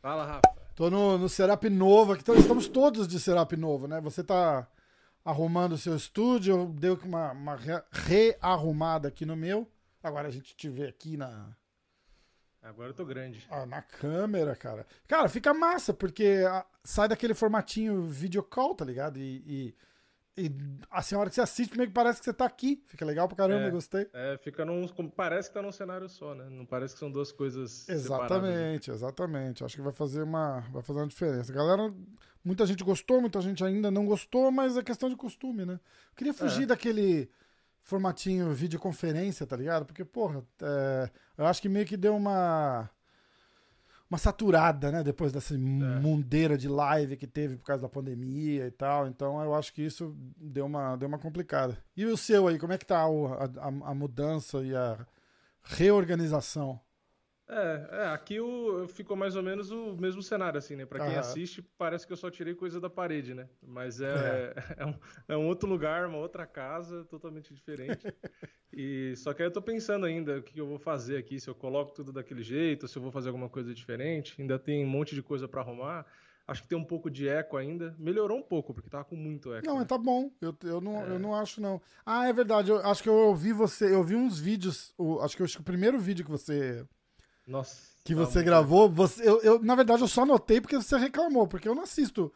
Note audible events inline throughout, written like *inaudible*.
Fala, Rafa. Tô no, no Serap Novo aqui, então estamos todos de Serap Novo, né? Você tá arrumando o seu estúdio, eu dei uma, uma re- rearrumada aqui no meu. Agora a gente te vê aqui na, Agora eu tô grande. ah, na câmera, cara. Cara, fica massa, porque ah, sai daquele formatinho videocall, tá ligado? E, e, e, assim, a hora que você assiste, meio que parece que você tá aqui. Fica legal pra caramba, É. gostei. É, fica num. Parece que tá num cenário só, né? Não parece que são duas coisas. separadas, né? Exatamente, exatamente. Acho que vai fazer uma, vai fazer uma diferença. Galera, muita gente gostou, muita gente ainda não gostou, mas é questão de costume, né? Eu queria fugir É. daquele formatinho videoconferência, tá ligado? Porque, porra, é, eu acho que meio que deu uma uma saturada, né? Depois dessa mundeira de live que teve por causa da pandemia e tal. Então eu acho que isso deu uma, deu uma complicada. E o seu aí, como é que tá o- a, a- a mudança e a reorganização? É, é, aqui o, ficou mais ou menos o mesmo cenário, assim, né? Pra quem Aham. assiste, parece que eu só tirei coisa da parede, né? Mas é, é. *laughs* um, é um outro lugar, uma outra casa, totalmente diferente. *laughs* E só que aí eu tô pensando ainda o que eu vou fazer aqui, se eu coloco tudo daquele jeito, se eu vou fazer alguma coisa diferente. Ainda tem um monte de coisa pra arrumar. Acho que tem um pouco de eco ainda. Melhorou um pouco, porque tava com muito eco. Não, né? mas tá bom. Eu, eu, não, É. eu não acho, não. Ah, é verdade. Eu acho que eu ouvi você. Eu vi uns vídeos. o- acho que eu acho que o primeiro vídeo que você, Nossa. que tá você gravou. Você, eu, eu, na verdade, eu só notei porque você reclamou. Porque eu não assisto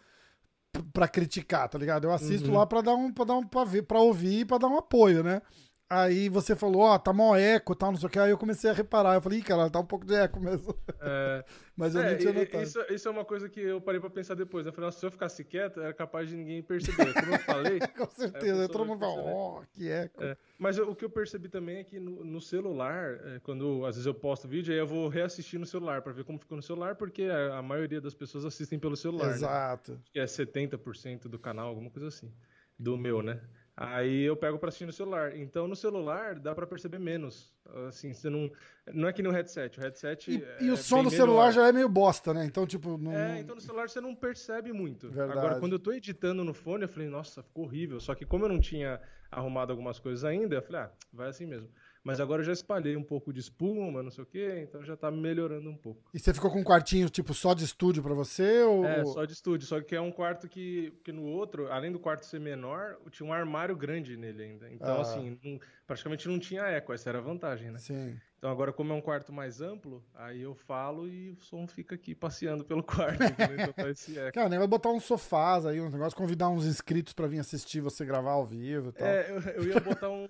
pra criticar, tá ligado? Eu assisto Uhum. lá pra dar um. pra dar um. pra ver, pra ouvir e pra dar um apoio, né? Aí você falou, ó, tá mó eco, tal, não sei o que. Aí eu comecei a reparar. Eu falei, ih, cara, tá um pouco de eco mesmo. É, *laughs* Mas eu É, nem tinha notado. isso, isso é uma coisa que eu parei pra pensar depois. né? Eu falei, nossa, se eu ficasse quieto, era capaz de ninguém perceber. Como eu falei. *laughs* Com certeza. todo mundo fala, ó, que eco. é, mas eu- o que eu percebi também é que no, no celular, é, quando às vezes eu posto vídeo, aí eu vou reassistir no celular pra ver como ficou no celular, porque a, a maioria das pessoas assistem pelo celular. né? Exato. que é 70% do canal, alguma coisa assim. Do meu, né? Aí eu pego pra assistir no celular. Então no celular dá pra perceber menos. Assim, você não. Não é que no headset. O headset. E, é e o som do celular menor. já é meio bosta, né? Então, tipo, não. É, então no celular você não percebe muito. Verdade. Agora, quando eu tô editando no fone, eu falei, nossa, ficou horrível. Só que como eu não tinha arrumado algumas coisas ainda, eu falei, ah, vai assim mesmo. Mas agora eu já espalhei um pouco de espuma, não sei o quê, então já tá melhorando um pouco. E você ficou com um quartinho, tipo, só de estúdio pra você? Ou... É, só de estúdio. Só que é um quarto que, que no outro, além do quarto ser menor, tinha um armário grande nele ainda. Então, Ah. assim, não- praticamente não tinha eco. Essa era a vantagem, né? Sim. Então, agora, como é um quarto mais amplo, aí eu falo e o som fica aqui passeando pelo *laughs* quarto. Então esse eco. Cara, nem vai botar uns sofás aí, uns negócios, convidar uns inscritos pra vir assistir você gravar ao vivo e tal. É, eu, eu ia botar um,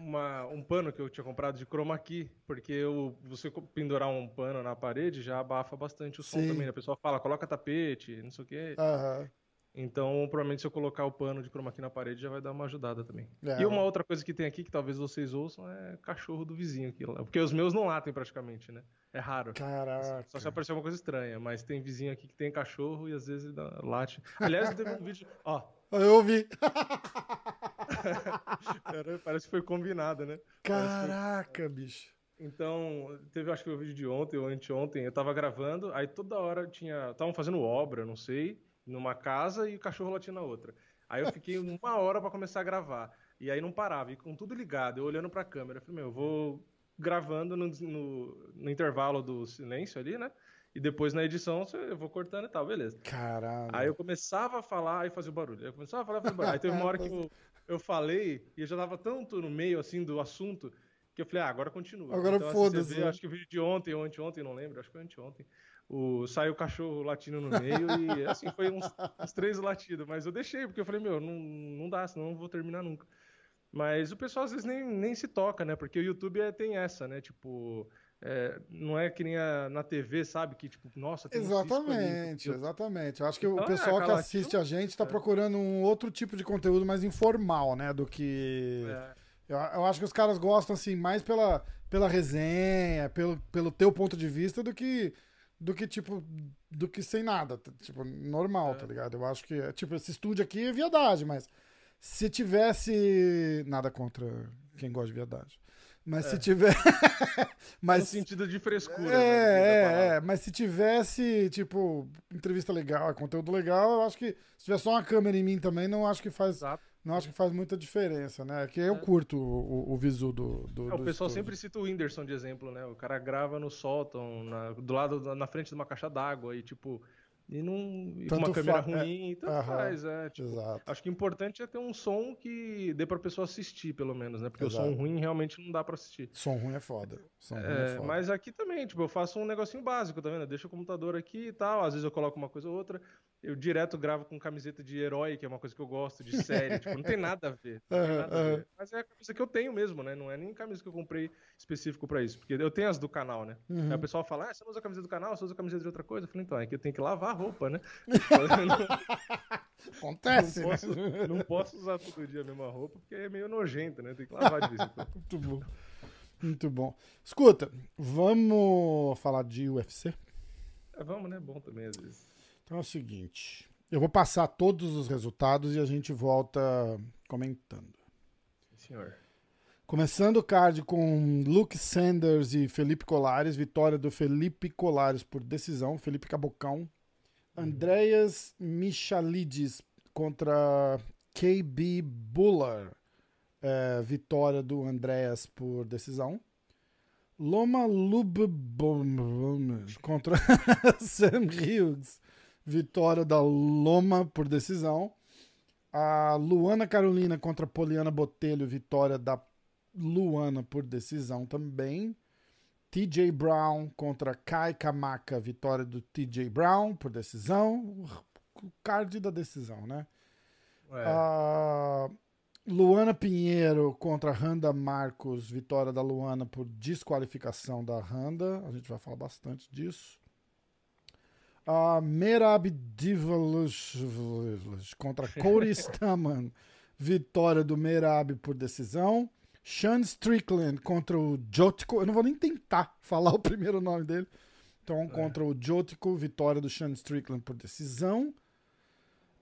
uma- um pano que eu tinha comprado de chroma key, porque eu, você pendurar um pano na parede já abafa bastante o som Sim. também. né? A pessoa fala, coloca tapete, não sei o quê. Aham. Então, provavelmente, se eu colocar o pano de chroma key na parede, já vai dar uma ajudada também. É. E uma outra coisa que tem aqui, que talvez vocês ouçam, é cachorro do vizinho aqui. Porque os meus não latem praticamente, né? É raro. Caraca. Só se aparecer uma coisa estranha, mas tem vizinho aqui que tem cachorro e às vezes dá- late. Aliás, teve um vídeo. Ó, *laughs* Eu ouvi. *laughs* parece que foi combinado, né? Caraca, bicho. Então, teve acho que o vídeo de ontem ou anteontem, eu tava gravando, aí toda hora tinha. Estavam fazendo obra, não sei, numa casa e o cachorro latindo na outra. Aí eu fiquei uma hora pra começar a gravar. E aí não parava, e com tudo ligado, eu olhando pra câmera, eu falei, meu, eu vou gravando no, no- no intervalo do silêncio ali, né? E depois na edição eu vou cortando e tal, beleza. Caralho. Aí eu começava a falar e fazia o barulho. Eu começava a falar e fazia o barulho. Aí teve uma hora que *laughs* eu, eu falei e eu já tava tanto no meio assim do assunto que eu falei, ah, agora continua. Agora assim, foda-se, né? acho que o vídeo de ontem ou anteontem, não lembro, acho que foi anteontem. O, saiu o cachorro latindo no meio e *laughs* assim foi uns, uns três latidos, mas eu deixei, porque eu falei, meu, não, não dá, senão eu não vou terminar nunca. Mas o pessoal às vezes nem, nem se toca, né? Porque o YouTube é- tem essa, né? Tipo, é, não é que nem a- na TV, sabe? Que tipo, nossa, tem um Exatamente, eu- exatamente. Eu acho que o Então, é, pessoal que aquela- assiste a gente tá procurando um outro tipo de conteúdo mais informal, né? Do que. É. Eu, eu acho que os caras gostam, assim, mais pela, pela resenha, pelo, pelo teu ponto de vista, do que, do que, tipo, do que sem nada. Tipo, normal, É. tá ligado? Eu acho que, é, tipo, esse estúdio aqui é viadagem, mas se tivesse. Nada contra quem gosta de viadagem. Mas é. se tiver. *laughs* mas... No sentido de frescura. É, né, é, é, mas se tivesse, tipo, entrevista legal, conteúdo legal, eu acho que se tiver só uma câmera em mim também, não acho que faz. Exato. Não acho que faz muita diferença, né? Que eu é. curto o, o, visu do. do, é, o pessoal sempre cita o Whindersson de exemplo, né? O cara grava no sótão, na, do lado, na frente de uma caixa d'água e, tipo, e não e com uma câmera. É, ruim, é, tanto -huh, faz, é. Tipo, exato. Acho que o importante é ter um som que dê pra pessoa assistir, pelo menos, né? Porque exato. o som ruim realmente não dá pra assistir. Som ruim é foda. Som é, é foda. Mas aqui também, tipo, eu faço um negocinho básico, tá vendo? Deixa o computador aqui e tal, às vezes eu coloco uma coisa ou outra. Eu direto gravo com camiseta de herói, que é uma coisa que eu gosto, de *laughs* série. tipo, não tem nada a ver. Nada a ver. Mas é a camisa que eu tenho mesmo, né? Não é nem camisa que eu comprei específico pra isso. Porque eu tenho as do canal, né? Uhum. Aí o pessoal fala, ah, você não usa a camisa do canal, você usa a camiseta de outra coisa. Eu falei, então, é que eu tenho que lavar a roupa, né? *laughs* Acontece, não posso, né? Não posso usar todo dia a mesma roupa, porque é meio nojento, né? Tem que lavar em quando. Muito bom. Muito bom. Escuta, vamos falar de UFC? É, vamos, né? Bom também, às vezes. Então é o seguinte. Eu vou passar todos os resultados e a gente volta comentando. Senhor. Começando o card com Luke Sanders e Felipe Colares, vitória do Felipe Colares por decisão, Felipe Cabocão. Andreas Michalides contra KB Buller, é, vitória do Andreas por decisão. Loma Lubbom contra *laughs* Sam Hughes, vitória da Loma por decisão. A Luana Carolina contra Poliana Botelho, vitória da Luana por decisão também. TJ Brown contra Kai Kamaka, vitória do TJ Brown por decisão. O card da decisão, né? Uh, Luana Pinheiro contra Randa Marcos, vitória da Luana por desqualificação da Randa. A gente vai falar bastante disso. Uh, Merab Divalush contra *laughs* Cody Staman, vitória do Merab por decisão. Sean Strickland contra o Jotico. Eu não vou nem tentar falar *laughs* o primeiro nome dele. Então, é. contra o Jotico, vitória do Sean Strickland por decisão.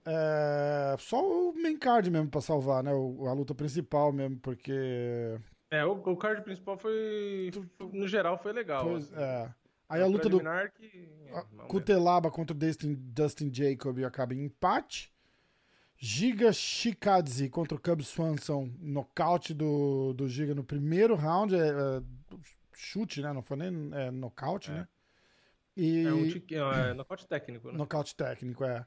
É, só o main card mesmo pra salvar, né? O, a luta principal mesmo, porque. É, o, o card principal foi. No geral, foi legal. Pois, assim. é. Aí a luta do. Que... É, Kutelaba contra o Dustin, Dustin Jacob acaba em empate. Giga Shikadze contra o Cub Swanson. Nocaute do, do Giga no primeiro round. É, é chute, né? Não foi nem é, nocaute, é. né? E... É um é, nocaute técnico, né? Nocaute técnico, é.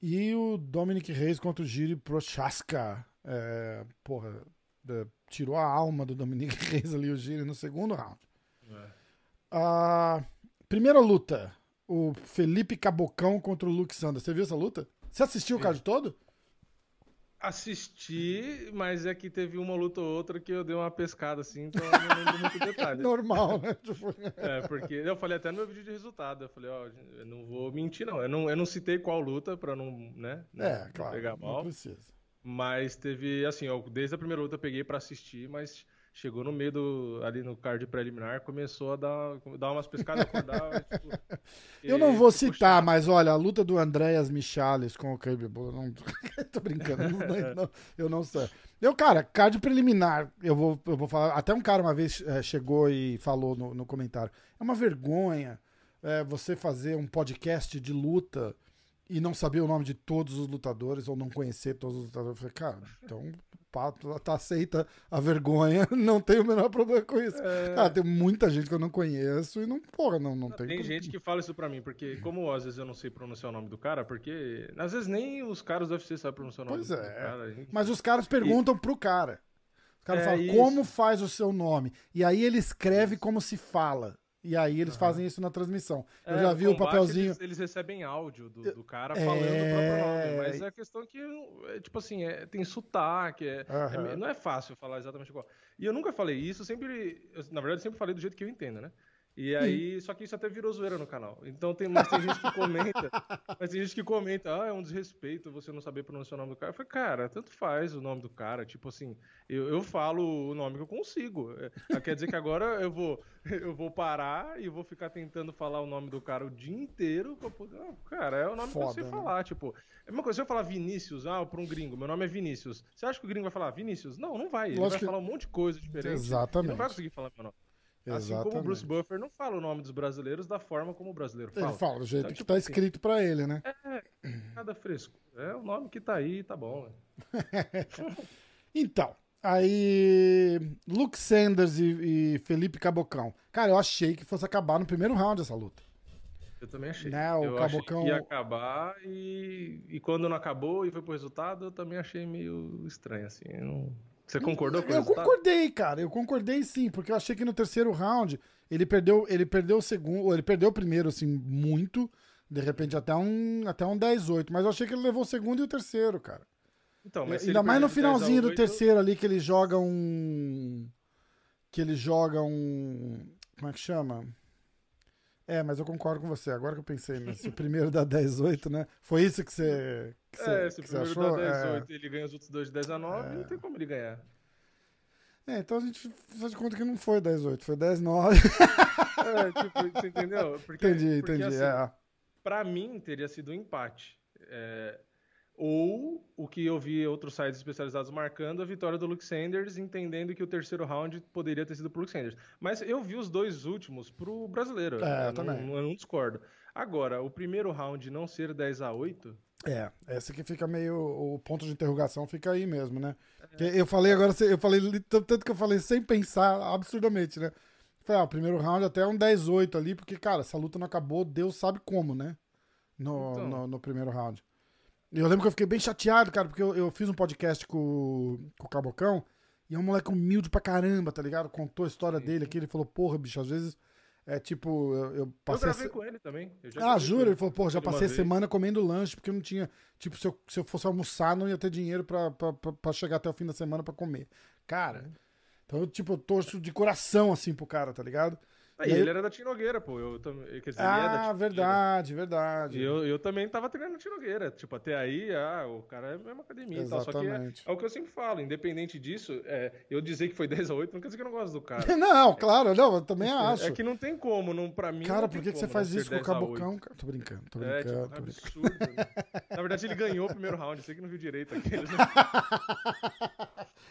E o Dominic Reis contra o Giri Prochaska. É, porra, é, tirou a alma do Dominic *laughs* Reis ali, o Giri, no segundo round. É. A primeira luta, o Felipe Cabocão contra o Luke Sanders. Você viu essa luta? Você assistiu Sim. o card todo? Assisti, mas é que teve uma luta ou outra que eu dei uma pescada assim, então eu não lembro muito detalhe. *laughs* Normal, né? Tipo, *laughs* é, porque eu falei até no meu vídeo de resultado, eu falei, ó, eu não vou mentir não, eu não, eu não citei qual luta pra não, né, é, não claro, pegar mal. Não precisa. Mas teve, assim, ó, desde a primeira luta eu peguei pra assistir, mas chegou no meio do, ali no card preliminar, começou a dar, dar umas pescadas, acordar, *laughs* tipo, Eu não vou tipo, citar, mas olha, a luta do Andréas Michales com o Kirby Bull, não *laughs* tô brincando, não, não, *laughs* eu não sei. Eu, cara, card preliminar, eu vou, eu vou falar, até um cara uma vez é, chegou e falou no, no comentário, é uma vergonha é, você fazer um podcast de luta e não saber o nome de todos os lutadores ou não conhecer todos os lutadores. Eu falei, cara, então pato, tá aceita a vergonha, *laughs* não tem o menor problema com isso. É... Cara, tem muita gente que eu não conheço e não, porra, não, não, não tem. Tem gente que fala isso pra mim, porque como às vezes eu não sei pronunciar o nome do cara, porque às vezes nem os caras do UFC sabem pronunciar o nome pois do é. cara. Gente... Mas os caras perguntam e... pro cara. Os caras é falam, isso. como faz o seu nome? E aí ele escreve como se fala. E aí eles uhum. fazem isso na transmissão. Eu é, já vi o papelzinho. Eles, eles, recebem áudio do, do cara é... falando o próprio nome. Mas a questão é que, é, tipo assim, é, tem sotaque. É, uhum. não é fácil falar exatamente igual. E eu nunca falei isso, sempre. Eu, na verdade, eu sempre falei do jeito que eu entendo, né? E aí, só que isso até virou zoeira no canal. Então tem, mas tem gente que comenta, *laughs* mas tem gente que comenta, ah, é um desrespeito você não saber pronunciar o nome do cara. Eu falei, cara, tanto faz o nome do cara. Tipo assim, eu, eu falo o nome que eu consigo. É, quer dizer que agora eu vou, *laughs* eu vou parar e vou ficar tentando falar o nome do cara o dia inteiro. Pra poder... Não, cara, é o nome Foda, que eu sei né? falar. Tipo, é uma coisa, se eu falar Vinícius, ah, pra um gringo, meu nome é Vinícius. Você acha que o gringo vai falar Vinícius? Não, não vai. Ele Lógico vai que... falar um monte de coisa diferente. Exatamente. Ele não vai conseguir falar meu nome. Assim como o Bruce Buffer não fala o nome dos brasileiros da forma como o brasileiro fala. Ele fala do jeito então, que tipo tá assim, escrito para ele, né? É, nada fresco. É o nome que tá aí, tá bom. Né? *laughs* então, aí Luke Sanders e, e, Felipe Cabocão. Cara, eu achei que fosse acabar no primeiro round essa luta. Eu também achei. Né? O eu Cabocão... achei que ia acabar e, e quando não acabou e foi pro resultado, eu também achei meio estranho, assim. Eu não... Você concordou com Eu concordei, cara. Eu concordei sim, porque eu achei que no terceiro round ele perdeu, ele perdeu o segundo, ele perdeu o primeiro assim muito, de repente até um até um 10-8, mas eu achei que ele levou o segundo e o terceiro, cara. Então, mas Ainda mais no finalzinho do terceiro ali que ele joga um que ele joga um como é que chama? É, mas eu concordo com você. Agora que eu pensei nisso, o *laughs* primeiro dá 10-8, né? Foi isso que você, que você, é, se o primeiro dá 10-8 e ele ganha os outros dois de 10 a 9, é. não tem como ele ganhar. É, então a gente faz de conta que não foi 10-8, foi 10-9. é, tipo, você entendeu? *laughs* Porque, entendi, porque, entendi. Assim, é. Pra mim, teria sido um empate. É, ou o que eu vi outros sites especializados marcando a vitória do Luke Sanders, entendendo que o terceiro round poderia ter sido pro Luke Sanders. Mas eu vi os dois últimos pro brasileiro. É, eu também. Não, eu não discordo. Agora, o primeiro round não ser 10 a 8 é, essa que fica meio. O ponto de interrogação fica aí mesmo, né? É. Eu falei agora, eu falei, tanto que eu falei sem pensar absurdamente, né? Falei, ah, o primeiro round até um 10-8 ali, porque, cara, essa luta não acabou, Deus sabe como, né? No, então. no, no primeiro round. Eu lembro que eu fiquei bem chateado, cara, porque eu, eu fiz um podcast com, com o Cabocão e é um moleque humilde pra caramba, tá ligado? Contou a história Sim. dele aqui. Ele falou, porra, bicho, às vezes é tipo, eu, eu passei. Eu gravei com ele também. ah, juro? Ele falou, pô, já passei a semana comendo lanche porque eu não tinha. Tipo, se eu, se eu fosse almoçar, não ia ter dinheiro pra, pra, pra, pra chegar até o fim da semana pra comer. Cara, uhum. então, tipo, eu torço de coração assim pro cara, tá ligado? Aí, ele era da Tinogueira, pô. Eu, quer dizer, ah, é verdade, verdade. E eu, eu também tava treinando na Tinogueira. Tipo, até aí, ah, o cara é a mesma academia Exatamente. e tal. Só que é, é, o que eu sempre falo, independente disso, é, eu dizer que foi *laughs* 10 a 8 não quer dizer que eu não gosto do cara. *laughs* não, claro, não, eu também acho. É que não tem como, não, pra mim. Cara, por que, que você faz isso com o Cabocão? Tô brincando, tô brincando. É, tipo, tô absurdo. *laughs* na verdade, ele ganhou o primeiro round, sei que não viu direito aqueles.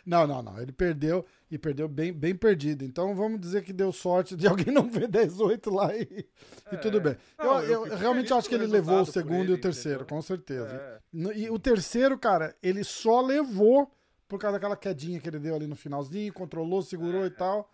Não, não, não. Ele perdeu e perdeu bem, bem perdido. Então vamos dizer que deu sorte de *laughs* alguém não ver 18 lá e, é. e tudo bem. Não, eu, eu, eu realmente acho que ele levou o segundo ele, e o terceiro, entendeu? com certeza. É. E o terceiro, cara, ele só levou por causa daquela quedinha que ele deu ali no finalzinho, controlou, segurou é. e tal.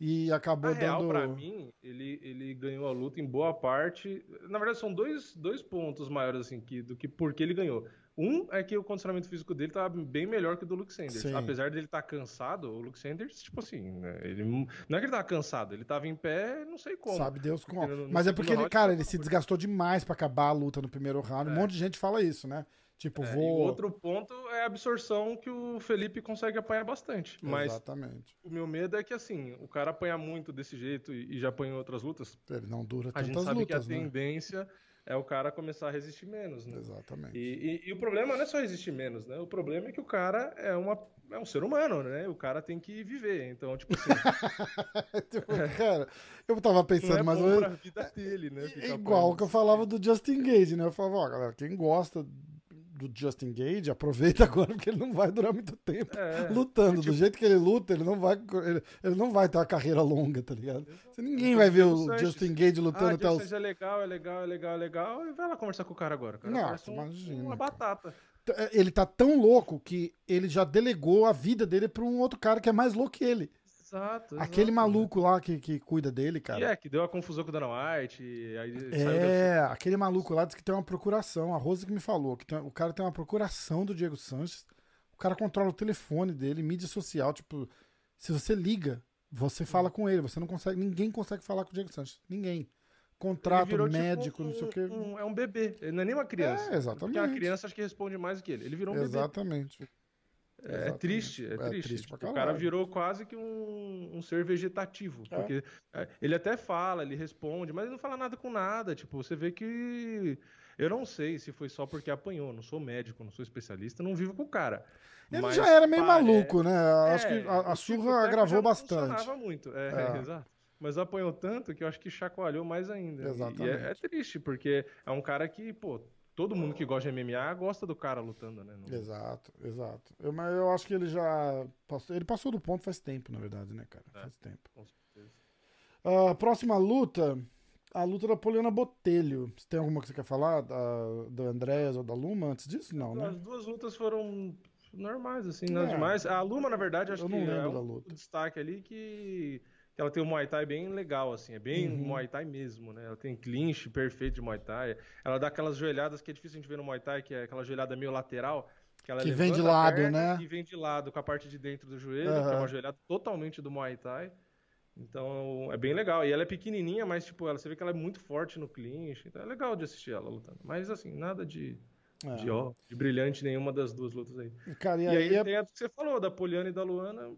E acabou na dando. Real, pra mim, ele, ele ganhou a luta em boa parte. Na verdade, são dois, dois pontos maiores assim que, do que por que ele ganhou. Um é que o condicionamento físico dele tá bem melhor que o do Luke Sanders. Sim. Apesar dele estar tá cansado, o Luke Sanders, tipo assim, né, ele não é que ele tava cansado, ele tava em pé, não sei como. Sabe Deus como. Mas é porque ele, cara, ele se desgastou demais para acabar a luta no primeiro round. É. Um monte de gente fala isso, né? Tipo, é, vou. outro ponto é a absorção que o Felipe consegue apanhar bastante. Mas Exatamente. o meu medo é que, assim, o cara apanha muito desse jeito e, já apanhou outras lutas. Ele não dura tantas lutas. A gente sabe lutas, que a né? É o cara começar a resistir menos, né? Exatamente. E, e, e, o problema não é só resistir menos, né? O problema é que o cara é, uma, é um ser humano, né? O cara tem que viver. Então, tipo assim. *laughs* tipo, cara, eu tava pensando, não é mas. Bom pra vida dele, né? igual que eu falava do Justin Gage, né? Eu falava, ó, galera, quem gosta do Justin Gage, aproveita *laughs* agora porque ele não vai durar muito tempo é, lutando. É tipo... Do jeito que ele luta, ele não vai ele, ele, não vai ter uma carreira longa, tá ligado? Ninguém vai ver o Justin Gage lutando ah, até os... é legal, é legal, é legal, é legal, e vai lá conversar com o cara agora. Cara. Nossa, um, imagina. Uma batata. É, ele tá tão louco que ele já delegou a vida dele pra um outro cara que é mais louco que ele. Exato, Aquele maluco lá que, que cuida dele, cara. é, que deu a confusão com o Dana White. é, aquele maluco lá diz que tem uma procuração. A Rosa que me falou que tem, o cara tem uma procuração do Diego Sanches. O cara controla o telefone dele, mídia social. Tipo, se você liga, você fala com ele. Você não consegue. Ninguém consegue falar com o Diego Sanches. Ninguém. Contrato, virou, tipo, médico, tipo, um, não sei o quê. Um, é um bebê. Ele não é nem uma criança. É, exatamente. Porque a criança acho que responde mais do que ele. Ele virou um exatamente. bebê. Exatamente. É triste, é, é triste. triste tipo, o cara virou quase que um, um ser vegetativo. É. Porque é, ele até fala, ele responde, mas ele não fala nada com nada. Tipo, você vê que. Eu não sei se foi só porque apanhou. Não sou médico, não sou especialista, não vivo com o cara. Ele mas já era meio maluco, né? Acho que a, a surra agravou bastante. Funcionava muito, é, *laughs* exato. Mas apanhou tanto que eu acho que chacoalhou mais ainda. Exatamente. E é, é triste, porque é um cara que, pô, todo mundo que gosta de MMA gosta do cara lutando, né? Exato, exato. Eu, mas eu acho que ele já passou, ele passou do ponto faz tempo, na verdade, né, cara? É, faz tempo. Com certeza. Uh, próxima luta, a luta da Poliana Botelho. Você tem alguma que você quer falar da, do Andréas ou da Luma antes disso? Não, né? As duas lutas foram normais, assim, nada é. demais. A Luma, na verdade, acho eu que é um destaque ali que ela tem um Muay Thai bem legal, assim, é bem uhum. Muay Thai mesmo, né? Ela tem clinch perfeito de Muay Thai. Ela dá aquelas joelhadas que é difícil a gente ver no Muay Thai, que é aquela joelhada meio lateral. Que, ela que vem de lado, né? E vem de lado com a parte de dentro do joelho, uhum. que é uma joelhada totalmente do Muay Thai. Então é bem legal. E ela é pequenininha, mas tipo, ela, você vê que ela é muito forte no clinch. Então é legal de assistir ela lutando. Mas assim, nada de, é. de, ó, de brilhante nenhuma das duas lutas aí. Cara, e, e aí, aí é... tem a que você falou, da Poliana e da Luana.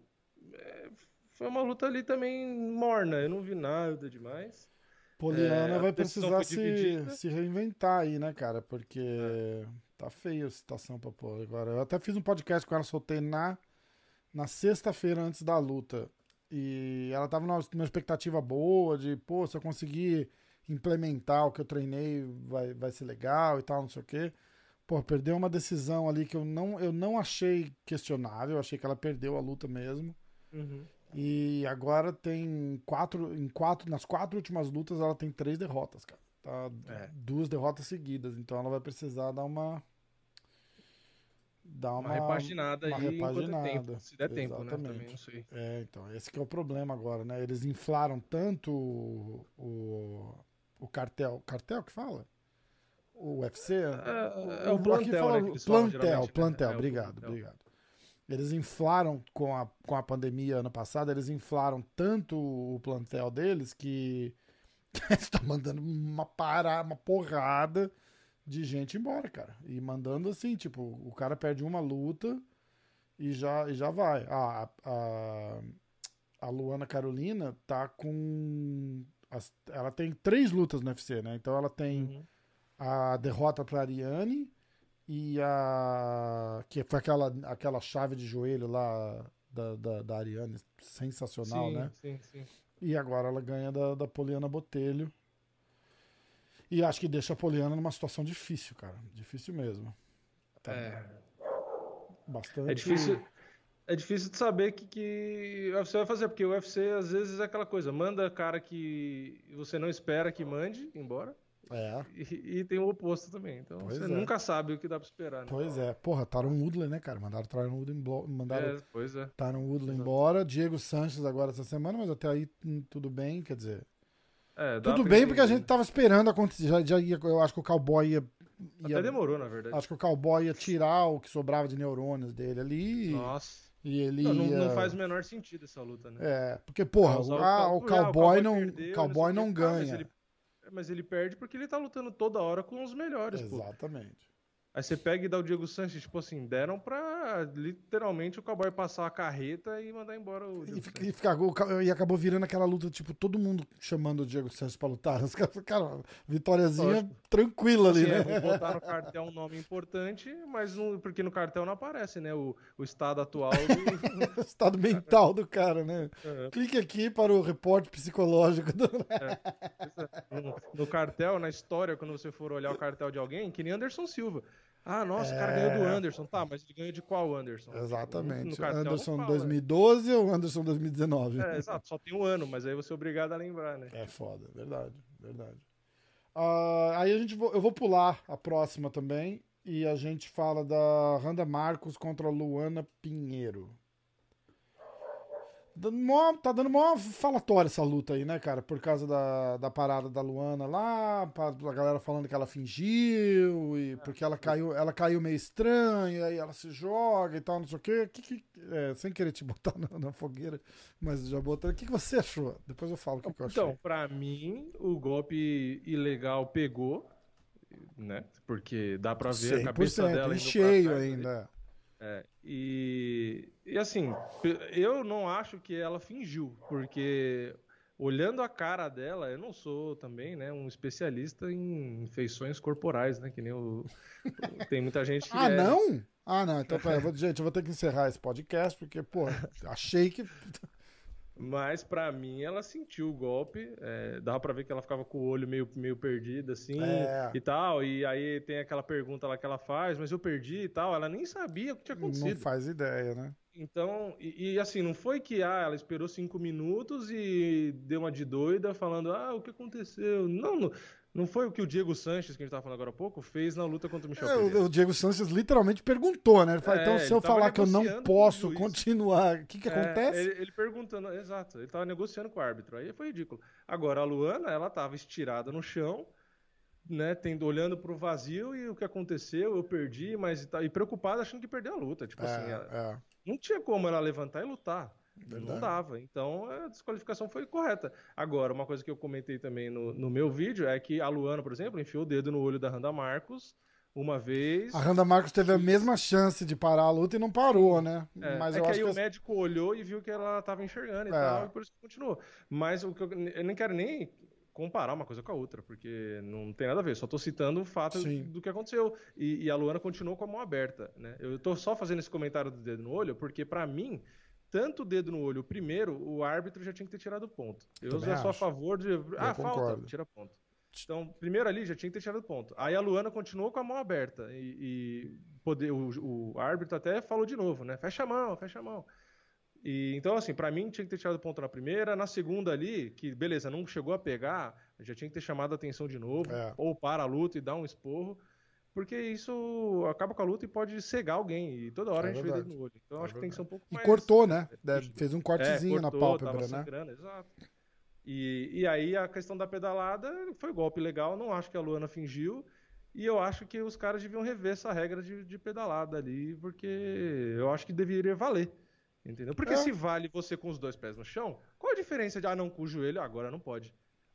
É, foi uma luta ali também morna, eu não vi nada demais. Poliana é, vai precisar se, se reinventar aí, né, cara? Porque é. tá feia a situação pra pôr agora. Eu até fiz um podcast com ela, soltei na, na sexta-feira antes da luta. E ela tava numa, numa, expectativa boa de, pô, se eu conseguir implementar o que eu treinei, vai, vai ser legal e tal, não sei o quê. Pô, perdeu uma decisão ali que eu não, eu não achei questionável, eu achei que ela perdeu a luta mesmo. Uhum. E agora tem quatro, em quatro, nas quatro últimas lutas ela tem três derrotas, cara. Tá é. Duas derrotas seguidas, então ela vai precisar dar uma dar uma, uma repaginada uma aí repaginada. Tempo, se der Exatamente. tempo, né? Também não sei. É, então, esse que é o problema agora, né? Eles inflaram tanto o, o, o cartel, cartel que fala? O UFC? É, é o, o plantel, fala, né, plantel, né? plantel, é, obrigado, plantel. obrigado. Eles inflaram com a, com a pandemia ano passado, eles inflaram tanto o plantel deles que *laughs* está mandando uma parada, uma porrada de gente embora, cara. E mandando assim, tipo, o cara perde uma luta e já, e já vai. Ah, a, a Luana Carolina tá com. As, ela tem três lutas no UFC, né? Então ela tem uhum. a derrota pra Ariane e a. Que foi aquela, aquela chave de joelho lá da, da, da Ariane, sensacional, sim, né? Sim, sim. E agora ela ganha da, da Poliana Botelho. E acho que deixa a Poliana numa situação difícil, cara. Difícil mesmo. Tá é. Bastante. É difícil. É difícil de saber o que, que o UFC vai fazer, porque o UFC às vezes é aquela coisa, manda cara que você não espera que mande embora. É. E, e, tem o oposto também. Então pois você é. nunca sabe o que dá pra esperar. Né? Pois é. Porra, Taron Woodley, né, cara? Mandaram Taron Woodley embora. Mandaram é, pois é. Taron Woodley embora. Diego Sanches agora essa semana, mas até aí hum, tudo bem, quer dizer. É, tudo bem, porque a gente tava esperando acontecer. Já, já ia, eu acho que o cowboy ia, ia. Até demorou, na verdade. Acho que o cowboy ia tirar o que sobrava de neurônios dele ali. Nossa. E ele não, ia... não, faz o menor sentido essa luta, né? É, porque, porra, o, ah, o, cowboy, o cowboy não, perdeu, cowboy não, não ganha. ele mas ele perde porque ele tá lutando toda hora com os melhores, Exatamente. Aí você pega e dá o Diego Sanches, tipo assim, deram pra literalmente o cowboy passar a carreta e mandar embora o Diego e, Sanches. E, fica, e acabou virando aquela luta, tipo, todo mundo chamando o Diego Sanches pra lutar. Cara, vitóriazinha tranquila ali, Sim, né? É, botar no cartel um nome importante, mas não, porque no cartel não aparece, né? O, o estado atual do... *laughs* estado mental do cara, né? É. Clique aqui para o reporte psicológico do... é. no, no cartel, na história, quando você for olhar o cartel de alguém, que nem Anderson Silva. Ah, nossa, o cara ganhou do é. Anderson. Tá, mas ele ganhou de qual Anderson? Exatamente. No, Anderson 2012 ou Anderson 2019? É, exato, só tem um ano, mas aí você é obrigado a lembrar, né? É foda, verdade, verdade. Uh, aí a gente eu vou pular a próxima também e a gente fala da Randa Marcos contra a Luana Pinheiro. Dando mó, tá dando mó falatório essa luta aí, né, cara? Por causa da, da parada da Luana lá, pra, a galera falando que ela fingiu, e porque ela caiu, ela caiu meio estranha, aí ela se joga e tal, não sei o quê. Que, que, é, sem querer te *laughs* botar na, na, fogueira, mas já botando. O que, que você achou? Depois eu falo o que, que eu achei. Então, pra mim, o golpe ilegal pegou, né? Porque dá pra ver a cabeça dela. cheio ainda. É, e, e assim, eu não acho que ela fingiu, porque olhando a cara dela, eu não sou também, né, um especialista em feições corporais, né, que nem o *laughs* tem muita gente que Ah, é, não? Ah, não, então pera, vou, gente, eu vou ter que encerrar esse podcast porque, pô, achei que Mas pra mim ela sentiu o golpe, é, dava pra ver que ela ficava com o olho meio, meio perdido assim É. e tal. E aí tem aquela pergunta lá que ela faz, mas eu perdi e tal. Ela nem sabia o que tinha não acontecido. faz ideia, né? Então, e, e, assim, não foi que ah, ela esperou cinco minutos e deu uma de doida falando, ah, o que aconteceu? Não, não, não foi o que o Diego Sanches, que a gente tava falando agora há pouco, fez na luta contra o Michel É, Pereira. o, o Diego Sanches literalmente perguntou, né? Ele falou, É, então se eu falar que eu não posso o continuar, o que que É, acontece? Ele, ele perguntando, exato, ele tava negociando com o árbitro, aí foi ridículo. Agora, a Luana, ela tava estirada no chão, né, tendo, olhando pro vazio e o que aconteceu, eu perdi, mas tá- e preocupada achando que perdeu a luta. Tipo assim, ela- É, é. não tinha como ela levantar e lutar. Verdade. Não dava. Então a desqualificação foi correta. Agora, uma coisa que eu comentei também no, no meu vídeo é que a Luana, por exemplo, enfiou o dedo no olho da Randa Marcos uma vez. A Randa Marcos teve a mesma chance de parar a luta e não parou, né? É, Mas é eu que acho aí que o médico olhou e viu que ela estava enxergando e É. tal, e por isso que continuou. Mas o que eu, eu nem quero nem comparar uma coisa com a outra, porque não tem nada a ver. Só tô citando o fato Sim. do que aconteceu. E, e a Luana continuou com a mão aberta, né? Eu tô só fazendo esse comentário do dedo no olho, porque pra mim, tanto o dedo no olho, o primeiro, o árbitro já tinha que ter tirado ponto. Eu Também já sou a acho. favor de. Ah, falta, concordo. tira ponto. Então, primeiro ali já tinha que ter tirado ponto. Aí a Luana continuou com a mão aberta. E, e poder, o, o árbitro até falou de novo, né? Fecha a mão, fecha a mão. E, então, assim, pra mim tinha que ter tirado ponto na primeira. Na segunda ali, que beleza, não chegou a pegar, já tinha que ter chamado a atenção de novo. É. Ou para a luta e dar um esporro. Porque isso acaba com a luta e pode cegar alguém. E toda hora É a gente vê verdade. dedo no olho. Então É acho que tem que ser um pouco E mais. cortou, né? É, É, Fez um cortezinho na cortou, pálpebra, tava né? sangrando, exato. E, e aí a questão da pedalada foi golpe legal, não acho que a Luana fingiu. E eu acho que os caras deviam rever essa regra de, de pedalada ali, porque eu acho que deveria valer. Entendeu? Porque É. se vale você com os dois pés no chão, qual a diferença de, ah, não, com o joelho, agora não pode?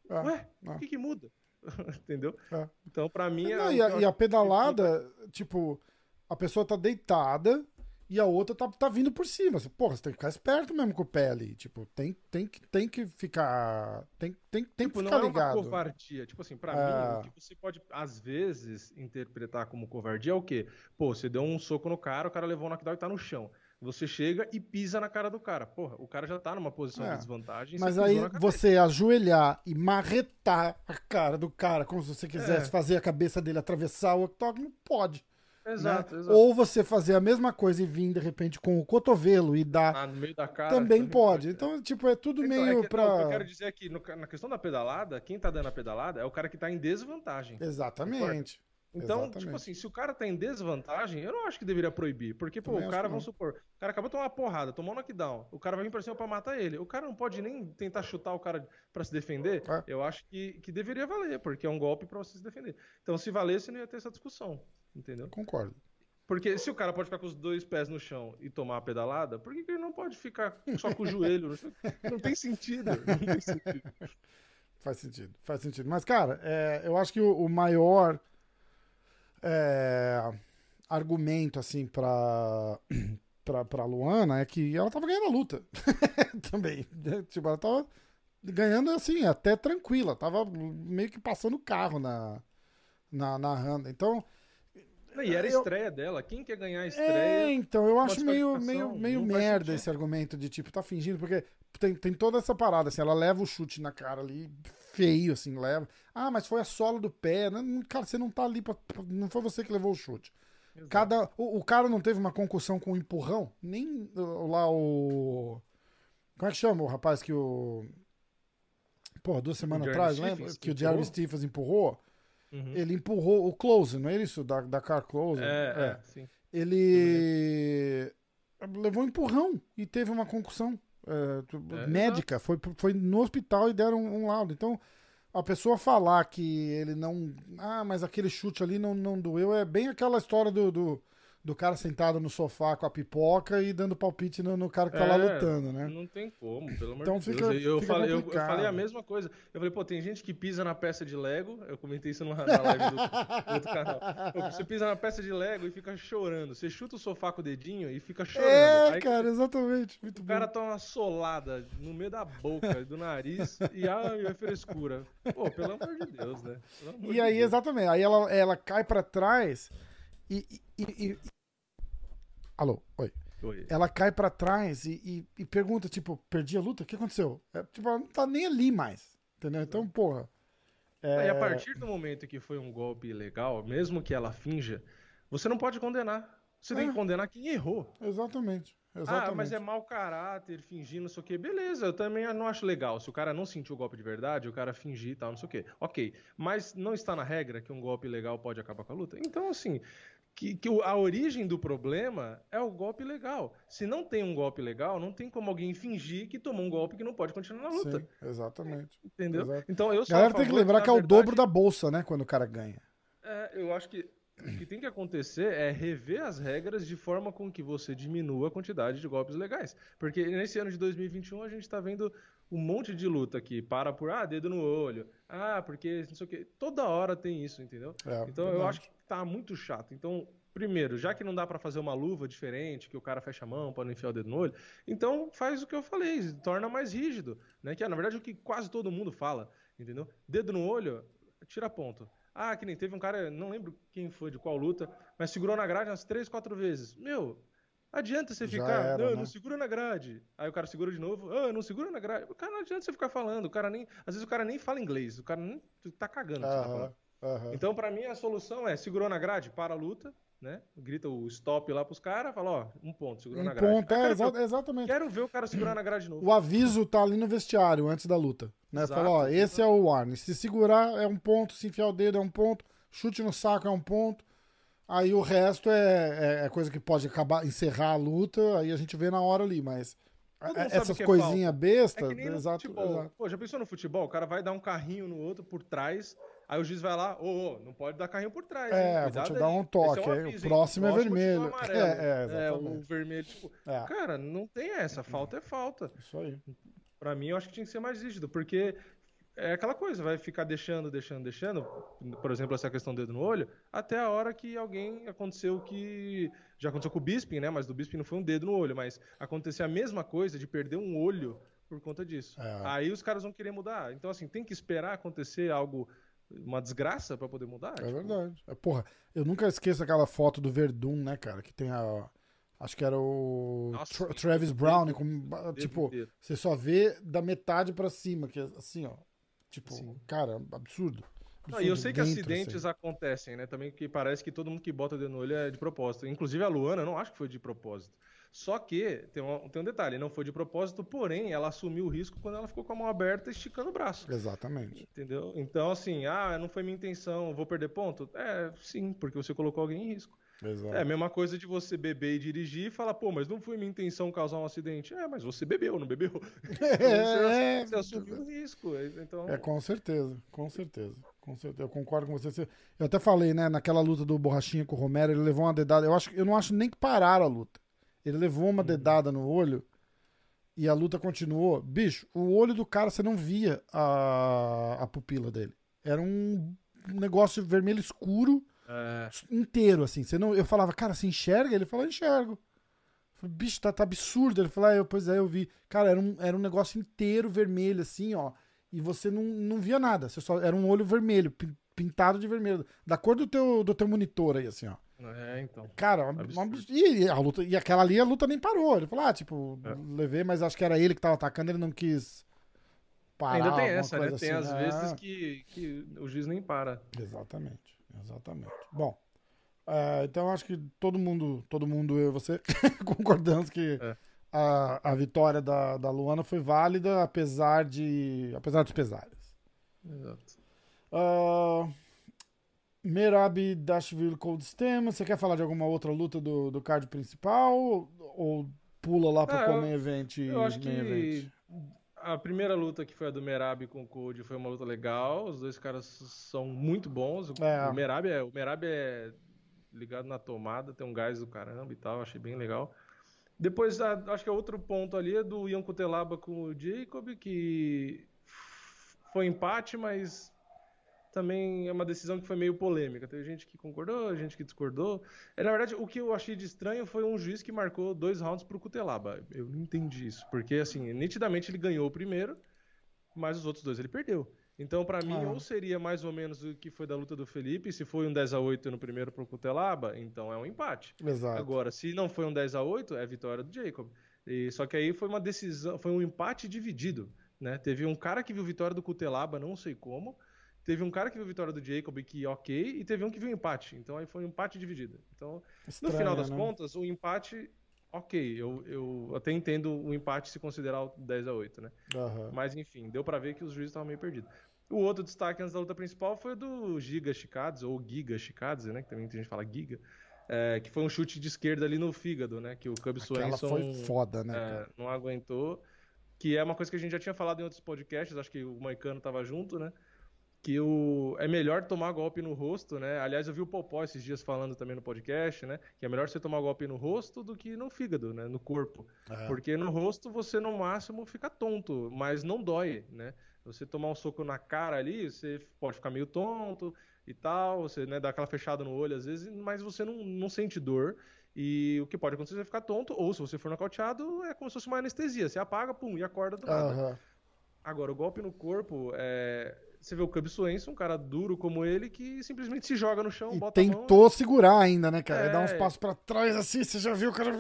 É, Ué, é. o que, que muda? *laughs* Entendeu? É. Então, pra mim. Não, é- e, a, e a acho que- pedalada, tipo, a pessoa tá deitada e a outra tá, tá vindo por cima. Porra, você tem que ficar esperto mesmo com o pé ali. Tipo, tem, tem, que- tem que ficar. Tem, tem, tem Tipo, que não ficar é ligado. uma covardia. Tipo assim, pra É. mim, o que você pode, às vezes, interpretar como covardia é o quê? Pô, você deu um soco no cara, o cara levou um knockdown e tá no chão. Você chega e pisa na cara do cara. Porra, o cara já tá numa posição É. de desvantagem. Mas aí você ajoelhar e marretar a cara do cara, como se você quisesse É. fazer a cabeça dele atravessar o octógono, não pode. Exato, né? exato. Ou você fazer a mesma coisa e vir de repente com o cotovelo e dar. Ah, no meio da cara. também pode. Então, tipo, é tudo Então, meio é que, pra. não, o que eu quero dizer é que no- na questão da pedalada, quem tá dando a pedalada é o cara que tá em desvantagem. Exatamente. Então, Exatamente. tipo assim, se o cara tá em desvantagem, eu não acho que deveria proibir. Porque, pô, Também o cara, vamos supor, o cara acabou de tomar uma porrada, tomou um knockdown. O cara vai vir pra cima pra matar ele. O cara não pode nem tentar chutar o cara pra se defender. É. Eu acho que, que deveria valer, porque é um golpe pra você se defender. Então, se valesse, não ia ter essa discussão. Entendeu? Concordo. Porque se o cara pode ficar com os dois pés no chão e tomar a pedalada, por que, que ele não pode ficar só com o joelho? *laughs* Não tem sentido. Não tem sentido. Faz sentido, faz sentido. Mas, cara, é, eu acho que o, o maior é, argumento, assim, pra, *clears throat* pra, pra Luana é que ela tava ganhando a luta. *laughs* Também. Tipo, ela tava ganhando, assim, até tranquila. Tava meio que passando o carro na, na, na Randa. Então, E era a Eu- estreia dela. Quem quer ganhar a é, estreia? então, eu acho meio, meio, meio merda esse argumento de, tipo, tá fingindo, porque tem, tem toda essa parada, assim, ela leva o chute na cara ali, feio, assim, leva. Ah, mas foi a sola do pé. Não, Cara, você não tá ali pra, Não foi você que levou o chute. Exato. Cada, o, o cara não teve uma concussão com um empurrão? Nem lá o. Como é que chama o rapaz que o. Porra, duas semanas atrás, Stephens lembra? que Que o Jeremy? Stephens empurrou. Uhum. Ele empurrou o Close, não é isso? Da, da Car Close? É, é, sim. Ele levou um empurrão e teve uma concussão é, É, médica. Foi, foi no hospital e deram um, um laudo. Então, a pessoa falar que ele não. Ah, mas aquele chute ali não, não doeu é bem aquela história do, do, do cara sentado no sofá com a pipoca e dando palpite no, no cara que tá lá É, lutando, né? Não tem como, pelo amor Então de fica- Deus. Eu, fica falei, eu, eu falei a mesma coisa. Eu falei, pô, tem gente que pisa na peça de Lego. Eu comentei isso numa, na live do, do outro canal. Pô, você pisa na peça de Lego e fica chorando. Você chuta o sofá com o dedinho e fica chorando. É, Aí cara, exatamente. Muito O bom. cara toma uma solada no meio da boca, do nariz, e ai, é frescura. Pô, pelo amor de Deus, né? E aí, exatamente, aí ela, ela cai pra trás e, e- e- Alô, oi. Oi. Ela cai pra trás e, e- e pergunta, tipo, perdi a luta? O que aconteceu? É, tipo, ela não tá nem ali mais, entendeu? Então, porra... é- E a partir do momento que foi um golpe legal, mesmo que ela finja, você não pode condenar. Você tem É. que condenar quem errou. Exatamente, exatamente. Ah, mas é mau caráter, fingir, não sei o quê. Beleza, eu também não acho legal. Se o cara não sentiu o golpe de verdade, o cara fingir e tal, não sei o quê. Ok. Mas não está na regra que um golpe legal pode acabar com a luta? Então, assim, que, que a origem do problema é o golpe legal. Se não tem um golpe legal, não tem como alguém fingir que tomou um golpe que não pode continuar na luta. Sim, exatamente. Entendeu? Exato. Então eu sou galera tem que lembrar na que é o verdade, dobro da bolsa, né, quando o cara ganha. É, eu acho que o que tem que acontecer é rever as regras de forma com que você diminua a quantidade de golpes legais. Porque nesse ano de 2021 a gente está vendo um monte de luta que para por, ah, dedo no olho, ah, porque não sei o quê. Toda hora tem isso, entendeu? É, Então eu verdade. acho que tá muito chato. Então, primeiro, já que não dá pra fazer uma luva diferente, que o cara fecha a mão para não enfiar o dedo no olho, então faz o que eu falei, torna mais rígido, né? Que é na verdade o que quase todo mundo fala, entendeu? Dedo no olho, tira ponto. Ah, que nem teve um cara, não lembro quem foi, de qual luta, mas segurou na grade umas três, quatro vezes. Meu, adianta você Já ficar, era, não, né? não segura na grade. Aí o cara segura de novo, ah, não segura na grade. O cara não adianta você ficar falando, o cara nem, às vezes o cara nem fala inglês, o cara nem tá cagando. o que você tá. Aham, aham. Então, pra mim, a solução é segurou na grade, para a luta, né? Grita o stop lá pros caras, fala, ó, um ponto, segurou na Um grade. ponto, é, quero, exa- ver, exatamente. quero ver o cara segurar na grade de novo. O aviso tá ali no vestiário antes da luta. Né? Exato, Fala, ó, esse é o warning. Se segurar é um ponto, se enfiar o dedo é um ponto, chute no saco é um ponto. Aí o resto é, é- é coisa que pode acabar, encerrar a luta, aí a gente vê na hora ali, mas é- essas é coisinhas É bestas, no exato, exato. Pô, já pensou no futebol? O cara vai dar um carrinho no outro por trás, aí o juiz vai lá, ô, ô, não pode dar carrinho por trás, hein? É, vou Cuidado te dar um toque, é um aí o aviso, hein? próximo é vermelho. amarelo. É, é, o exatamente. vermelho, tipo, É, cara, não tem essa, falta é falta. isso aí. Pra mim, eu acho que tinha que ser mais rígido, porque é aquela coisa, vai ficar deixando, deixando, deixando, por exemplo, essa questão do dedo no olho, até a hora que alguém aconteceu o que já aconteceu com o Bisping, né? Mas do Bisping não foi um dedo no olho, mas aconteceu a mesma coisa de perder um olho por conta disso. É. Aí os caras vão querer mudar. Então, assim, tem que esperar acontecer algo, uma desgraça pra poder mudar. É tipo, verdade. É, Porra, eu nunca esqueço aquela foto do Verdun, né, cara? Que tem a. Acho que era o Nossa, Tra-. Travis Brown, com, tipo, inteiro. você só vê da metade pra cima, que é assim, ó. Tipo, Sim. cara, absurdo. Não, e eu sei que acidentes assim. acontecem, né? Também que parece que todo mundo que bota o dedo no olho é de propósito. Inclusive a Luana, eu não acho que foi de propósito. Só que tem um, tem um detalhe, não foi de propósito, porém ela assumiu o risco quando ela ficou com a mão aberta esticando o braço. Exatamente. Entendeu? Então, assim, ah, não foi minha intenção, vou perder ponto? É, sim, porque você colocou alguém em risco. Exato. É a mesma coisa de você beber e dirigir e falar, pô, mas não foi minha intenção causar um acidente. É, mas você bebeu, não bebeu? *laughs* É, Você assumiu o risco. Então, É, com certeza, com certeza. Com certeza. Eu concordo com você. Eu até falei, né, naquela luta do Borrachinha com o Romero, ele levou uma dedada. Eu, acho, eu não acho nem que pararam a luta. Ele levou uma dedada no olho e a luta continuou. Bicho, o olho do cara, você não via a, a pupila dele. Era um negócio vermelho escuro é, inteiro, assim. Você não, eu falava, cara, você enxerga? Ele falou, enxergo. Eu falei, Bicho, tá, tá absurdo. Ele falou, ah, eu, pois é, eu vi. Cara, era um, era um negócio inteiro vermelho, assim, ó. E você não, não via nada. Você só, era um olho vermelho, pin- pintado de vermelho. Da cor do teu, do teu monitor aí, assim, ó. É, então. Cara, um Absurdo. absurdo. E, a luta, e aquela ali, a luta nem parou. Ele falou, ah, tipo, É. levei, mas acho que era ele que tava atacando, ele não quis parar. Ainda tem essa, né? coisa Tem assim. às Ah. vezes que, que o juiz nem para. Exatamente, exatamente. Bom, é, então acho que todo mundo, todo mundo, eu e você, *laughs* concordamos que É. a, a vitória da, da Luana foi válida, apesar de apesar dos pesares. Exato. Uh, Merab Dashville Cold Stem, você quer falar de alguma outra luta do, do card principal ou, pula lá pro Ah, eu- Common Event? Eu acho main event? que a primeira luta que foi a do Merab com o Code foi uma luta legal. Os dois caras são muito bons. O, É. o Merab é, o Merab é ligado na tomada, tem um gás do caramba e tal, achei bem legal. Depois, acho que é outro ponto ali é do Ian Cutelaba com o Jacob, que foi empate, mas também é uma decisão que foi meio polêmica. Teve gente que concordou, gente que discordou. É, na verdade, o que eu achei de estranho foi um juiz que marcou dois rounds pro Cutelaba. Eu não entendi isso, porque assim, nitidamente ele ganhou o primeiro, mas os outros dois ele perdeu. Então, para mim, ah. ou seria mais ou menos o que foi da luta do Felipe, se foi um 10 a 8 no primeiro pro Cutelaba, então é um empate. Exato. Agora, se não foi um 10 a 8, é vitória do Jacob. E, só que aí foi uma decisão, foi um empate dividido, né? Teve um cara que viu vitória do Cutelaba, não sei como, teve um cara que viu vitória do Jacob que ok, e teve um que viu empate. Então aí foi um empate dividido. Então, Estranho, no final das né? contas, o empate ok, eu, eu até entendo o empate se considerar o 10 a 8, né? Uhum. Mas enfim, deu para ver que os juízes estavam meio perdidos. O outro destaque antes da luta principal foi do Giga Chikadze, ou Giga Chikadze, né? Que também tem gente que fala Giga. É, que foi um chute de esquerda ali no fígado, né? Que o Cub Swanson foi foda, né? É, não aguentou. Que é uma coisa que a gente já tinha falado em outros podcasts, acho que o Maicano tava junto, né? Que o, é melhor tomar golpe no rosto, né? Aliás, eu vi o Popó esses dias falando também no podcast, né? Que é melhor você tomar golpe no rosto do que no fígado, né? No corpo. É. Porque no rosto você, no máximo, fica tonto, mas não dói, né? Você tomar um soco na cara ali, você pode ficar meio tonto e tal, você né, dá aquela fechada no olho às vezes, mas você não, não sente dor. E o que pode acontecer é ficar tonto, ou se você for nocauteado, é como se fosse uma anestesia. Você apaga, pum, e acorda do nada. Agora, o golpe no corpo, é... você vê o Cub Swenson, um cara duro como ele, que simplesmente se joga no chão, e bota tentou mão... segurar ainda, né, cara? É... Dá uns passos para trás assim, você já viu o cara...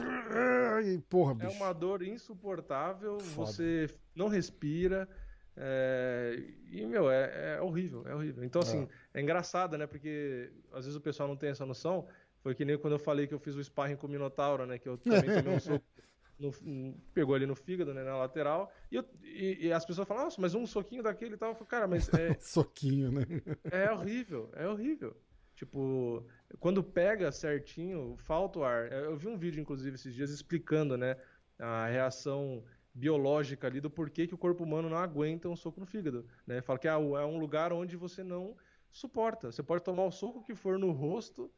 E, porra, bicho. É uma dor insuportável, Foda. você não respira... É, e, meu, é, é, horrível, é horrível. Então, assim, é. é engraçado, né? Porque às vezes o pessoal não tem essa noção. Foi que nem quando eu falei que eu fiz o sparring com o Minotauro, né? Que eu também tomei um *laughs* soco. No, pegou ali no fígado, né, na lateral, e, eu, e, e, as pessoas falam, nossa, mas um soquinho daquele e tal. Eu falei, cara, mas é. *laughs* soquinho, né? É horrível, é horrível. Tipo, quando pega certinho, falta o ar. Eu vi um vídeo, inclusive, esses dias explicando, né, a reação biológica ali do porquê que o corpo humano não aguenta um soco no fígado. Né? Fala que ah, é um lugar onde você não suporta. Você pode tomar o soco que for no rosto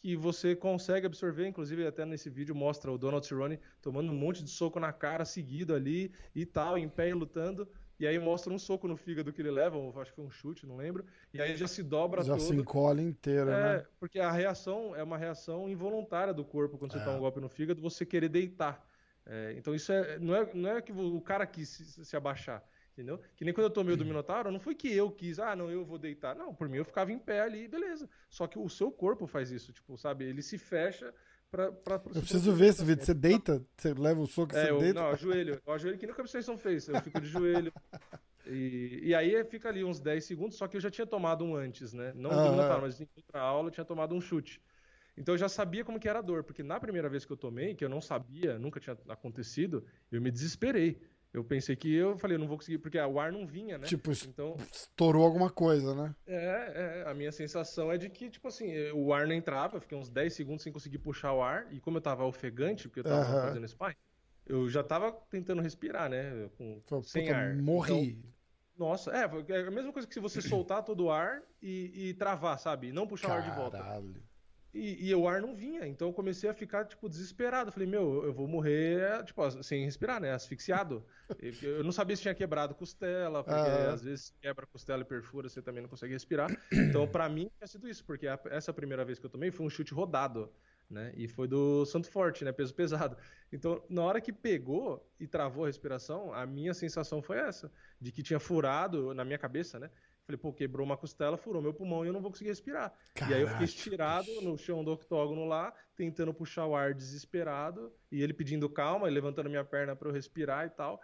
que você consegue absorver, inclusive até nesse vídeo mostra o Donald Cerrone tomando um monte de soco na cara seguido ali e tal, em pé e lutando, e aí mostra um soco no fígado que ele leva, acho que foi um chute, não lembro, e aí já se dobra já todo. Já se encolhe inteira, é, né? Porque a reação é uma reação involuntária do corpo quando você é. toma um golpe no fígado, você querer deitar. É, então isso é não, é não é que o cara quis se, se, abaixar, entendeu? Que nem quando eu tomei o do Minotauro, não foi que eu quis, ah, não, eu vou deitar. Não, por mim eu ficava em pé ali, beleza. Só que o seu corpo faz isso, tipo, sabe? Ele se fecha pra. pra eu preciso ver esse vídeo. Você deita, você leva o soco, é, você eu, deita. Não, ajoelho. Eu ajoelho que nem o Cabeção fez. Eu fico de joelho. E, e, aí fica ali uns 10 segundos, só que eu já tinha tomado um antes, né? Não ah, do Minotauro, mas em outra aula eu tinha tomado um chute. Então eu já sabia como que era a dor, porque na primeira vez que eu tomei, que eu não sabia, nunca tinha acontecido, eu me desesperei. Eu pensei que eu falei, eu não vou conseguir, porque o ar não vinha, né? Tipo, então, estourou alguma coisa, né? É, é, a minha sensação é de que, tipo assim, o ar não entrava, eu fiquei uns 10 segundos sem conseguir puxar o ar, e como eu tava ofegante, porque eu tava uhum. fazendo spy, eu já tava tentando respirar, né? Com, Pô, sem puta, ar. Morri. Então, nossa, é, é a mesma coisa que se você *clears throat* soltar todo o ar e, e travar, sabe? não puxar Caralho. o ar de volta. E, e, o ar não vinha, então eu comecei a ficar, tipo, desesperado. Falei, meu, eu vou morrer, tipo, sem respirar, né? Asfixiado. eu não sabia se tinha quebrado costela, porque ah. às vezes quebra costela e perfura, você também não consegue respirar. Então, para mim, tinha sido isso, porque a, essa primeira vez que eu tomei foi um chute rodado, né? E foi do Santo Forte, né? Peso pesado. Então, na hora que pegou e travou a respiração, a minha sensação foi essa, de que tinha furado na minha cabeça, né? Falei, pô, quebrou uma costela, furou meu pulmão e eu não vou conseguir respirar. Caraca, e aí eu fiquei estirado no chão do octógono lá, tentando puxar o ar desesperado, e ele pedindo calma, e levantando minha perna para eu respirar e tal.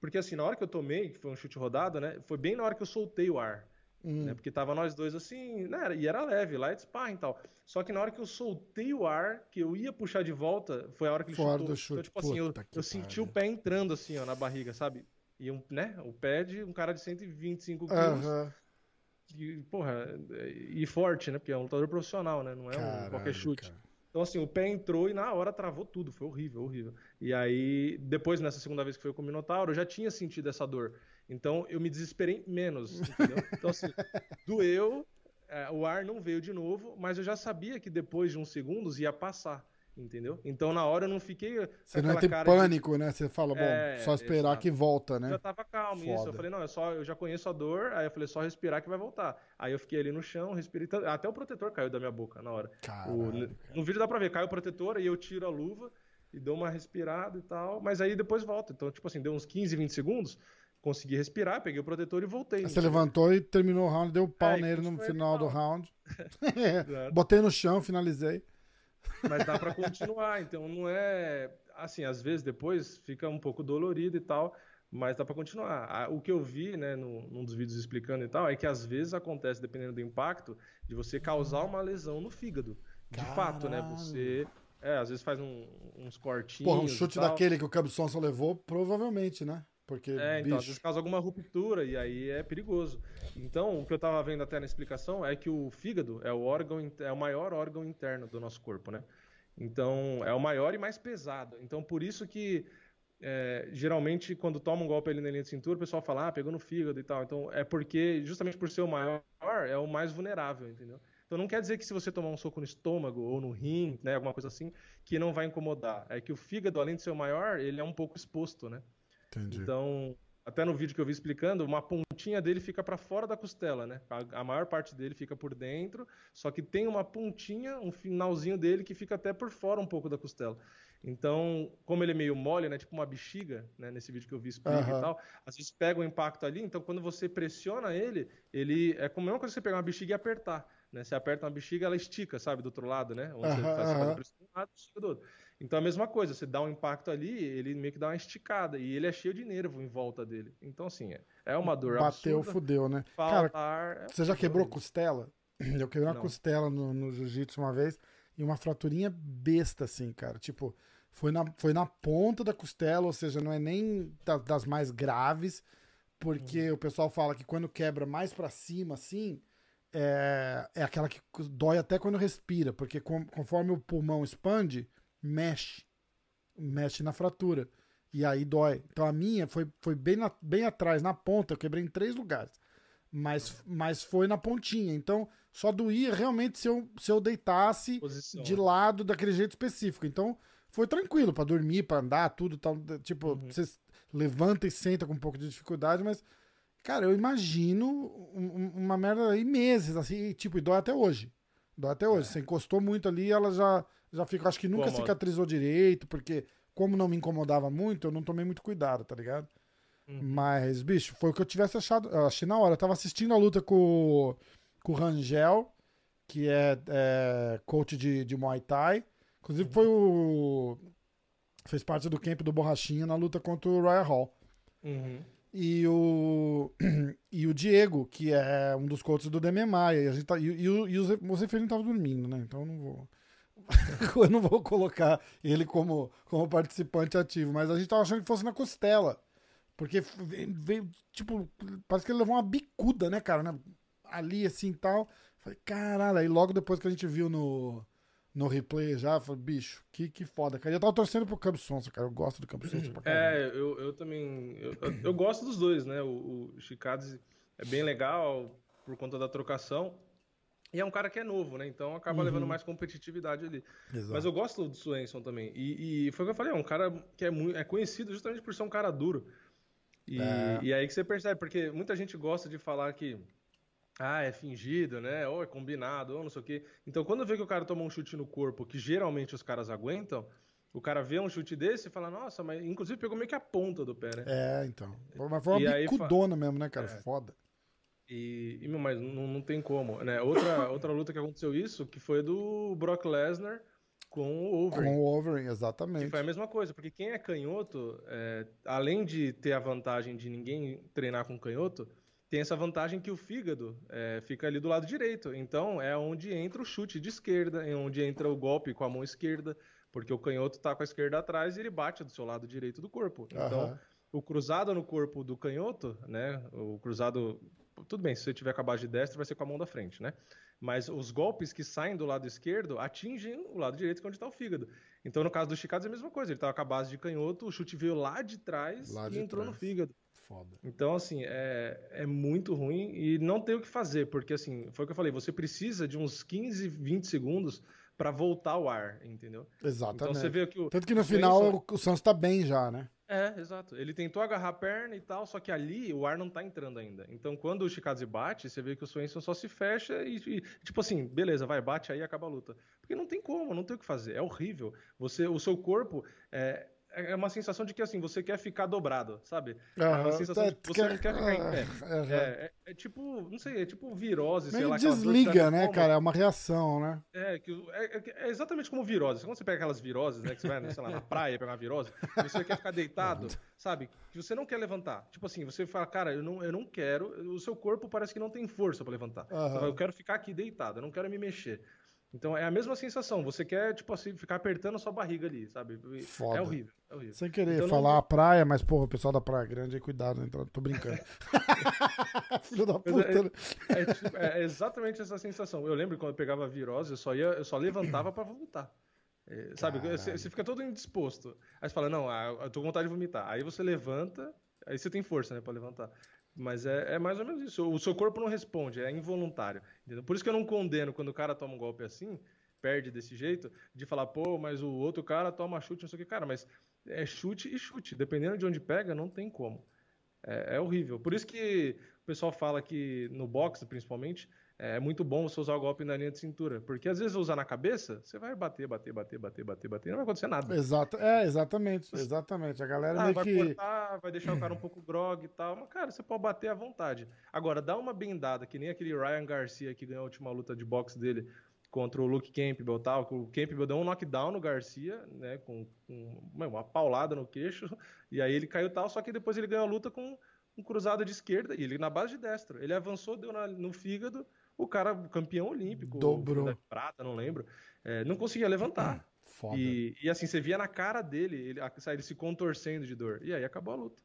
Porque assim, na hora que eu tomei, que foi um chute rodado, né? Foi bem na hora que eu soltei o ar. Hum. Né, porque tava nós dois assim, né? E era leve, light sparring e tal. Só que na hora que eu soltei o ar, que eu ia puxar de volta, foi a hora que ele Fora chutou. chute. Então, tipo assim, eu, eu senti o pé entrando assim, ó, na barriga, sabe? E um, né, o pé de um cara de 125 quilos. Uhum. E, porra, e forte, né? Porque é um lutador profissional, né? Não é Caralho, um qualquer chute. Cara. Então, assim, o pé entrou e na hora travou tudo. Foi horrível, horrível. E aí, depois, nessa segunda vez que foi com o Minotauro, eu já tinha sentido essa dor. Então, eu me desesperei menos, entendeu? Então, assim, *laughs* doeu, é, o ar não veio de novo, mas eu já sabia que depois de uns segundos ia passar entendeu? Então na hora eu não fiquei. Você não tem pânico, de... né? Você fala, bom, é, só esperar exato. que volta, né? Eu já tava calmo, Foda. isso. Eu falei, não, é só, eu já conheço a dor, aí eu falei, só respirar que vai voltar. Aí eu fiquei ali no chão, respirei. Até o protetor caiu da minha boca na hora. Caralho, o, no, no vídeo dá pra ver, caiu o protetor, aí eu tiro a luva e dou uma respirada e tal, mas aí depois volta. Então, tipo assim, deu uns 15, 20 segundos consegui respirar, peguei o protetor e voltei. Você levantou e terminou o round, deu pau é, nele no final do round. *laughs* *laughs* Botei no chão, finalizei. Mas dá para continuar, então não é assim, às vezes depois fica um pouco dolorido e tal, mas dá para continuar. O que eu vi, né, no, num dos vídeos explicando e tal, é que às vezes acontece, dependendo do impacto, de você causar uma lesão no fígado. De Caralho. fato, né? Você é, às vezes faz um, uns cortinhos. Porra, um chute daquele que o Cub só levou, provavelmente, né? Porque, é, então, bicho... às vezes causa alguma ruptura e aí é perigoso. Então, o que eu estava vendo até na explicação é que o fígado é o órgão é o maior órgão interno do nosso corpo, né? Então, é o maior e mais pesado. Então, por isso que é, geralmente quando toma um golpe ali na linha de cintura, o pessoal fala, ah, pegou no fígado e tal. Então, é porque justamente por ser o maior, é o mais vulnerável, entendeu? Então não quer dizer que se você tomar um soco no estômago ou no rim, né, alguma coisa assim, que não vai incomodar. É que o fígado, além de ser o maior, ele é um pouco exposto, né? Entendi. Então, até no vídeo que eu vi explicando, uma pontinha dele fica para fora da costela, né? A, a, maior parte dele fica por dentro, só que tem uma pontinha, um finalzinho dele que fica até por fora um pouco da costela. Então, como ele é meio mole, né? Tipo uma bexiga, né? Nesse vídeo que eu vi explica uhum. e tal. Às vezes pega o impacto ali, então quando você pressiona ele, ele é como a mesma coisa que você pegar uma bexiga e apertar. Né? Você aperta uma bexiga, ela estica, sabe, do outro lado, né? Onde uhum, você faz, faz a pressão de um lado, estica do outro. Então a mesma coisa, você dá um impacto ali, ele meio que dá uma esticada e ele é cheio de nervo em volta dele. Então assim, é, é uma dor Bateu, absurda. fudeu, né? Cara, é você já quebrou costela? *clears throat* Eu quebrei uma costela no, no jiu-jitsu uma vez e uma fraturinha besta assim, cara. Tipo, foi na, foi na ponta da costela, ou seja, não é nem da, das mais graves, porque uhum. o pessoal fala que quando quebra mais para cima assim, é, é aquela que dói até quando respira, porque com, conforme o pulmão expande, mexe. Mexe na fratura. E aí dói. Então a minha foi, foi bem, na, bem atrás, na ponta. Eu quebrei em três lugares. Mas, mas foi na pontinha. Então só doía realmente se eu, se eu deitasse Posição. de lado daquele jeito específico. Então foi tranquilo para dormir, para andar, tudo. Tal, tipo, uhum. você levanta e senta com um pouco de dificuldade, mas. Cara, eu imagino uma merda aí meses, assim, e, tipo, e dói até hoje. Dói até hoje. É. Você encostou muito ali, ela já já fico, acho que nunca cicatrizou direito, porque como não me incomodava muito, eu não tomei muito cuidado, tá ligado? Uhum. Mas, bicho, foi o que eu tivesse achado. Eu achei na hora. Eu tava assistindo a luta com, com o Rangel, que é, é coach de, de Muay Thai. Inclusive uhum. foi o. Fez parte do camp do Borrachinha na luta contra o Ryan Hall. Uhum. E o, *clears throat* e o Diego, que é um dos coaches do DMMA. E, a gente tá, e, e, o, e o Zeferino tava dormindo, né? Então eu não vou. *laughs* eu não vou colocar ele como, como participante ativo, mas a gente tava achando que fosse na costela. Porque veio, tipo, parece que ele levou uma bicuda, né, cara? Né? Ali assim e tal. Falei, caralho. Aí logo depois que a gente viu no, no replay já, falei, bicho, que, que foda, cara. Eu tava torcendo pro Campos Sonsa, cara. Eu gosto do Campos Sonsa pra caramba. É, eu, eu também. Eu, eu, gosto dos dois, né? O, o Chicades é bem legal por conta da trocação. E é um cara que é novo, né? Então acaba uhum. levando mais competitividade ali. Exato. Mas eu gosto do Swenson também. E, e, foi o que eu falei, é um cara que é, muito, é conhecido justamente por ser um cara duro. E, é. e aí que você percebe, porque muita gente gosta de falar que ah, é fingido, né? Ou é combinado, ou não sei o quê. Então, quando vê que o cara toma um chute no corpo, que geralmente os caras aguentam, o cara vê um chute desse e fala, nossa, mas inclusive pegou meio que a ponta do pé, né? É, então. Mas foi uma bicudona fa... mesmo, né, cara? É. Foda. E, e mas não, não tem como, né? Outra, *laughs* outra luta que aconteceu isso, que foi do Brock Lesnar com o Overeem. Com o Overeem, exatamente. Que foi a mesma coisa, porque quem é canhoto, é, além de ter a vantagem de ninguém treinar com canhoto, tem essa vantagem que o fígado é, fica ali do lado direito. Então é onde entra o chute de esquerda, é onde entra o golpe com a mão esquerda, porque o canhoto está com a esquerda atrás e ele bate do seu lado direito do corpo. Então, uhum. o cruzado no corpo do canhoto, né? O cruzado tudo bem, se você tiver com a base de destra, vai ser com a mão da frente, né? Mas os golpes que saem do lado esquerdo atingem o lado direito, que é onde está o fígado. Então, no caso do Chicago, é a mesma coisa. Ele estava com a base de canhoto, o chute veio lá de trás lá e de entrou trás. no fígado. Foda. Então, assim, é, é muito ruim e não tem o que fazer, porque, assim, foi o que eu falei, você precisa de uns 15, 20 segundos para voltar ao ar, entendeu? Exatamente. Então você vê que o, Tanto que no final o, o Santos tá bem já, né? É, exato. Ele tentou agarrar a perna e tal, só que ali o ar não tá entrando ainda. Então, quando o Shikaze bate, você vê que o Swenson só se fecha e, e, tipo assim, beleza, vai, bate aí e acaba a luta. Porque não tem como, não tem o que fazer. É horrível. Você, o seu corpo é, é, é uma sensação de que assim, você quer ficar dobrado, sabe? Uhum, é uma sensação tá, de que você quer... não quer ficar em pé. Uhum. É, é, é, tipo, não sei, é tipo virose, Meio sei lá. desliga, né, cara? É uma reação, né? É, que, é, é, exatamente como virose. Quando você pega aquelas viroses, né, que você vai, sei lá, na praia pegar uma virose, você quer ficar deitado, *laughs* sabe? Que você não quer levantar. Tipo assim, você fala, cara, eu não, eu não quero, o seu corpo parece que não tem força para levantar. Uhum. Eu quero ficar aqui deitado, eu não quero me mexer. Então é a mesma sensação. Você quer, tipo assim, ficar apertando a sua barriga ali, sabe? Foda. É horrível. É horrível. Sem querer então, falar não... a praia, mas, porra, o pessoal da Praia Grande aí, cuidado, então, tô brincando. *laughs* *laughs* Filho da é, puta. É, né? é, tipo, é, exatamente essa sensação. Eu lembro quando eu pegava virose, eu só, ia, eu só levantava pra vomitar. É, sabe? Você, você, fica todo indisposto. Aí você fala, não, ah, eu tô com vontade de vomitar. Aí você levanta, aí você tem força, né, pra levantar. Mas é, é, mais ou menos isso. O seu corpo não responde, é involuntário. Entendeu? Por isso que eu não condeno quando o cara toma um golpe assim, perde desse jeito, de falar, pô, mas o outro cara toma chute, não sei o que. Cara, mas é chute e chute. Dependendo de onde pega, não tem como. É, é horrível. Por isso que o pessoal fala que no boxe, principalmente, é muito bom você usar o golpe na linha de cintura. Porque às vezes usar na cabeça, você vai bater, bater, bater, bater, bater, bater, e não vai acontecer nada. Exato, é, exatamente, exatamente. A galera ah, meio vai que... cortar, vai deixar o cara um pouco grog e tal. Mas, cara, você pode bater à vontade. Agora, dá uma bendada, que nem aquele Ryan Garcia que ganhou a última luta de boxe dele contra o Luke Campbell tal. O Campbell deu um knockdown no Garcia, né? Com, com uma paulada no queixo. *laughs* E aí ele caiu tal, só que depois ele ganhou a luta com um cruzado de esquerda, e ele na base de destro. Ele avançou, deu na, no fígado o cara, campeão olímpico, dobrou. prata, não lembro, é, não conseguia levantar. *clears throat* Foda. E, e assim, você via na cara dele, ele, ele se contorcendo de dor. E aí acabou a luta.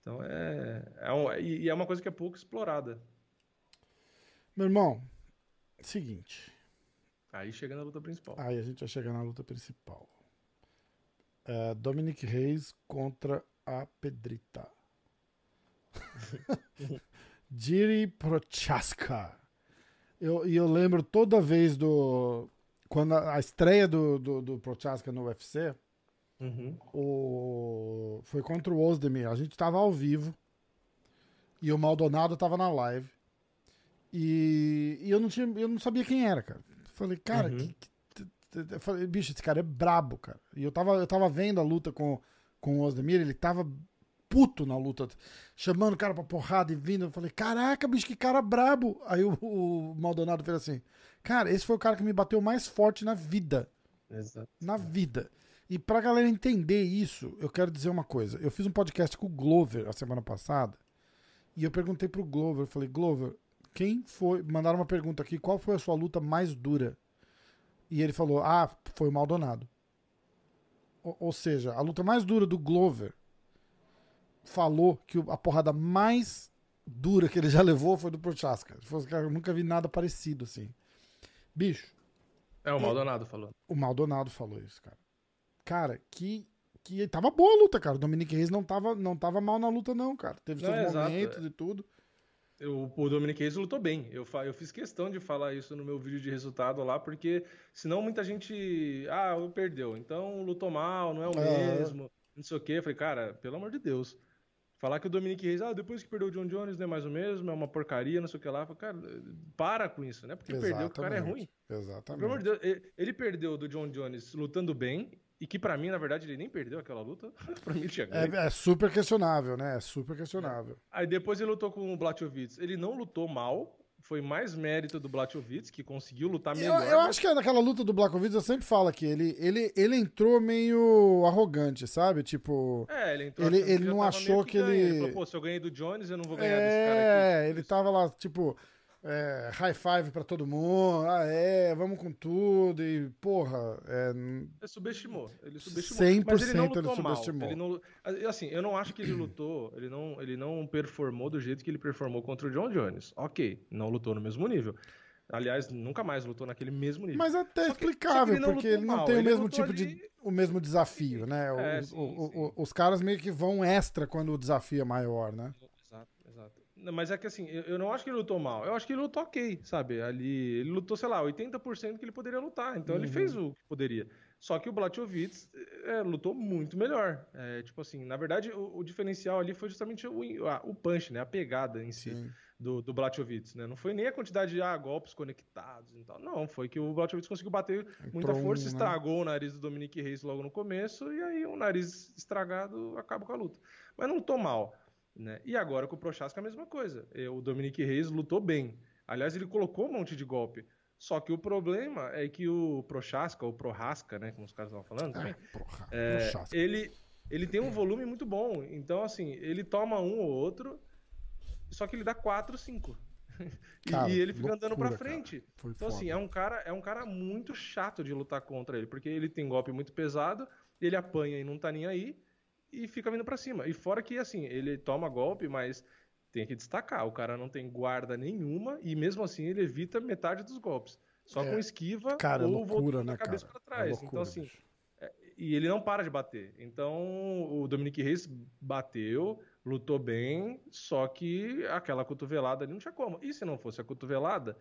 Então é. é um, e é uma coisa que é pouco explorada. Meu irmão, seguinte. Aí chega na luta principal. Aí a gente vai chegar na luta principal. É, Dominic Reis contra a Pedrita. *laughs* *laughs* Jiri Prochaska. Eu, e eu lembro toda vez do. Quando a, a estreia do, do, do Prochaska no UFC, uhum. o, foi contra o Ozdemir. A gente tava ao vivo e o Maldonado tava na live. E, e eu, não tinha, eu não sabia quem era, cara. Falei, cara, uhum. que, que, eu falei, bicho, esse cara é brabo, cara. E eu tava, eu tava vendo a luta com, com o Ozdemir, ele tava puto na luta, chamando o cara pra porrada e vindo. Eu falei, caraca, bicho, que cara brabo. Aí o, o, Maldonado fez assim, cara, esse foi o cara que me bateu mais forte na vida. Exato. Na vida. E pra galera entender isso, eu quero dizer uma coisa. Eu fiz um podcast com o Glover a semana passada e eu perguntei pro Glover, eu falei, Glover, quem foi. Mandaram uma pergunta aqui, qual foi a sua luta mais dura? E ele falou, ah, foi o Maldonado. Ou, ou seja, a luta mais dura do Glover falou que a porrada mais dura que ele já *laughs* levou foi do Prochaska. Eu nunca vi nada parecido assim. Bicho. É, o Maldonado falou. O Maldonado falou isso, cara. Cara, que. Que tava boa a luta, cara. O Dominic Reis não tava, não tava mal na luta, não, cara. Teve não, seus é momentos exato. e tudo. Eu, o Dominic Reis lutou bem. Eu, eu fiz questão de falar isso no meu vídeo de resultado lá, porque senão muita gente. Ah, perdeu. Então lutou mal, não é o é. mesmo. Não sei o quê. Eu falei, cara, pelo amor de Deus. Falar que o Dominic Reis, ah, depois que perdeu o John Jones, não é mais o mesmo, é uma porcaria, não sei o que lá. Cara, para com isso, né? Porque Exatamente. perdeu, o cara é ruim. Exatamente. Pelo amor de Deus, ele, perdeu do John Jones lutando bem, e que para mim, na verdade, ele nem perdeu aquela luta. *laughs* pra mim, tinha ganho. É, é, super questionável, né? É super questionável. É. Aí depois ele lutou com o Blachowicz. Ele não lutou mal, foi mais mérito do Blachowicz, que conseguiu lutar melhor. Eu, eu acho que naquela luta do Blachowicz, eu sempre falo que ele, ele, ele entrou meio arrogante, sabe? Tipo. É, ele entrou. Ele, ele não achou que, que ele. ele falou, Pô, se eu ganhei do Jones, eu não vou ganhar é, desse cara aqui. É, ele tava lá, tipo. É, high five pra todo mundo, ah, é, vamos com tudo, e, porra. É... Ele subestimou. Ele subestimou. 100% mas ele, não lutou ele subestimou. Ele não, assim, eu não acho que ele lutou, ele não, ele não performou do jeito que ele performou contra o John Jones. Ok, não lutou no mesmo nível. Aliás, nunca mais lutou naquele mesmo nível. Mas até explicável, ele porque ele não mal. tem o mesmo tipo ali... de. o mesmo desafio, né? É, os, sim, o, sim. os caras meio que vão extra quando o desafio é maior, né? Mas é que assim, eu não acho que ele lutou mal. Eu acho que ele lutou ok, sabe? Ali, ele lutou, sei lá, 80% que ele poderia lutar. Então uhum. ele fez o que poderia. Só que o Blachowicz é, lutou muito melhor. É, tipo assim, na verdade, o, o, diferencial ali foi justamente o, a, o punch, né? A pegada em si Sim. do, do Blachowicz, né? Não foi nem a quantidade de ah, golpes conectados e tal. Não, foi que o Blachowicz conseguiu bater muita força, né? estragou o nariz do Dominique Reis logo no começo, e aí o nariz estragado acaba com a luta. Mas não lutou mal. Né? E agora com o Prochaska a mesma coisa. O Dominique Reis lutou bem. Aliás, ele colocou um monte de golpe. Só que o problema é que o Prochaska, ou Prohasca, né, como os caras estavam falando também, é, é, ele, ele tem um volume muito bom. Então, assim, ele toma um ou outro, só que ele dá quatro, cinco. *laughs* Cara, e ele fica loucura, andando pra frente. Então, assim, é um, cara, é um cara muito chato de lutar contra ele, porque ele tem golpe muito pesado, ele apanha e não tá nem aí e fica vindo para cima. E fora que, assim, ele toma golpe, mas tem que destacar, o cara não tem guarda nenhuma e mesmo assim ele evita metade dos golpes. Só é, com esquiva cara, ou voltando né, a cabeça para trás. É loucura, então, assim, é, e ele não para de bater. Então, o Dominique Reis bateu, lutou bem, só que aquela cotovelada ali não tinha como. E se não fosse a cotovelada,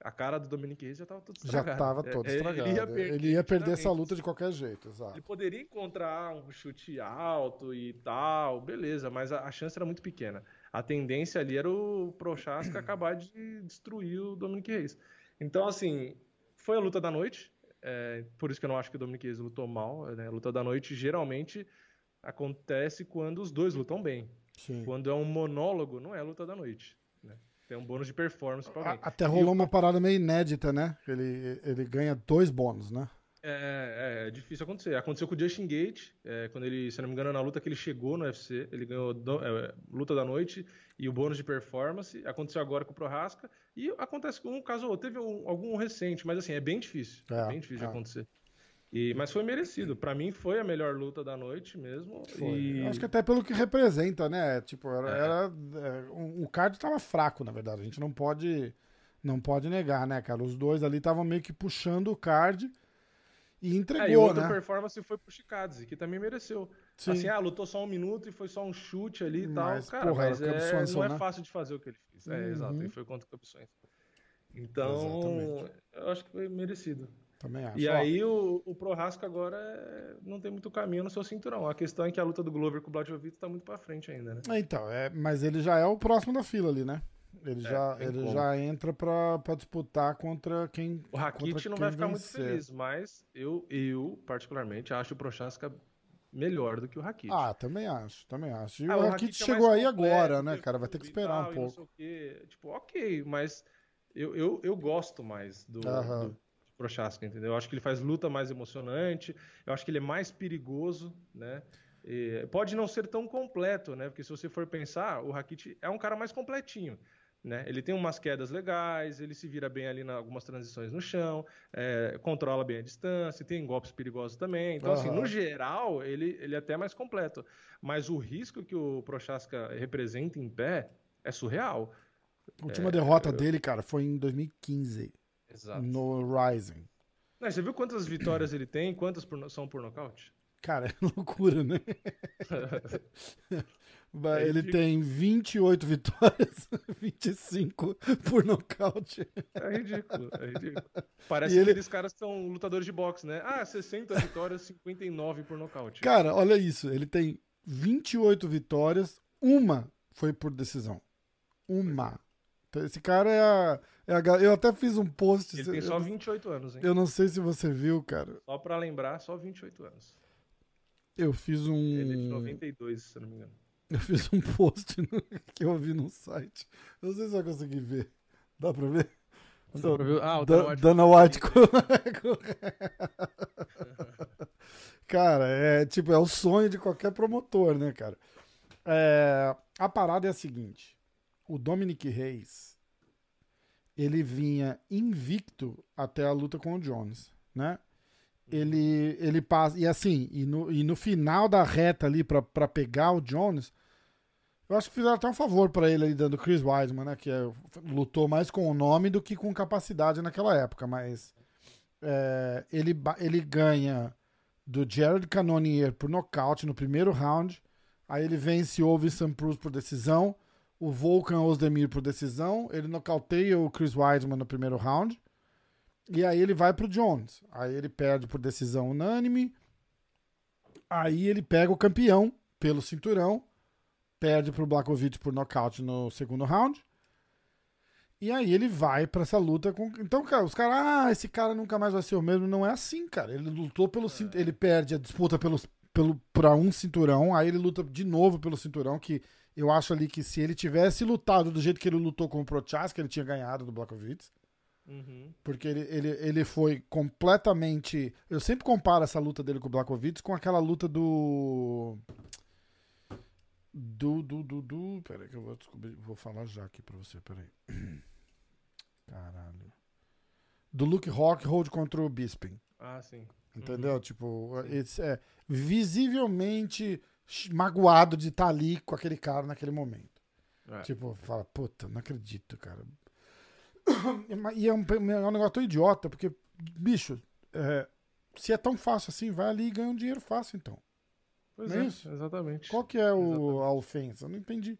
a cara do Dominic Reis já estava todo estragado. Já estava todo estragado. Ele ia perder, ele ia perder essa luta de qualquer jeito, exato. Ele poderia encontrar um chute alto e tal, beleza, mas a, a chance era muito pequena. A tendência ali era o Prochaska *clears throat* acabar de destruir o Dominic Reis. Então, assim, foi a luta da noite. É, por isso que eu não acho que o Dominic Reis lutou mal. Né? A luta da noite geralmente acontece quando os dois lutam bem. Sim. Quando é um monólogo, não é a luta da noite. Tem um bônus de performance pra alguém. Até rolou uma parada meio inédita, né? Ele, ele ganha dois bônus, né? É, é, é difícil acontecer. Aconteceu com o Justin Gate, é, quando ele, se não me engano, na luta que ele chegou no UFC, ele ganhou do, é, luta da noite e o bônus de performance. Aconteceu agora com o Prohaska e acontece com um caso ou outro. Teve um, algum recente, mas assim, é bem difícil. É, é bem difícil de é. acontecer. E, mas foi merecido. Para mim foi a melhor luta da noite mesmo. E... Acho que até pelo que representa, né? Tipo, era, é. era é, o card tava fraco, na verdade. A gente não pode não pode negar, né, cara? Os dois ali estavam meio que puxando o card e entregou, é, e outra né? performance foi pro Chikadze, que também mereceu. Sim. Assim, ah, lutou só um minuto e foi só um chute ali e tal. Cara, porra, mas é, não é né? fácil de fazer o que ele fez. É, uhum. exato, e foi contra opções. Então, Exatamente. eu acho que foi merecido. Também acho. E aí o, o Prohasco agora é... não tem muito caminho no seu cinturão. A questão é que a luta do Glover com o Blachowicz tá muito pra frente ainda, né? É, então, é, mas ele já é o próximo da fila ali, né? Ele, é, já, ele já entra pra, pra disputar contra quem. O Rakit não vai ficar vencer. muito feliz, mas eu, eu, particularmente, acho o Prochaska melhor do que o Rakit. Ah, também acho, também acho. E ah, o Rakit é chegou aí agora, né, cara? Vai ter que esperar um pouco. Tipo, ok, mas eu, eu, eu gosto mais do, do Prochaska, entendeu? Eu acho que ele faz luta mais emocionante, eu acho que ele é mais perigoso, né? E pode não ser tão completo, né? Porque se você for pensar, o Rakit é um cara mais completinho. Né? Ele tem umas quedas legais, ele se vira bem ali em algumas transições no chão, é, controla bem a distância, tem golpes perigosos também. Então, uhum. assim, no geral, ele, ele é até mais completo. Mas o risco que o Prochaska representa em pé é surreal. A última é, derrota eu... dele, cara, foi em 2015. Exato. no Rising. Não, você viu quantas vitórias ele tem? Quantas por, são por nocaute? Cara, *laughs* é loucura, né? *laughs* é ele tem 28 vitórias, *laughs* 25 por nocaute. É ridículo, é ridículo. Parece e que ele... aqueles caras são lutadores de boxe, né? Ah, 60 vitórias, 59 por nocaute. Cara, olha isso. Ele tem 28 vitórias, uma foi por decisão. Uma. Então, esse cara é a é eu até fiz um post. Ele tem só 28 anos, hein? Eu não sei se você viu, cara. Só pra lembrar, só 28 anos. Eu fiz um. Ele é de 92, se eu não me engano. Eu fiz um post *laughs* no... que eu vi no site. Eu não sei se vai conseguir ver. Dá pra ver? Dá pra ver? Ah, o Dana White. Dana White. *laughs* cara, é tipo, é o sonho de qualquer promotor, né, cara? É... A parada é a seguinte: o Dominic Reis ele vinha invicto até a luta com o Jones, né? Ele, ele passa. E assim, e no, e no final da reta ali pra pegar o Jones, eu acho que fizeram até um favor para ele ali, dando Chris Weidman, né? Que é, lutou mais com o nome do que com capacidade naquela época, mas é, ele, ele ganha do Jared Cannonier por nocaute no primeiro round. Aí ele vence o Ovison Cruz por decisão, o Volkan Ozdemir por decisão, ele nocauteia o Chris Weidman no primeiro round. E aí ele vai pro Jones. Aí ele perde por decisão unânime. Aí ele pega o campeão pelo cinturão, perde pro Blakovic por nocaute no segundo round. E aí ele vai para essa luta com. Então, cara, os caras, ah, esse cara nunca mais vai ser o mesmo. Não é assim, cara. Ele lutou pelo. É. Ele perde a disputa pelo, pelo, pra um cinturão, aí ele luta de novo pelo cinturão, que eu acho ali que se ele tivesse lutado do jeito que ele lutou com o Prochaska, ele tinha ganhado do Blakovic. Uhum. Porque ele, ele, ele foi completamente. Eu sempre comparo essa luta dele com o Blakovic com aquela luta do. Do. Do. Do. do peraí, que eu vou descobrir. Vou falar já aqui pra você, peraí. *clears throat* Caralho. Do Luke Rockhold contra o Bisping. Ah, sim. Entendeu? Uhum. Tipo, esse é visivelmente magoado de estar tá ali com aquele cara naquele momento. É. Tipo, fala, puta, não acredito, cara. *coughs* E é um, é um negócio tão idiota, porque, bicho, é, se é tão fácil assim, vai ali e ganha um dinheiro fácil, então. Pois não é, é isso? exatamente. Qual que é o, a ofensa? Não entendi.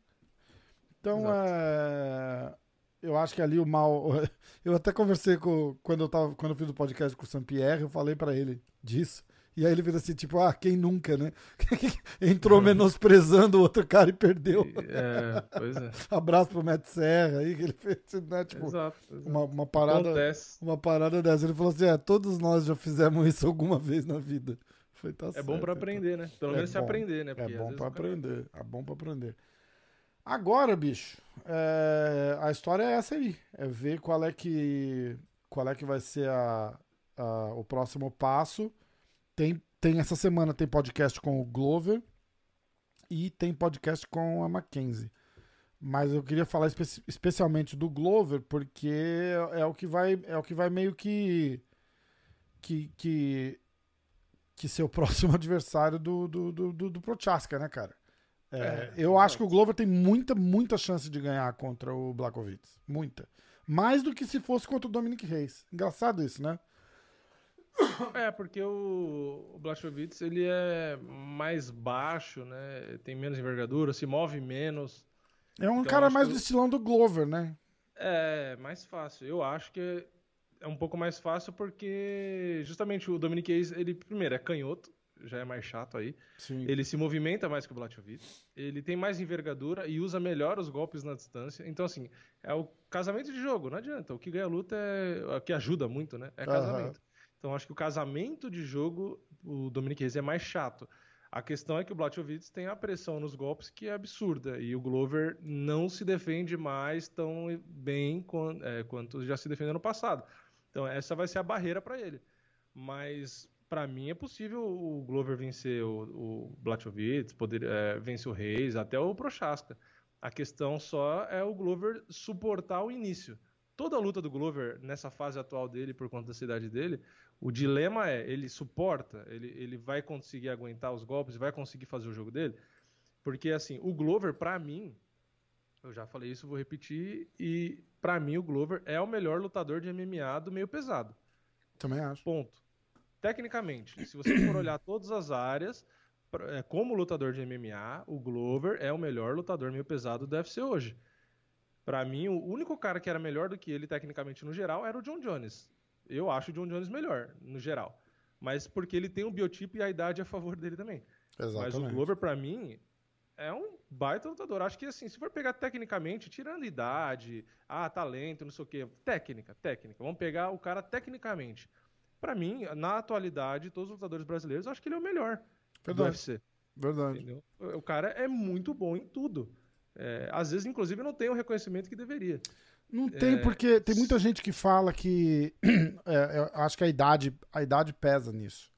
Então, é, eu acho que ali o mal. *laughs* Eu até conversei com. Quando eu, tava, quando eu fiz o podcast com o Saint-Pierre, eu falei para ele disso. E aí ele fez assim, tipo, ah, quem nunca, né? *laughs* Entrou menosprezando o outro cara e perdeu. É, pois é. *laughs* Abraço pro Matt Serra aí, que ele fez, né? Tipo, exato, exato. Uma, uma parada. Acontece. Uma parada dessa. Ele falou assim: é, todos nós já fizemos isso alguma vez na vida. Foi, tá é certo, bom para então. aprender, né? Pelo é menos se aprender, né? Porque é bom para aprender. É bom para aprender. Agora, bicho, é... a história é essa aí. É ver qual é que, qual é que vai ser a, a, o próximo passo tem, tem essa semana tem podcast com o Glover e tem podcast com a Mackenzie. Mas eu queria falar espe especialmente do Glover porque é, é, o que vai é o que vai meio que que que, que ser o *laughs* próximo adversário do do, do, do, do Prochaska, né, cara? É, é, eu acho que o Glover tem muita, muita chance de ganhar contra o Blakovic. Muita. Mais do que se fosse contra o Dominic Reis. Engraçado isso, né? É, porque o, o Blachowicz, ele é mais baixo, né? Tem menos envergadura, se move menos. É um então, cara mais do estilão do Glover, né? É, mais fácil. Eu acho que é um pouco mais fácil porque justamente o Dominic Hayes, ele primeiro é canhoto, já é mais chato aí. Sim. Ele se movimenta mais que o Blachowicz. Ele tem mais envergadura e usa melhor os golpes na distância. Então, assim, é o casamento de jogo, não adianta. O que ganha a luta é. O que ajuda muito, né? É casamento. Uhum. Então acho que o casamento de jogo, o Dominic Reis é mais chato. A questão é que o Blachowicz tem a pressão nos golpes que é absurda e o Glover não se defende mais tão bem é, quanto já se defendeu no passado. Então essa vai ser a barreira para ele. Mas para mim é possível o Glover vencer o, o Blachowicz, poder é, vencer o Reis, até o Prochaska. A questão só é o Glover suportar o início. Toda a luta do Glover nessa fase atual dele, por conta da cidade dele, o dilema é, ele suporta, ele, ele vai conseguir aguentar os golpes, vai conseguir fazer o jogo dele? Porque, assim, o Glover, para mim, eu já falei isso, vou repetir, e para mim o Glover é o melhor lutador de MMA do meio pesado. Também acho. Ponto. Tecnicamente, se você for olhar todas as áreas, é, como lutador de MMA, o Glover é o melhor lutador meio pesado do UFC hoje. Para mim, o único cara que era melhor do que ele tecnicamente no geral era o John Jones. Eu acho o John Jones melhor, no geral. Mas porque ele tem um biotipo e a idade a favor dele também. Exatamente. Mas o Glover, para mim, é um baita lutador. Acho que, assim, se for pegar tecnicamente, tirando idade, ah, talento, não sei o quê, técnica, técnica. Vamos pegar o cara tecnicamente. Para mim, na atualidade, todos os lutadores brasileiros, acho que ele é o melhor Verdade. do UFC. Verdade. Entendeu? O cara é muito bom em tudo. É, às vezes, inclusive, não tem o reconhecimento que deveria. Não tem, é... porque tem muita gente que fala que. *clears throat* É, acho que a idade, a idade pesa nisso.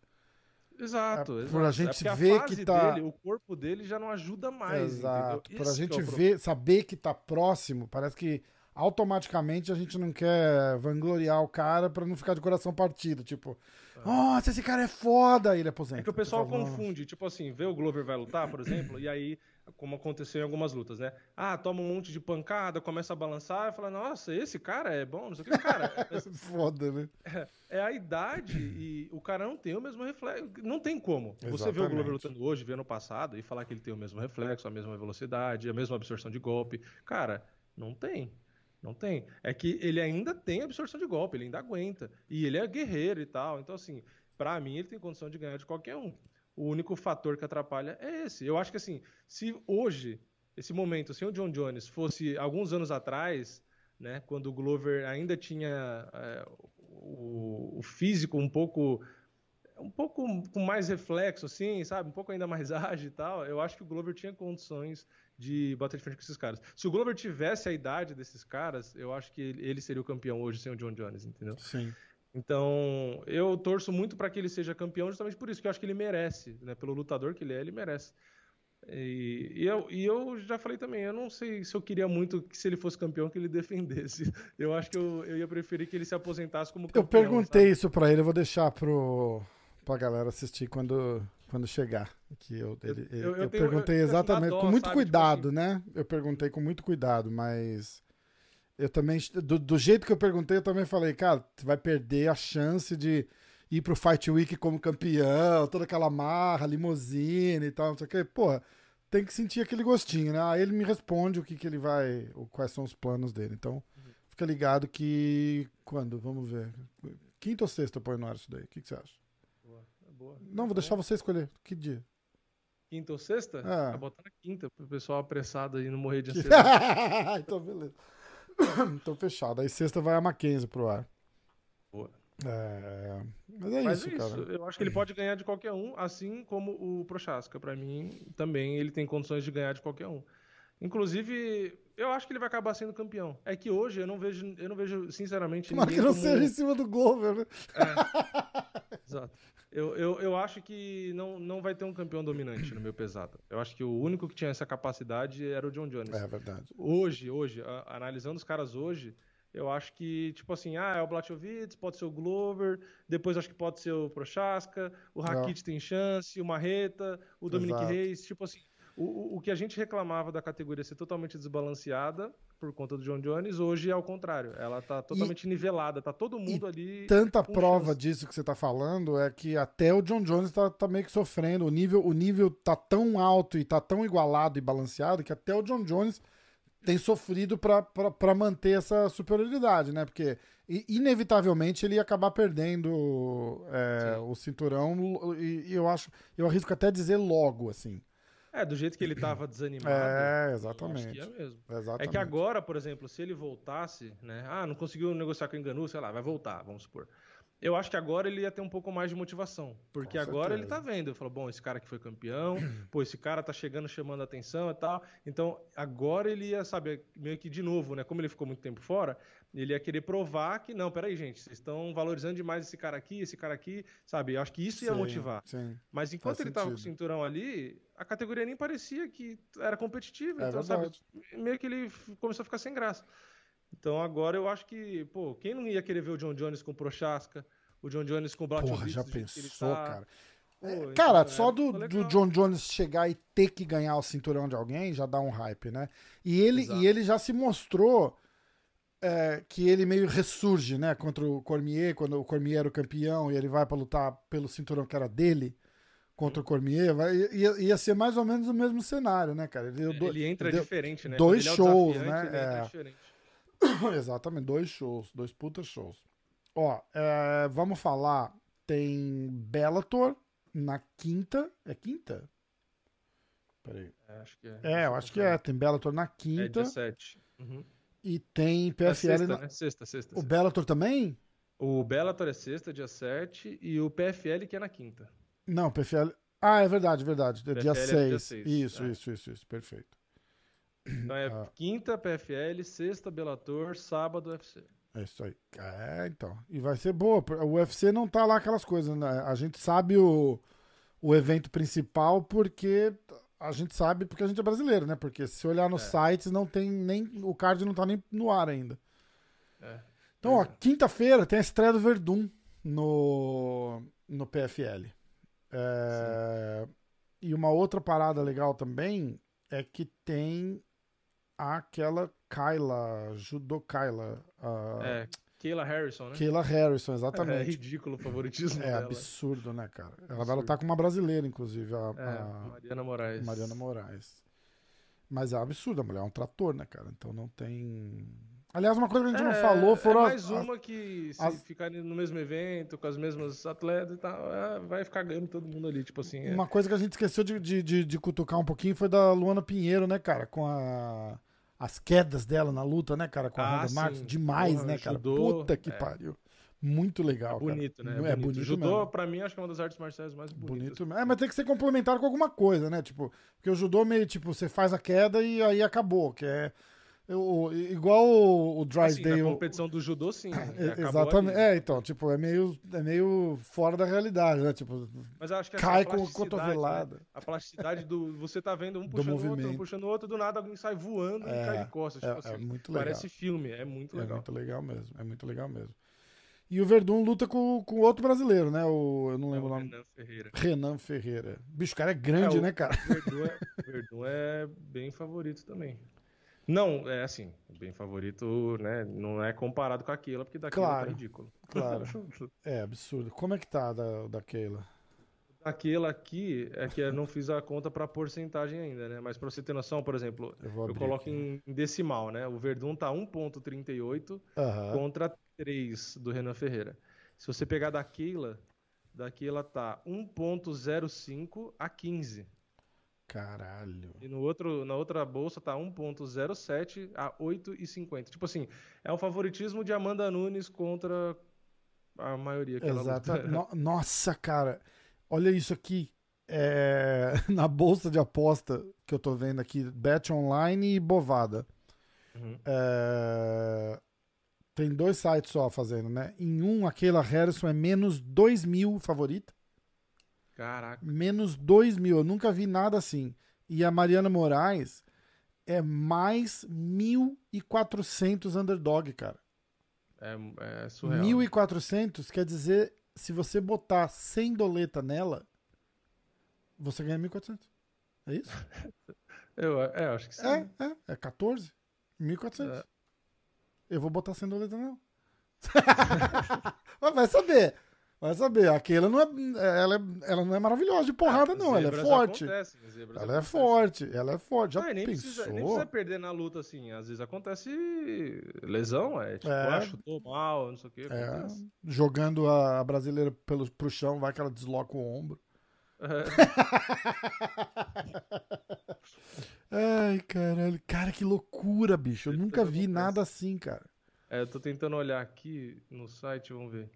Exato, é, exato. Por a gente é ver que tá. Dele, o corpo dele já não ajuda mais. Exato. Por a gente é ver, saber que tá próximo, parece que automaticamente a gente não quer vangloriar o cara pra não ficar de coração partido. Tipo, nossa, esse cara é foda, aí ele aposenta. É que o pessoal confunde, tipo assim, vê o Glover vai lutar, por exemplo, e aí, como aconteceu em algumas lutas, né? Ah, toma um monte de pancada, começa a balançar e fala, nossa, esse cara é bom, não sei o que, cara. *laughs* foda, né? É, é, a idade e o cara não tem o mesmo reflexo. Não tem como. Exatamente. Você vê o Glover lutando hoje, vê no passado, e falar que ele tem o mesmo reflexo, a mesma velocidade, a mesma absorção de golpe. Cara, não tem. Não tem. É que ele ainda tem absorção de golpe, ele ainda aguenta. E ele é guerreiro e tal. Então, assim, para mim, ele tem condição de ganhar de qualquer um. O único fator que atrapalha é esse. Eu acho que, assim, se hoje, esse momento, sem o John Jones, fosse alguns anos atrás, né, quando o Glover ainda tinha é, o, o físico um pouco um pouco com mais reflexo, assim, sabe? Um pouco ainda mais *laughs* ágil e tal. Eu acho que o Glover tinha condições de bater de frente com esses caras. Se o Glover tivesse a idade desses caras, eu acho que ele seria o campeão hoje sem o John Jones, entendeu? Sim. Então, eu torço muito para que ele seja campeão justamente por isso, que eu acho que ele merece, né? Pelo lutador que ele é, ele merece. E, e, eu, e eu já falei também, eu não sei se eu queria muito que se ele fosse campeão que ele *laughs* defendesse. Eu acho que eu, eu ia preferir que ele se aposentasse como campeão. Eu perguntei sabe? isso para ele, eu vou deixar pro, pra galera assistir quando, quando chegar. Que eu, ele, eu, eu, eu tenho, perguntei exatamente, dó, com muito sabe, cuidado, tipo assim... né? Eu perguntei com muito cuidado, mas eu também, do, do, jeito que eu perguntei, eu também falei, cara, você vai perder a chance de ir pro Fight Week como campeão, toda aquela marra, limousine e tal, não sei o que. Porra, tem que sentir aquele gostinho, né? Aí ele me responde o que, que ele vai, quais são os planos dele. Então, fica ligado que quando, vamos ver, quinta ou sexta eu ponho no ar isso daí. O que, que você acha? boa. Não, vou deixar você escolher. Que dia? Quinta ou sexta? É. Tá botando quinta pro pessoal apressado aí não morrer de *laughs* ansiedade. então, beleza. *coughs* então, fechado. Aí sexta vai a Mackenzie pro ar. Boa. É... Mas é Mas isso, é isso, cara. Eu acho que ele pode ganhar de qualquer um, assim como o Prochaska. Para mim, também ele tem condições de ganhar de qualquer um. Inclusive, eu acho que ele vai acabar sendo campeão. É que hoje eu não vejo, eu não vejo sinceramente. Mas que não como... seja em cima do Glover, né? É. *laughs* Exato. Eu, eu, eu acho que não, não vai ter um campeão dominante no meu pesado. Eu acho que o único que tinha essa capacidade era o John Jones. É verdade. Hoje, hoje, a, analisando os caras hoje, eu acho que, tipo assim, ah, é o Blachowicz, pode ser o Glover, depois acho que pode ser o Prochaska, o Rakit tem chance, o Marreta, o Dominic Exato. Reis, tipo assim, o, o que a gente reclamava da categoria ser totalmente desbalanceada, por conta do John Jones, hoje é ao contrário. Ela tá totalmente e, nivelada, tá todo mundo ali. Tanta prova chance. disso que você tá falando é que até o John Jones tá, tá, meio que sofrendo. O nível, o nível tá tão alto e tá tão igualado e balanceado que até o John Jones tem sofrido para manter essa superioridade, né? Porque inevitavelmente ele ia acabar perdendo é, o cinturão e, e eu acho, eu arrisco até dizer logo, assim. É, do jeito que ele estava desanimado. É, exatamente. é mesmo. Exatamente. É que agora, por exemplo, se ele voltasse, né? Ah, não conseguiu negociar com o Enganu, sei lá, vai voltar, vamos supor. Eu acho que agora ele ia ter um pouco mais de motivação. Porque com agora certeza. ele tá vendo. Ele falou, bom, esse cara que foi campeão, *clears throat* pô, esse cara tá chegando, chamando atenção e tal. Então, agora ele ia, sabe, meio que de novo, né? Como ele ficou muito tempo fora, ele ia querer provar que, não, peraí, gente, vocês estão valorizando demais esse cara aqui, esse cara aqui, sabe? Eu acho que isso ia sim, motivar. Sim, Mas enquanto ele sentido. tava com o cinturão ali, a categoria nem parecia que era competitiva. É então, verdade. sabe, meio que ele começou a ficar sem graça. Então agora eu acho que, pô, quem não ia querer ver o John Jones com o Prochaska, o John Jones com o Blachowicz? Porra, já pensou, tá... cara? Pô, então, cara, então, só do, do, John Jones chegar e ter que ganhar o cinturão de alguém já dá um hype, né? E ele, e ele já se mostrou é, que ele meio ressurge, né? Contra o Cormier, quando o Cormier era o campeão e ele vai para lutar pelo cinturão que era dele contra o Cormier, vai, ia, ia ser mais ou menos o mesmo cenário, né, cara? Ele, ele, ele entra deu, diferente, né? Dois é shows, né? É... *coughs* Exatamente, dois shows, dois putas shows. Ó, é, vamos falar, tem Bellator na quinta, é quinta? Peraí. É, acho que é. É, eu acho que é, tem Bellator na quinta. É 17. Uhum. E tem PFL. É sexta, na... né? Sexta, sexta. O Bellator também? O Bellator é sexta, dia 7, e o PFL que é na quinta. Não, PFL. Ah, é verdade, verdade. É dia 6. É dia 6. Isso, é. isso, isso, isso. Perfeito. Então é ah. quinta PFL, sexta Bellator, sábado UFC. É isso aí. É, então. E vai ser boa. O UFC não tá lá aquelas coisas, né? A gente sabe o, o evento principal porque a gente sabe porque a gente é brasileiro, né? Porque se olhar nos É. sites, não tem nem. O card não tá nem no ar ainda. É. Então, ó, é. quinta-feira tem a estreia do Verdun no, no PFL. É, e uma outra parada legal também é que tem aquela Kyla, Judo Kyla, a É, Kayla Harrison, né? Kayla Harrison, *laughs* É exatamente. ridículo o favoritismo *laughs* É, dela. absurdo, né, cara? Ela vai Absurdo. lutar com uma brasileira, inclusive, a, É, a Mariana Moraes. Mariana Moraes. Mas é absurdo, a mulher é um trator, né, cara? Então não tem. Aliás, uma coisa que a gente não É, falou foram é mais uma que se as- ficarem no mesmo evento, com as mesmas atletas e tal, é, vai ficar ganhando todo mundo ali, tipo assim. é. Uma coisa que a gente esqueceu de, de, de, de cutucar um pouquinho foi da Luana Pinheiro, né, cara? Com a, as quedas dela na luta, né, cara? Com a Ah, Ronda Marques. Demais, Porra, né, cara? judô, Puta que é. pariu. Muito legal, cara. bonito, né? É bonito Judô, mesmo. pra mim, acho que é uma das artes marciais mais bonitas. Bonito mesmo. É, mas tem que ser complementar com alguma coisa, né? Tipo, porque o judô meio, tipo, você faz a queda e aí acabou, que é o- igual o, o Assim, Drysdale. na competição do judô, sim. né? *coughs* É, exatamente. É, então, tipo, é meio, é meio fora da realidade, né? Tipo, Mas eu acho que assim, cai com plasticidade, cotovelada. né? A plasticidade do. Você tá vendo um puxando o outro, um puxando o outro, do nada alguém sai voando É, e cai de costas. é, tipo é assim. muito legal. Parece filme, é muito É legal. muito legal mesmo. É muito legal mesmo. E o Verdun luta com, com outro brasileiro, né? O, eu não É lembro o o nome. Renan Ferreira. Renan Ferreira. Bicho, o cara é grande, É, o- né, cara? O Verdun é, o Verdun é bem favorito também. Não, é assim, bem favorito, né? Não é comparado com aquilo, porque daquilo Claro. tá ridículo. Claro. *laughs* É absurdo. Como é que tá da, da Keila? Aquela aqui é que eu não fiz a conta pra porcentagem ainda, né? Mas pra você ter noção, por exemplo, Eu eu coloco aqui. em decimal, né? O Verdun tá 1.38 Aham. contra 3 do Renan Ferreira. Se você pegar da Keila, da Keila tá 1.05 a 15. Caralho. E no outro, na outra bolsa tá 1.07 a 8,50. Tipo assim, é um favoritismo de Amanda Nunes contra a maioria que Exato. *laughs* No- nossa, cara. Olha isso aqui. É, *laughs* na bolsa de aposta que eu tô vendo aqui, Bet Online e Bovada. Uhum. É, Tem dois sites só fazendo, né? Em um, a Keila Harrison é menos 2 mil favorita. Caraca. Menos 2 mil. Eu nunca vi nada assim. E a Mariana Moraes é mais 1.400 underdog, cara. É, é surreal. 1.400 quer dizer, se você botar 100 doleta nela, você ganha 1.400. É isso? *laughs* Eu, é, eu acho que sim. É, é. É 14. 1.400. É. Eu vou botar 100 doleta nela. *laughs* Mas vai saber. Vai saber. Aquela não é, ela, é, ela não é maravilhosa de porrada, não. Ela é forte. acontecem, Ela é forte. Ela é forte. Já Ah, nem, pensou? precisa, nem precisa perder na luta assim. Às vezes acontece lesão, é tipo, É. ah, chutou mal, não sei o que. É, jogando a brasileira pelo, pro chão, vai que ela desloca o ombro. *laughs* Ai, caralho. Cara, que loucura, bicho. Eu nunca vi acontece. nada assim, cara. É, eu tô tentando olhar aqui no site, vamos ver.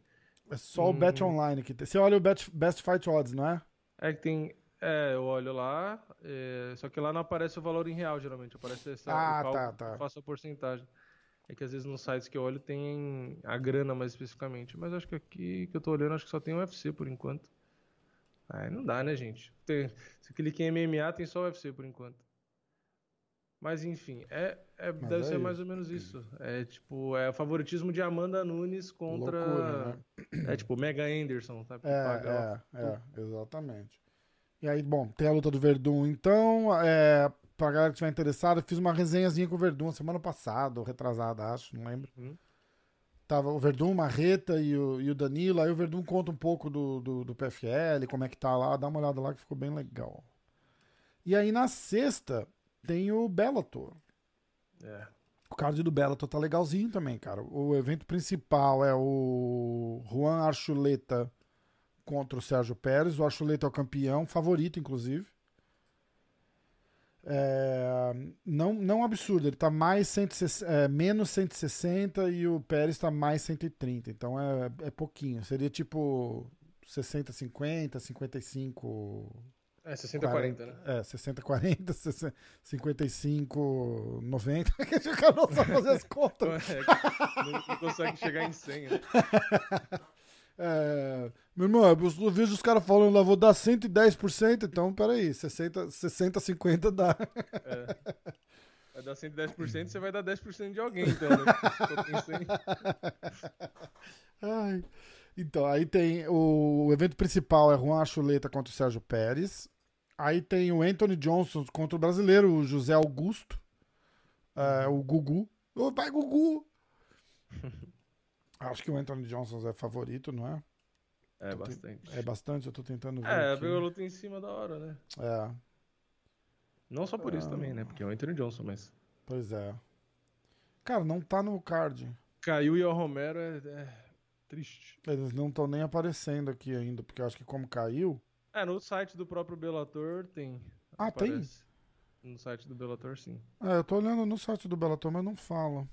É só o Hum. Bet Online que tem. Você olha o Bet, Best Fight Odds, não é? É que tem. É, eu olho lá, é, só que lá não aparece o valor em real, geralmente. Aparece essa, Ah, o tá, tá. eu faço a porcentagem. É que às vezes nos sites que eu olho tem a grana mais especificamente. Mas acho que aqui que eu tô olhando, acho que só tem o UFC por enquanto. Aí não dá, né, gente? Tem, se clica em MMA, tem só o UFC por enquanto. Mas enfim, é, é- Mas deve é ser mais isso. ou menos isso. É tipo, é o favoritismo de Amanda Nunes contra. Loucura, né? É tipo, Mega Anderson, sabe? É, é, é, exatamente. E aí, bom, tem a luta do Verdun, então, é, pra galera que estiver interessada, fiz uma resenhazinha com o Verdun semana passada, ou retrasada, acho, não lembro. Uhum. Tava o Verdun, o Marreta e o, e o Danilo, aí o Verdun conta um pouco do, do, do PFL, como é que tá lá, dá uma olhada lá que ficou bem legal. E aí na sexta tem o Bellator. É. O card do Bellator tá legalzinho também, cara. O evento principal é o Juan Archuleta contra o Sérgio Pérez. O Archuleta é o campeão, favorito, inclusive. É, não, não absurdo, ele tá mais 160, é, menos 160 e o Pérez tá mais 130. Então é, é pouquinho. Seria tipo 60, 50, 55. É 60-40, né? É, 60, 40, 60, 55, 90. Que o cara não sabe fazer as contas. *laughs* É, não, não consegue chegar em 100. Né? *laughs* É, meu irmão, eu vejo os caras falando lá, vou dar 110%, então peraí, 60, 60 50 dá. É. *laughs* Vai dar 110%, você vai dar 10% de alguém, então, né? Então, aí tem o, o evento principal é Juan Chuleta contra o Sérgio Pérez. Aí tem o Anthony Johnson contra o brasileiro, o José Augusto. É, o Gugu. Ô, vai, Gugu! *laughs* Acho que o Anthony Johnson é favorito, não é? É tô bastante. Te... É bastante, eu tô tentando ver. É, pegou a luta em cima da hora, né? É. Não só por isso também, né? Porque é o Anthony Johnson, mas. Pois é. Cara, não tá no card. Caiu e o Romero é, é triste. Eles não estão nem aparecendo aqui ainda, porque eu acho que como caiu. É, no site do próprio Bellator tem. Ah, aparece. tem? No site do Bellator, sim. É, eu tô olhando no site do Bellator, mas não fala.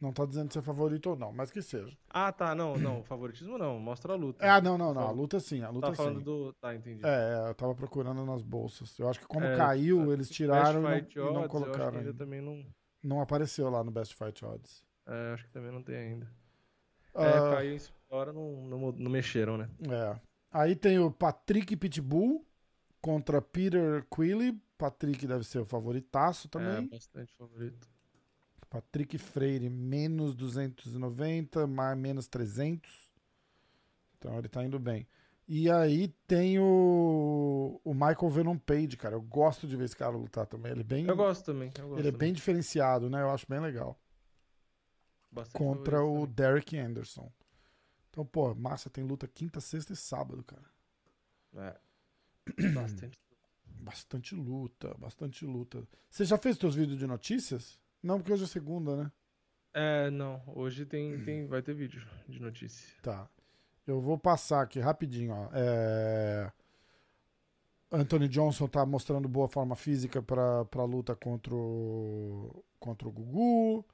Não tá dizendo se é favorito ou não, mas que seja. Ah, tá. Não, não. Favoritismo não. Mostra a luta. Ah, não, não, não. A luta sim. A luta tá falando sim. do. Tá, entendi. É, eu tava procurando nas bolsas. Eu acho que como é, caiu, eles tiraram e não, não, colocaram. ainda também não... não apareceu lá no Best Fight Odds. É, acho que também não tem ainda. Uh... É, caiu em hora, não, não, não mexeram, né? É. Aí tem o Patrick Pitbull contra Peter Quilly. Patrick deve ser o favoritaço também. É, bastante favorito. Patrick Freire, menos 290, mais, menos 300. Então ele tá indo bem. E aí tem o, o Michael Venom Page, cara. Eu gosto de ver esse cara lutar também. Ele é bem. Eu gosto também. Eu gosto ele é bem diferenciado, né? Eu acho bem legal. Bastante Contra o também. Derek Anderson. Então, pô, massa, tem luta quinta, sexta e sábado, cara. É. *clears throat* Bastante. bastante luta, bastante luta. Você já fez seus vídeos de notícias? Não, porque hoje é segunda, né? É, não. Hoje tem, tem, vai ter vídeo de notícia. Tá. Eu vou passar aqui rapidinho, ó. É... Anthony Johnson tá mostrando boa forma física para a luta contra o, contra o Gugu.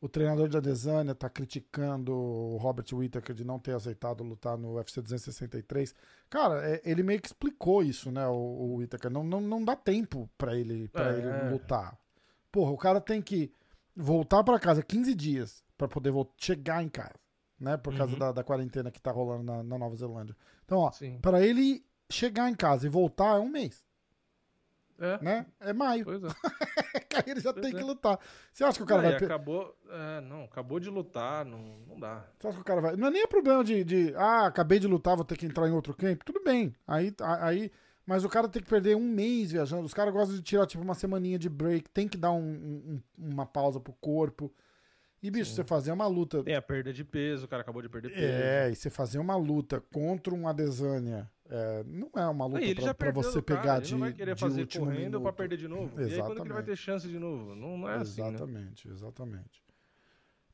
O treinador de Adesanya tá criticando o Robert Whittaker de não ter aceitado lutar no UFC 263. Cara, é, ele meio que explicou isso, né, o, o Whittaker. Não, não, não dá tempo para ele, pra é, ele é. lutar. Porra, o cara tem que voltar para casa 15 dias para poder chegar em casa, né? Por causa uhum. da, da, quarentena que tá rolando na, na Nova Zelândia. Então, ó, para ele chegar em casa e voltar é um mês. É. Né? É maio. Pois é. *laughs* Aí ele já pois tem é. que lutar. Você acha que o cara não, vai. Acabou. É, não, acabou de lutar, não, não dá. Você acha que o cara vai. Não é nem problema de, de. Ah, acabei de lutar, vou ter que entrar em outro campo. Tudo bem. Aí, aí mas o cara tem que perder um mês viajando. Os caras gostam de tirar, tipo, uma semaninha de break. Tem que dar um, um, uma pausa pro corpo. E, bicho, Sim. você fazer uma luta. Tem a perda de peso, o cara acabou de perder peso. É, e você fazer uma luta contra um Adesanya. É, não é uma luta pra, pra, você pegar cara, de. Ele não vai querer de fazer correndo minuto. pra perder de novo. Exatamente. E aí quando ele vai ter chance de novo? Não, não é exatamente, assim. Né? Exatamente,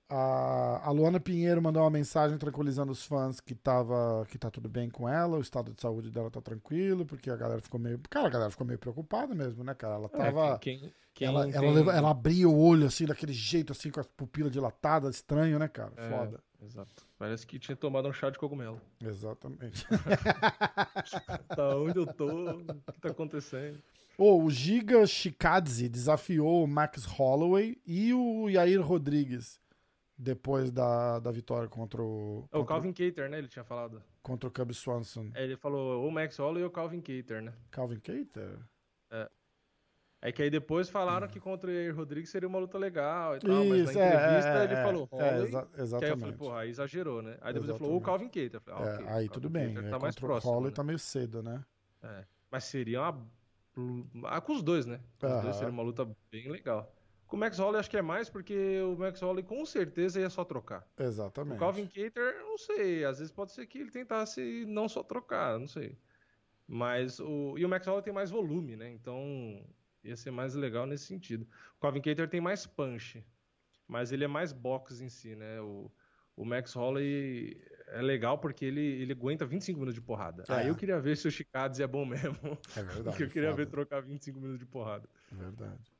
a, a Luana Pinheiro mandou uma mensagem tranquilizando os fãs que, tava, que tá tudo bem com ela, o estado de saúde dela tá tranquilo, porque a galera ficou meio. Cara, a galera ficou meio preocupada mesmo, né, cara? Ela é, tava. É, quem, quem ela, tem... ela, ela, abria o olho assim, daquele jeito, assim, com as pupilas dilatadas, estranho, né, cara? É, Foda. Exato. Parece que tinha tomado um chá de cogumelo. Exatamente. *laughs* tá onde eu tô? O que tá acontecendo? Oh, o Giga Shikadze desafiou o Max Holloway e o Yair Rodrigues depois da, da vitória contra o. É o Calvin Cater, né? Ele tinha falado. Contra o Cub Swanson. É, ele falou o Max Holloway e o Calvin Cater, né? Calvin Cater? É. É que aí depois falaram que contra o Yair Rodrigues seria uma luta legal e tal, Isso, mas na é, entrevista é, ele é, falou Holloway. É, exa exatamente. Que aí eu falei, porra, aí exagerou, né? Aí depois exatamente. ele falou o Calvin Cater. Ah, okay, aí tudo bem. Cater tá mais próximo. O Holloway né? tá meio cedo, né? É. Mas seria uma. Ah, com os dois, né? Com os dois seria uma luta bem legal. Com o Max Holloway acho que é mais porque o Max Holloway com certeza ia só trocar. Exatamente. O Calvin Cater, não sei, às vezes pode ser que ele tentasse não só trocar, não sei. Mas o e o Max Holloway tem mais volume, né? Então ia ser mais legal nesse sentido. O Calvin Cater tem mais punch, mas ele é mais box em si, né? O, o Max Holloway é legal porque ele, ele aguenta 25 minutos de porrada. É. Aí eu queria ver se o Chicades é bom mesmo. É verdade. porque *laughs* eu queria foda. ver trocar 25 minutos de porrada. É verdade.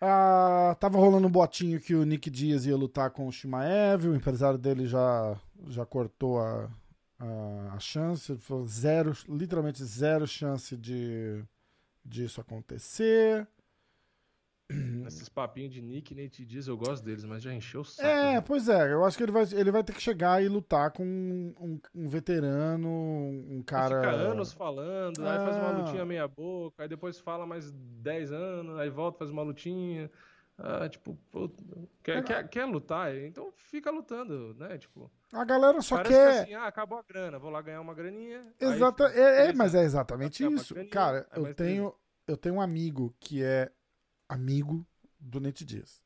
Ah, tava rolando um botinho que o Nick Diaz ia lutar com o Shimaev, o empresário dele já, já cortou a, a, a chance, zero, literalmente zero chance de disso acontecer. *clears throat* Esses papinhos de Nick Nate Diaz, eu gosto deles, mas já encheu o saco. É, né? pois é, eu acho que ele vai, ele vai ter que chegar e lutar com um, um- veterano, um cara. Fica anos falando, aí faz uma Ah. lutinha meia boca, aí depois fala mais 10 anos, aí volta, faz uma lutinha. Ah, tipo, quer, quer, quer lutar? Então fica lutando, né? Tipo, A galera só parece quer. que assim, ah, acabou a grana, vou lá ganhar uma graninha. aí Exata, fica- é, é, mas é exatamente ganhar uma isso. graninha, Cara, aí eu tenho, eu tenho um amigo que é amigo do Nate Diaz.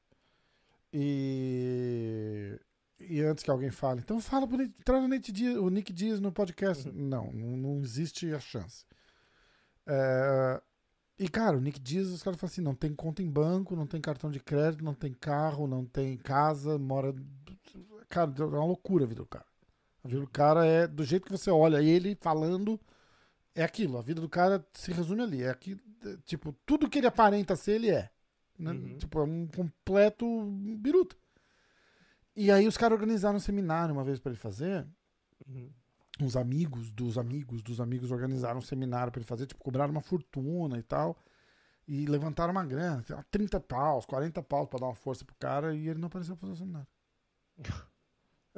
E, e antes que alguém fale, então fala pro Nate, traz o, Nate Diaz, o Nick Diaz no podcast. Uhum. Não, não, existe a chance. É, e, cara, o Nick Diaz, os caras falam assim: não tem conta em banco, não tem cartão de crédito, não tem carro, não tem casa, mora. Cara, é uma loucura a vida do cara. A vida do cara é do jeito que você olha ele falando, é aquilo. A vida do cara se resume ali. É aqui, é, tipo, tudo que ele aparenta ser, ele é. Né? Uhum. Tipo, é um completo biruta. E aí os caras organizaram um seminário uma vez pra ele fazer. Uhum. Uns amigos dos amigos dos amigos organizaram um seminário pra ele fazer, tipo, cobraram uma fortuna e tal. E levantaram uma grana, sei lá, 30 paus, 40 paus pra dar uma força pro cara e ele não apareceu pra fazer o seminário. *laughs*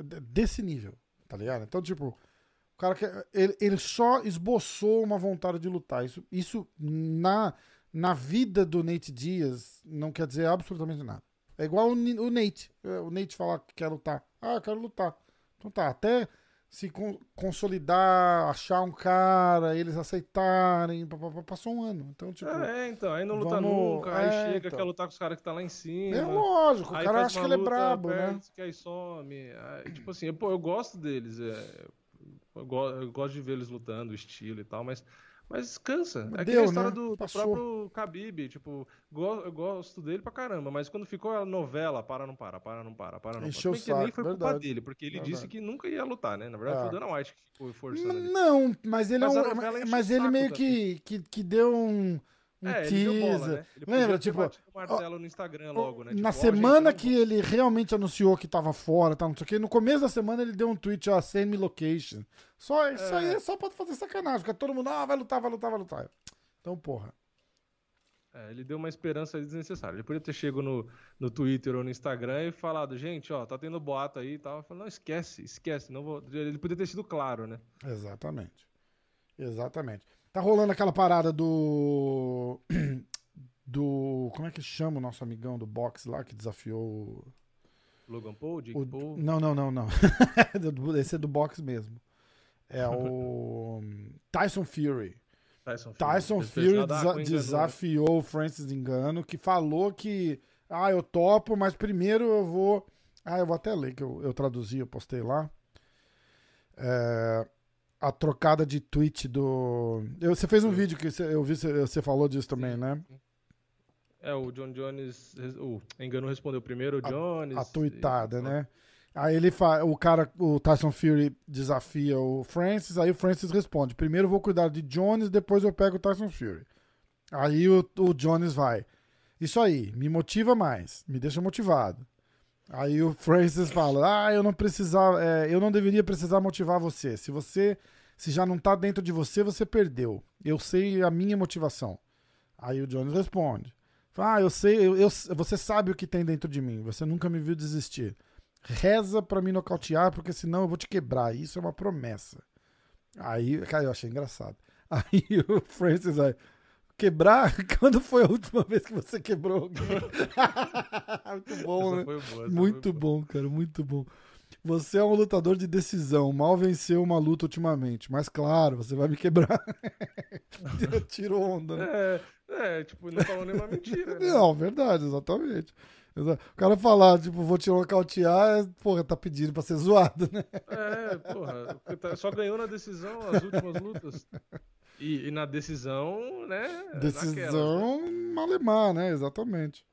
De- Desse nível, tá ligado? Então, tipo, o cara quer, ele, ele só esboçou uma vontade de lutar. Isso, isso na, na vida do Nate Diaz não quer dizer absolutamente nada. É igual o, Ni- o Nate. É, O Nate falar que quer lutar. Ah, eu quero lutar. Então tá, até se con- consolidar, achar um cara, eles aceitarem, passou um ano. Então, tipo, é, É, então, aí não luta vamos- nunca, aí é, chega, então. quer lutar com os caras que tá lá em cima. lógico, o cara acha que ele é brabo, né? Que aí some. Aí, tipo assim, pô, eu gosto deles. é, eu, eu gosto de ver eles lutando, o estilo e tal, mas, mas cansa. É que Deu, a história né? do, do próprio Khabib. Tipo, go- eu gosto dele pra caramba, mas quando ficou a novela, para, não para, para, não para, para, não Encheu para. o Bem que nem saco, foi culpa verdade. dele, porque ele Verdade. disse que nunca ia lutar, né? Na verdade, Ah. foi o Dana White que ficou forçando. Não, mas ele Mas é um, mas o ele saco meio também. que, que, que deu um, um É, deu bola, teaser. né? Lembra, tipo, martelo no Instagram logo, né? Tipo, Na semana eu não que ele realmente anunciou que tava fora, tá, não sei o que, no começo da semana ele deu um tweet, ó, send me location. Só, Isso aí é só pra fazer sacanagem, porque todo mundo, ah, vai lutar, vai lutar, vai lutar. Então, porra. É, ele deu uma esperança desnecessária. Ele podia ter chegado no, no Twitter ou no Instagram e falado, gente, ó, tá tendo boato aí e tal. Eu falei, não, esquece, esquece. Não vou... Ele podia ter sido claro, né? Exatamente. Exatamente. Tá rolando aquela parada do. *clears throat* Do. Como é que chama o nosso amigão do boxe lá que desafiou Logan Paul, Jake o. Paul. Não, não, não, não. *laughs* Esse é do boxe mesmo. É o. *laughs* Tyson Fury. Tyson Fury. Tyson Fury desa- engano, né? desafiou o Francis Engano, que falou que. Ah, eu topo, mas primeiro eu vou. Ah, eu vou até ler, que eu, eu traduzi, eu postei lá. É, a trocada de tweet do. eu- você fez um Sim. vídeo que você, eu vi, você, você falou disso também, Sim. né? É, o John Jones. O Engano respondeu primeiro, o Jones. A tweetada, e- né? Aí ele fa... o cara, o Tyson Fury desafia o Francis, aí o Francis responde: primeiro vou cuidar de Jones, depois eu pego o Tyson Fury. Aí o, o Jones vai. Isso aí, me motiva mais, me deixa motivado. Aí o Francis fala: Ah, eu não precisava, é, eu não deveria precisar motivar você. Se você, se já não tá dentro de você, você perdeu. Eu sei a minha motivação. Aí o Jones responde: Ah, eu sei, eu, eu- você sabe o que tem dentro de mim. Você nunca me viu desistir. Reza pra me nocautear, porque senão eu vou te quebrar. Isso é uma promessa. Aí, cara, eu achei engraçado. *laughs* Aí o Francis vai. Quebrar? *laughs* Quando foi a última vez que você quebrou alguém? *laughs* muito bom, né? boa, Muito foi boa. bom, cara, muito bom. Você é um lutador de decisão, mal venceu uma luta ultimamente, mas claro, você vai me quebrar. *laughs* Tirou onda, né? É, é, tipo, não falou nenhuma mentira. Né? Não, verdade, exatamente. Exa- O cara falar, tipo, vou te nocautear, é, porra, tá pedindo pra ser zoado, né? É, porra, tá- só ganhou na decisão as últimas lutas. E, e na decisão, né? naquelas, né? Decisão alemã, né? Exatamente.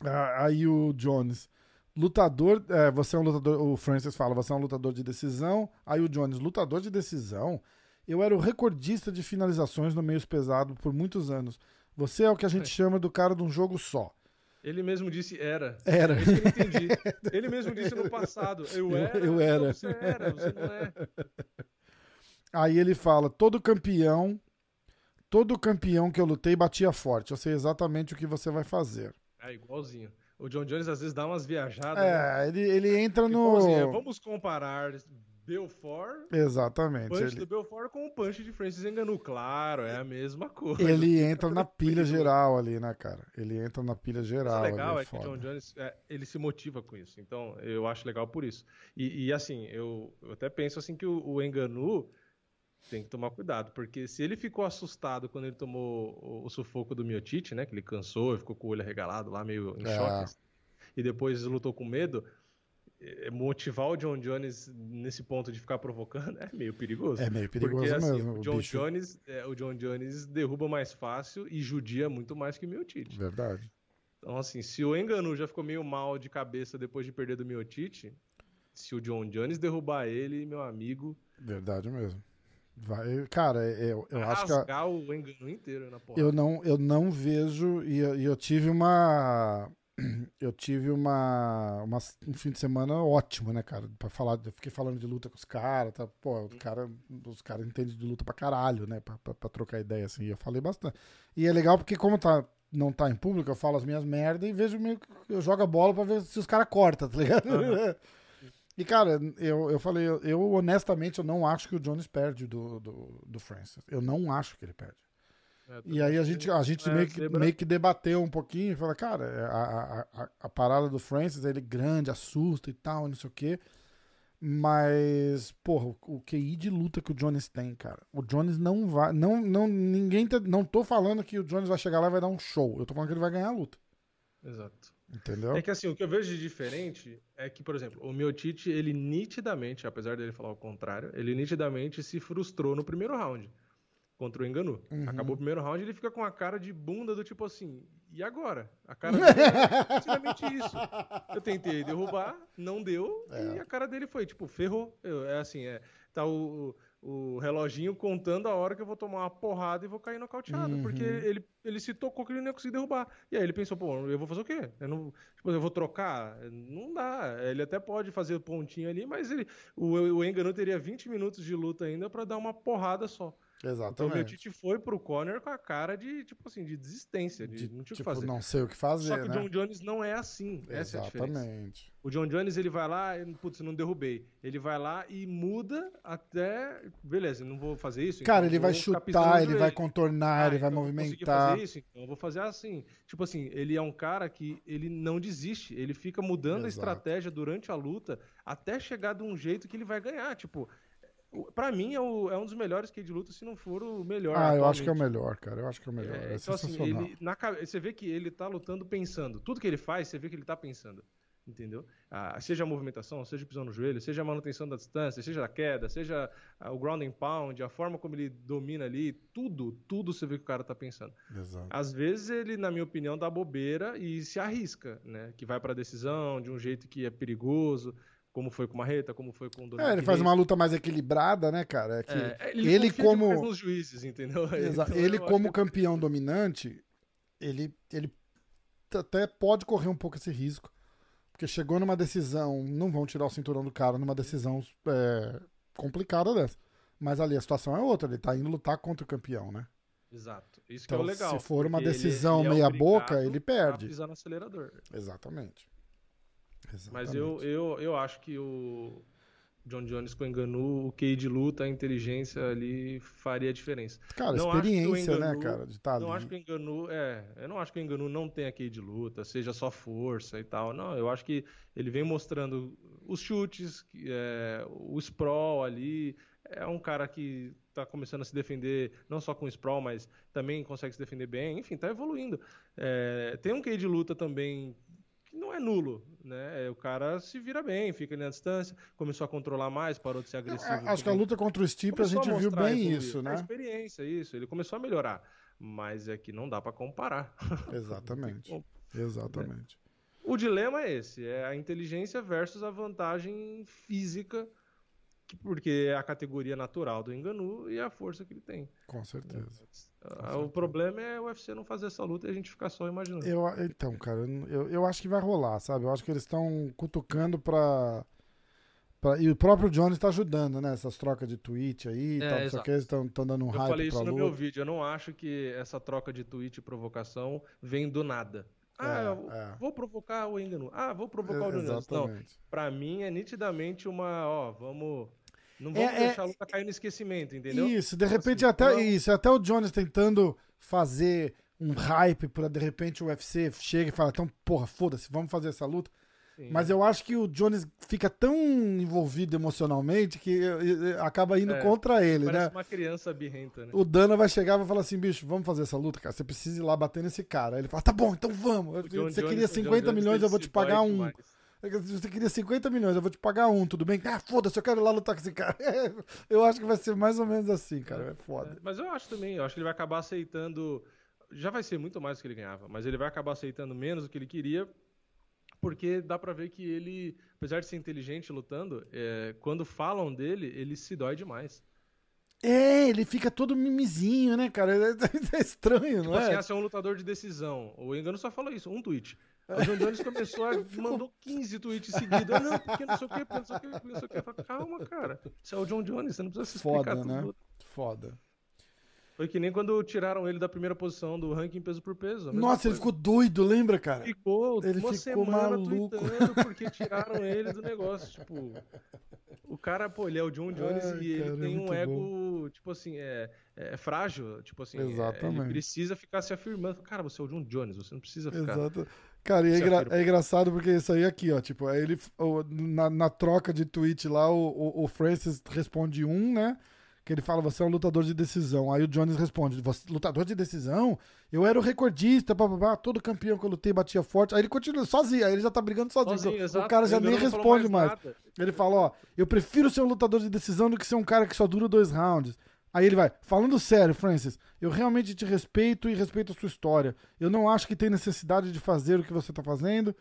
Ah, Aí o Jones, lutador, é, você é um lutador, o Francis fala, você é um lutador de decisão. Aí o Jones, lutador de decisão. Eu era o recordista de finalizações no meio pesado por muitos anos. Você é o que a gente chama do cara de um jogo só. Ele mesmo disse era. Era. É isso eu entendi. *laughs* Ele mesmo disse no passado. Eu Eu- era. eu era. Não, você era, você não é. *laughs* Aí ele fala: todo campeão, todo campeão que eu lutei batia forte. Eu sei exatamente o que você vai fazer. É, igualzinho. O John Jones às vezes dá umas viajadas. É, né? ele, ele entra Igualzinho, é, no. Vamos comparar Belfort, Exatamente. punch Ele, do Belfort com o punch de Francis Ngannou. Claro, é a mesma coisa. ele *laughs* entra na pilha geral ali, né, cara? Ele entra na pilha Mas geral. o legal ali, é que o. John Jones, é, ele se motiva com isso. Então, eu acho legal por isso. E, e, assim, eu, eu até penso assim que o, o Enganu tem que tomar cuidado, porque se ele ficou assustado quando ele tomou o, sufoco do Miotite, né, que ele cansou, ficou com o olho arregalado lá, meio em É. choque, assim, e depois lutou com medo, é, motivar o John Jones nesse ponto de ficar provocando é meio perigoso. É meio perigoso Porque assim, mesmo. o o John, bicho. Jones, é, o John Jones derruba mais fácil e judia muito mais que o Miotite. Verdade. Então, assim, se o Enganu já ficou meio mal de cabeça depois de perder do Miotite, se o John Jones derrubar ele, meu amigo, Verdade mesmo. Vai, cara, eu, eu acho que. a- o Enganu inteiro na porra. Eu não, eu não vejo. E eu, e eu tive uma. Eu tive uma, uma- um fim de semana ótimo, né, cara? Pra falar, eu fiquei falando de luta com os caras, tá? Pô, o cara, os caras entendem de luta pra caralho, né? Pra, pra, pra trocar ideia, assim. Eu falei bastante. E é legal porque, como tá, não tá em público, eu falo as minhas merdas e vejo meio que eu jogo a bola pra ver se os caras cortam, tá ligado? *laughs* E, cara, eu, eu falei, eu, honestamente eu não acho que o Jones perde do, do, do Francis. Eu não acho que ele perde. É, E aí a gente, a gente é, meio, que, meio que debateu um pouquinho e falou, cara, a, a, a, a parada do Francis, ele grande, assusta e tal, não sei o quê. Mas, porra, o, o QI de luta que o Jones tem, cara. O Jones não vai. Não, não, ninguém tá, não tô falando que o Jones vai chegar lá e vai dar um show. Eu tô falando que ele vai ganhar a luta. Exato. Entendeu? É que assim, o que eu vejo de diferente é que, por exemplo, o Miotite, ele nitidamente, apesar dele falar o contrário, ele nitidamente se frustrou no primeiro round contra o Enganu. Uhum. Acabou o primeiro round, ele fica com a cara de bunda do tipo assim, e agora? A cara *laughs* dele é precisamente isso. Eu tentei derrubar, não deu, É. e a cara dele foi, tipo, ferrou. Eu- é assim, é, tá o, o reloginho contando a hora que eu vou tomar uma porrada e vou cair nocauteado, Uhum. porque ele, ele se tocou que ele não ia conseguir derrubar. E aí ele pensou, pô, eu vou fazer o quê? Eu não, tipo, eu vou trocar? Não dá. Ele até pode fazer pontinho ali, mas ele, o, o Enganu teria 20 minutos de luta ainda pra dar uma porrada só. Então o Exatamente. meu Tite foi pro Conor com a cara de, tipo assim, de desistência, de, De, não tinha tipo, fazer. não sei o que fazer, Só que né? o John Jones não é assim. Essa é a diferença. Exatamente. O John Jones, ele vai lá, putz, não derrubei. Ele vai lá e muda até. Beleza, não vou fazer isso. Cara, então ele vai chutar, ele vai contornar, Ah, ele vai então movimentar. fazer isso, então eu vou fazer assim. Tipo assim, ele é um cara que ele não desiste. Ele fica mudando a Exato. estratégia durante a luta até chegar de um jeito que ele vai ganhar. Tipo, pra mim é, o- é um dos melhores que de luta, se não for o melhor. Ah, eu acho que é o atualmente. melhor, cara. Eu acho que é o melhor. É, É, então, assim, sensacional. ele, na, você vê que ele tá lutando pensando. Tudo que ele faz, você vê que ele tá pensando. Entendeu? Ah, seja a movimentação, seja pisando no joelho, seja a manutenção da distância, seja a queda, seja o ground and pound, a forma como ele domina ali, tudo, tudo você vê que o cara tá pensando. Exato. Às vezes ele, na minha opinião, dá bobeira e se arrisca, né? Que vai pra decisão de um jeito que é perigoso, como foi com o Marreta, como foi com o Dominic É, ele faz uma luta mais equilibrada, né, cara? É que É, ele confia como- nos juízes, entendeu? *laughs* Exa- Então, ele como que- campeão dominante, ele, ele até pode correr um pouco esse risco. Porque chegou numa decisão, não vão tirar o cinturão do cara numa decisão é, complicada dessa. Mas ali a situação é outra, ele tá indo lutar contra o campeão, né? Exato. Isso Então, que é o legal. se for uma porque ele- decisão ele é meia boca, ele perde. pisar no acelerador. Exatamente. Exatamente. Mas eu, eu, eu acho que o John Jones com o Enganu, o QI de luta, a inteligência ali faria a diferença. Cara, não acho que o experiência, né, Ngannou- cara, de estar não ali. acho que o Enganu, é, eu não acho que o Enganu não tenha QI de luta, seja só força e tal. Não, eu acho que ele vem mostrando os chutes, é, o sprawl ali. É um cara que tá começando a se defender, não só com o sprawl, mas também consegue se defender bem. Enfim, tá evoluindo. É, tem um QI de luta também que não é nulo, né? É, O cara se vira bem, fica ali na distância, começou a controlar mais, parou de ser agressivo. É, Acho que a luta contra o Stipe a gente viu mostrar bem isso, A né? experiência, isso. Ele começou a melhorar. Mas é que não dá pra comparar. *laughs* Exatamente. Exatamente. O dilema é esse: é a inteligência versus a vantagem física, porque é a categoria natural do Enganu e a força que ele tem. Com certeza. Ah, certeza. o problema é o UFC não fazer essa luta e a gente ficar só imaginando. Eu, então, cara, eu, eu acho que vai rolar, sabe? Eu acho que eles estão cutucando pra, pra- E o próprio Jones tá ajudando, né? Essas trocas de tweet aí, É, tal, não sei o exato. que, eles estão dando um Eu hype falei pra isso no luta. meu vídeo. Eu não acho que essa troca de tweet e provocação vem do nada. Ah, é, é. vou provocar o Engano. Ah, vou provocar o Jones. Não, pra mim é nitidamente uma, ó, vamos... Não vamos é, é deixar a luta cair no esquecimento, entendeu? Isso, de repente assim, até não... isso, até o Jones tentando fazer um hype para de repente o UFC chega e fala, então, porra, foda-se, vamos fazer essa luta. Sim. Mas eu acho que o Jones fica tão envolvido emocionalmente que acaba indo é, contra ele, parece né? uma criança birrenta, né? O Dana vai chegar e vai falar assim, bicho, vamos fazer essa luta, cara. Você precisa ir lá bater nesse cara. Aí ele fala, tá bom, então vamos. Você queria 50 milhões, eu vou te pagar um. Demais. Você queria 50 milhões, eu vou te pagar um, tudo bem? Ah, foda-se, eu quero ir lá lutar com esse cara. *laughs* eu acho que vai ser mais ou menos assim, cara. É foda. É, mas eu acho também, eu acho que ele vai acabar aceitando. Já vai ser muito mais do que ele ganhava, mas ele vai acabar aceitando menos do que ele queria, porque dá pra ver que ele, apesar de ser inteligente lutando, é, quando falam dele, ele se dói demais. É, ele fica todo mimizinho, né, cara? É, *laughs* é estranho, tipo não assim, é? Assim, é um lutador de decisão. O Engano só falou isso, um tweet. O John Jones começou a *laughs* mandou 15 tweets seguidos. Ah, não, porque não sei o que, porque não sei o que, porque não sei o que. Falei, calma, cara. Isso é o John Jones, você não precisa se explicar Foda, tudo. Né? Foda. Foi que nem quando tiraram ele da primeira posição do ranking peso por peso. Nossa, coisa. ele ficou doido, lembra, cara? Ficou ele uma ficou semana maluco. *laughs* porque tiraram ele do negócio. Tipo, o cara, pô, ele é o John Jones Ai, e cara, ele tem é um ego, bom. tipo assim, é, é, frágil. Tipo assim, Exatamente. É, ele precisa ficar se afirmando. Cara, você é o John Jones, você não precisa ficar. Exato. Cara, e é, engra é, engraçado porque isso aí aqui, ó, tipo, ele, na, na troca de tweet lá, o, o, o, Francis responde um, né? Que ele fala, você é um lutador de decisão. Aí o Jones responde, lutador de decisão? Eu era o recordista, blá, todo campeão que eu lutei batia forte. Aí ele continua sozinho, aí ele já tá brigando sozinho. sozinho o cara já nem responde mais. mais. Ele fala, ó, eu prefiro ser um lutador de decisão do que ser um cara que só dura dois rounds. Aí ele vai, falando sério, Francis, eu realmente te respeito e respeito a sua história. Eu não acho que tem necessidade de fazer o que você está fazendo,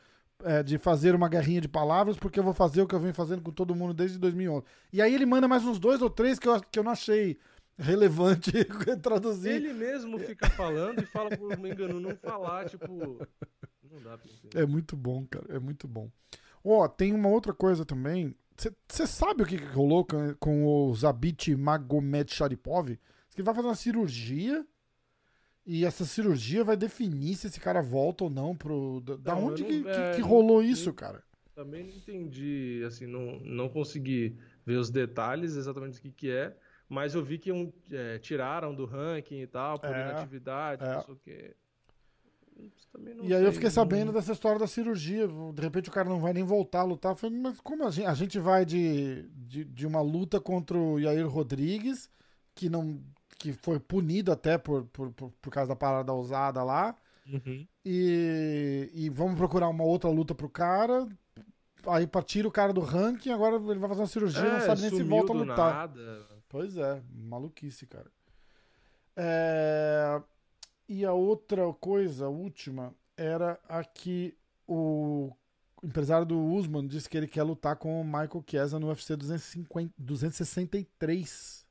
é, de fazer uma guerrinha de palavras, porque eu vou fazer o que eu venho fazendo com todo mundo desde 2011. E aí ele manda mais uns dois ou três que eu, que eu não achei relevante *laughs* traduzir. Ele mesmo fica falando e fala por me engano não falar, tipo. Não dá pra entender. É muito bom, cara, é muito bom. Ó, oh, tem uma outra coisa também você sabe o que, que rolou com, com o Zabit Magomed Sharipov? Que vai fazer uma cirurgia e essa cirurgia vai definir se esse cara volta ou não pro. Da, da onde não, que, é, que, que, rolou isso, cara? Também não entendi, assim, não, não consegui ver os detalhes exatamente do que, que é, mas eu vi que um, é, tiraram do ranking e tal, por é, inatividade, é. não sei o que e aí eu fiquei sabendo dessa história da cirurgia. De repente o cara não vai nem voltar a lutar. Eu falei, mas como a gente, a gente vai de, de, de, uma luta contra o Yair Rodrigues, que não que foi punido até por, por, por, por causa da parada usada lá. Uhum. E, e vamos procurar uma outra luta pro cara. Aí tira o cara do ranking, agora ele vai fazer uma cirurgia, é, não sabe nem se volta a lutar. Nada. Pois é, maluquice, cara. É... E a outra coisa, a última, era a que o empresário do Usman disse que ele quer lutar com o Michael Chiesa no UFC 250, 263.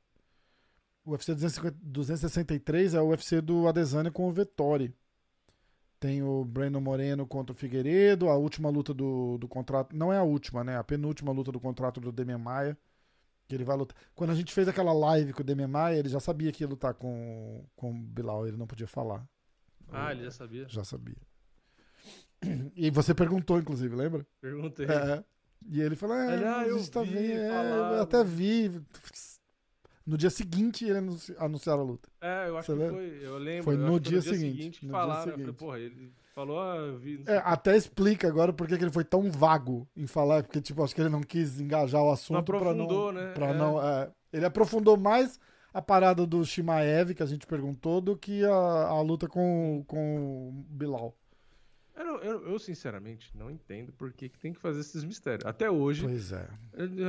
O UFC 263 é o UFC do Adesanya com o Vettori. Tem o Breno Moreno contra o Figueiredo, a última luta do, do contrato. Não é a última, né? A penúltima luta do contrato do Demian Maia. Que ele vai lutar. Quando a gente fez aquela live com o Demian Maia, ele já sabia que ia lutar com, com o Bilal, ele não podia falar. Ah, ele já sabia? Já sabia. E você perguntou, inclusive, lembra? Perguntei. É. E ele falou: É, ah, eu, tá vi, é, eu até vi. No dia seguinte ele anunciaram a luta. É, eu acho você que foi. Eu lembro. Foi no, dia, no dia seguinte. seguinte que falaram. Seguinte. Eu falei, porra, ele falou, ah, eu vi. É, até explica agora porque que ele foi tão vago em falar, porque, tipo, acho que ele não quis engajar o assunto. Não aprofundou, pra não, né? Pra é. não, é, ele aprofundou mais a parada do Shimaev, que a gente perguntou, do que a, a luta com, com o Bilal. Eu, eu, eu, sinceramente não entendo por que, que, tem que fazer esses mistérios. Até hoje. Pois é.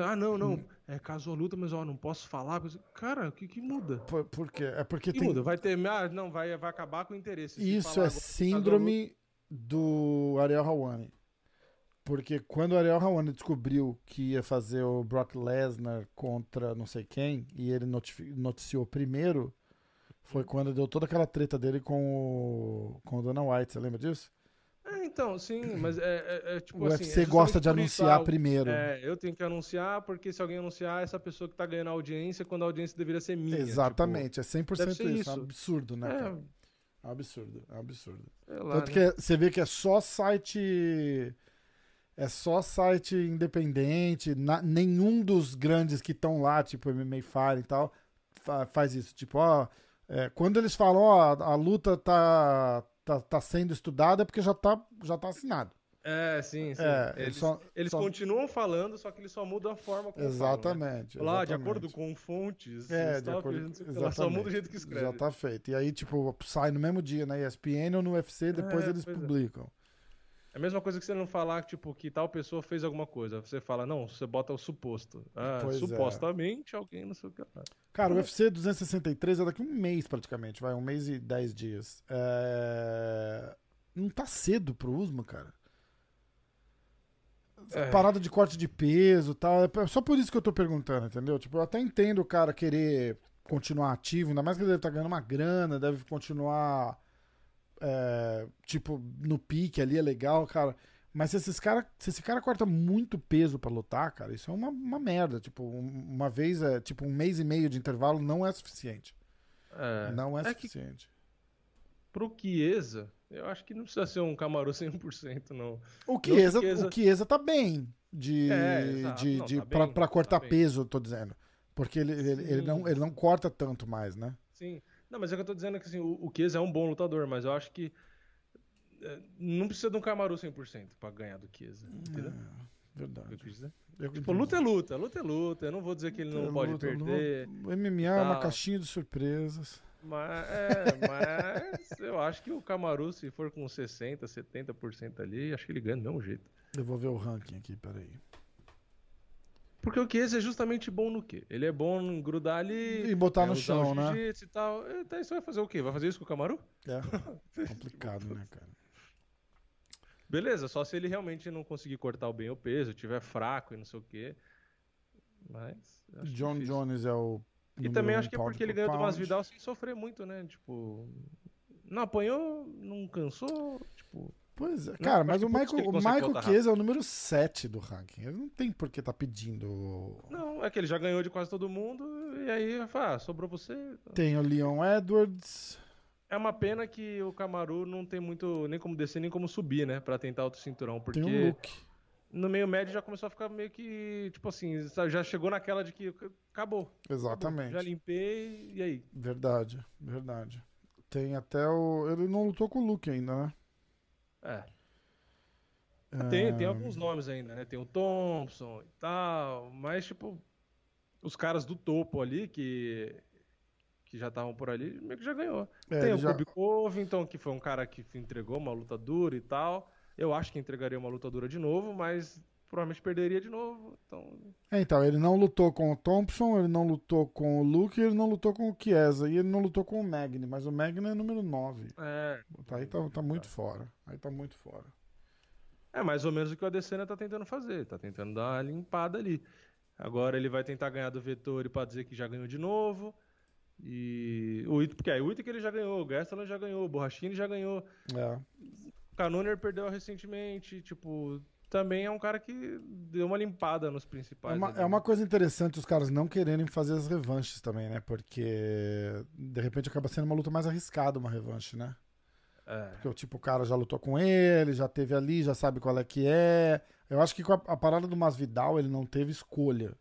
Ah, não, não. É caso a luta, mas ó, não posso falar. Cara, o que, que muda? Por, por quê? É porque que tem. muda? Vai ter. Ah, não, vai, vai acabar com o interesse. Isso é síndrome do Ariel Hawani. Porque quando o Ariel Hawani descobriu que ia fazer o Brock Lesnar contra não sei quem, e ele noticiou primeiro, foi hum. quando deu toda aquela treta dele com o, com o Dana White. Você lembra disso? É, então, sim, mas é, é, é tipo o assim. UFC é gosta de anunciar primeiro. É, eu tenho que anunciar, porque se alguém anunciar, essa pessoa que tá ganhando audiência, quando a audiência deveria ser minha. Exatamente, tipo, é 100% isso. isso. É um absurdo, né? É, É um absurdo, é um absurdo. Lá, Tanto né? que você vê que é só site. É só site independente. na- nenhum dos grandes que estão lá, tipo MMA Fire e tal, fa- faz isso. Tipo, ó. é, quando eles falam, ó, a, a luta tá, tá, tá sendo estudada é porque já tá, já tá assinado. É, sim, sim. É, eles só- eles só- continuam falando, só que eles só mudam a forma como Exatamente. falam, né? Lá, de exatamente. acordo com fontes, É, de acordo, lá, só muda o jeito que escreve. Já tá feito. E aí, tipo, sai no mesmo dia na ESPN ou no UFC, depois É, eles pois é. É a mesma coisa que você não falar, tipo, que tal pessoa fez alguma coisa. Você fala, não, você bota o suposto. Ah, Pois é. supostamente alguém não sei o que. Cara, o UFC 263 é daqui um mês praticamente, vai, um mês e dez dias. É... Não tá cedo pro Usman, cara. É. Parada de corte de peso e tal. É só por isso que eu tô perguntando, entendeu? Tipo, eu até entendo o cara querer continuar ativo, ainda mais que ele deve estar ganhando uma grana, deve continuar, é, tipo, no pique ali, é legal, cara. Mas se, esses cara, se esse cara corta muito peso pra lutar, cara, isso é uma, uma merda. Tipo, um- uma vez, é, tipo, um mês e meio de intervalo não é suficiente. É, Não é, É que- suficiente. pro Chiesa, eu acho que não precisa ser um Camaro 100%, não. O Chiesa, Chiesa- o Chiesa tá bem de, É, de, Não, de, tá pra, bem, pra cortar tá peso, eu tô dizendo. Porque ele, ele, ele não, ele não corta tanto mais, né? Sim. Não, mas é que eu tô dizendo que assim, o, o Chiesa é um bom lutador, mas eu acho que é, não precisa de um Camaro 100% pra ganhar do Chiesa, entendeu? É, verdade. eu Tipo, luta é luta, luta é luta. Eu não vou dizer que ele não É pode luta, perder. O MMA é uma caixinha de surpresas. Mas, é, mas *laughs* eu acho que o Camaru, se for com 60%, 70% ali, acho que ele ganha do mesmo jeito. Eu vou ver o ranking aqui, peraí. Porque o Chiesa é justamente bom no quê? Ele é bom em grudar ali. E botar é, no chão, né? e tal. Então isso vai fazer o quê? Vai fazer isso com o Camaru? É *laughs* complicado, né, cara? Beleza, só se ele realmente não conseguir cortar bem o peso, tiver fraco e não sei o quê. Mas. John difícil. Jones é o. E também um acho que é porque ele ganhou do. Masvidal sem sofrer muito, né? Tipo. Não apanhou, não cansou. Tipo. Pois é, Não, cara, acho mas o Michael, o Michael Chiesa é o número 7 do ranking. Ele não tem por que tá pedindo. Não, é que ele já ganhou de quase todo mundo. E aí, fala, ah, sobrou você. Tem o Leon Edwards. É uma pena que o Camaru não tem muito nem como descer nem como subir, né? Pra tentar outro cinturão. Porque Tem o Luke. no meio médio já começou a ficar meio que. Tipo assim, já chegou naquela de que acabou. Exatamente. Já limpei, e aí? Verdade, verdade. Tem até o. Ele não lutou com o Luke ainda, né? É. Tem, tem É, alguns nomes ainda, né? Tem o Thompson e tal, mas, tipo, os caras do topo ali que, que já estavam por ali, meio que já ganhou. é, tem o já- Kobe Covington, que foi um cara que entregou uma luta dura e tal. Eu acho que entregaria uma luta dura de novo, mas provavelmente perderia de novo. Então, É, então, ele não lutou com o Thompson, ele não lutou com o Luke, ele não lutou com o Chiesa e ele não lutou com o Magni, mas o Magni é número 9. é. Tá, aí tá, tá muito fora. Aí tá muito fora. É mais ou menos o que o Adesanya tá tentando fazer. Tá tentando dar uma limpada ali. Agora ele vai tentar ganhar do Vettori pra dizer que já ganhou de novo. E o Ito, porque aí o Ito que ele já ganhou, o Gastelum já ganhou, o Borrachini já ganhou. É. O Canoner perdeu recentemente, tipo, também é um cara que deu uma limpada nos É principais. uma, ali. é uma coisa interessante os caras não quererem fazer as revanches também, né? Porque de repente acaba sendo uma luta mais arriscada uma revanche, né? É. Porque o tipo, o cara já lutou com ele, já teve ali, já sabe qual é que é. Eu acho que com a, a parada do Masvidal ele não teve escolha.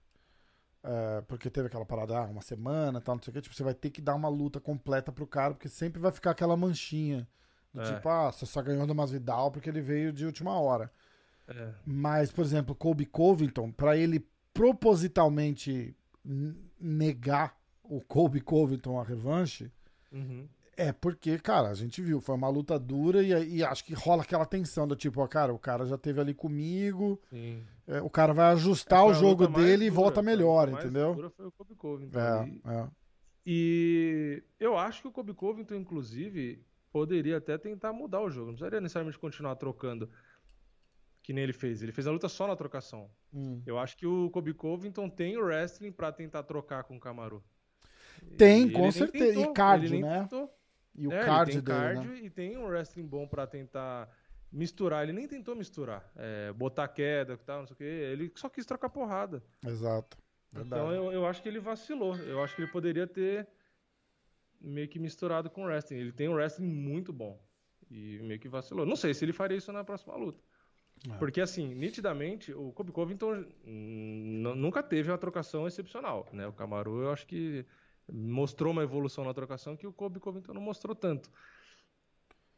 É, porque teve aquela parada, ah, uma semana tal, não sei o que. Tipo, você vai ter que dar uma luta completa pro cara, porque sempre vai ficar aquela manchinha. Do É. tipo, ah, você só ganhou do Masvidal porque ele veio de última hora. É. Mas, por exemplo, Colby Covington, pra ele propositalmente negar o Colby Covington a revanche, Uhum. é porque, cara, a gente viu, foi uma luta dura e, e acho que rola aquela tensão do tipo, ó, cara, o cara já teve ali comigo, é, o cara vai ajustar Foi o jogo dele e dura, volta foi a luta melhor, entendeu? dura foi o Kobe Covington. É, E- é. E eu acho que o Kobe Covington, inclusive, poderia até tentar mudar o jogo. Não precisaria necessariamente continuar trocando que nem ele fez. Ele fez a luta só na trocação. Hum. Eu acho que o Kobe Covington tem o wrestling pra tentar trocar com o Kamaru. Tem, E com ele nem certeza. E tentou, cardio, ele nem né? tentou. E o É, card ele tem dele, cardio né? e tem um wrestling bom pra tentar misturar. Ele nem tentou misturar, é, botar queda e tal, não sei o que. Ele só quis trocar porrada. Exato. Verdade. Então eu, eu acho que ele vacilou. Eu acho que ele poderia ter meio que misturado com o wrestling. Ele tem um wrestling muito bom. E meio que vacilou. Não sei se ele faria isso na próxima luta. É. Porque, assim, nitidamente, o Kobe Covington nunca teve uma trocação excepcional. Né? O Camaro, eu acho que mostrou uma evolução na trocação que o Kobe Covington não mostrou tanto.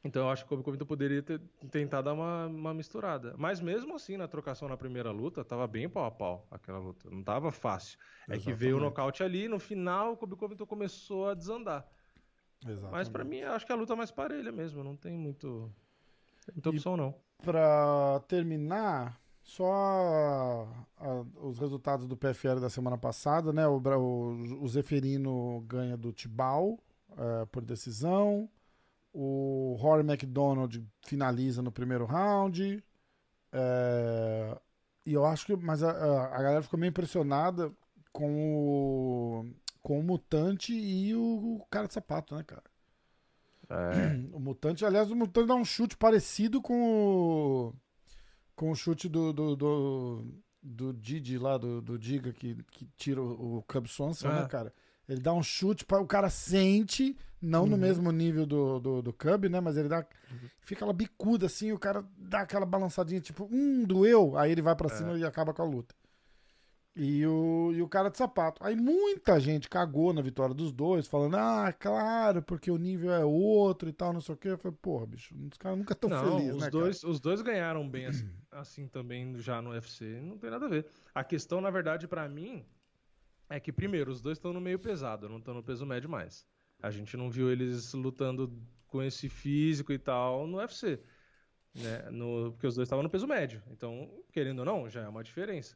Então eu acho que o Kobe Covington poderia ter tentado dar uma, uma misturada. Mas mesmo assim, na trocação na primeira luta, tava bem pau a pau aquela luta. Não tava fácil. Exatamente. É que veio o nocaute ali, no final o Kobe Covington começou a desandar. Exatamente. Mas para mim, acho que a luta é mais parelha mesmo. Não tem muito, muita opção, e não. Pra terminar, só a, os resultados do PFL da semana passada, né? O, o, o Zeferino ganha do Tibau uh, por decisão. O Rory McDonald finaliza no primeiro round. É, e eu acho que. Mas a, a, galera ficou meio impressionada com o, com o Mutante e o, o cara de sapato, né, cara? É. O Mutante, aliás, o Mutante dá um chute parecido com o. Com o chute do. do, do, do Didi lá, do, do Diga, que, que tira o, o Cub Swanson, né, é. né, cara? Ele dá um chute, para o cara sente, não uhum. no mesmo nível do, do, do Cub, né? Mas ele dá. Uhum. Fica aquela bicuda assim, o cara dá aquela balançadinha, tipo, hum, doeu. Aí ele vai para cima é. e acaba com a luta. E o, e o cara de sapato. Aí muita gente cagou na vitória dos dois, falando, ah, claro, porque o nível é outro e tal, não sei o quê. Eu falei, porra, bicho, os caras nunca tão felizes, os né, dois, Os dois ganharam bem assim, *clears throat* assim, também já no UFC, não tem nada a ver. A questão, na verdade, para mim, é que, primeiro, os dois estão no meio pesado, não estão no peso médio mais. A gente não viu eles lutando com esse físico e tal no UFC. Né? No, porque os dois estavam no peso médio. Então, querendo ou não, já é uma diferença.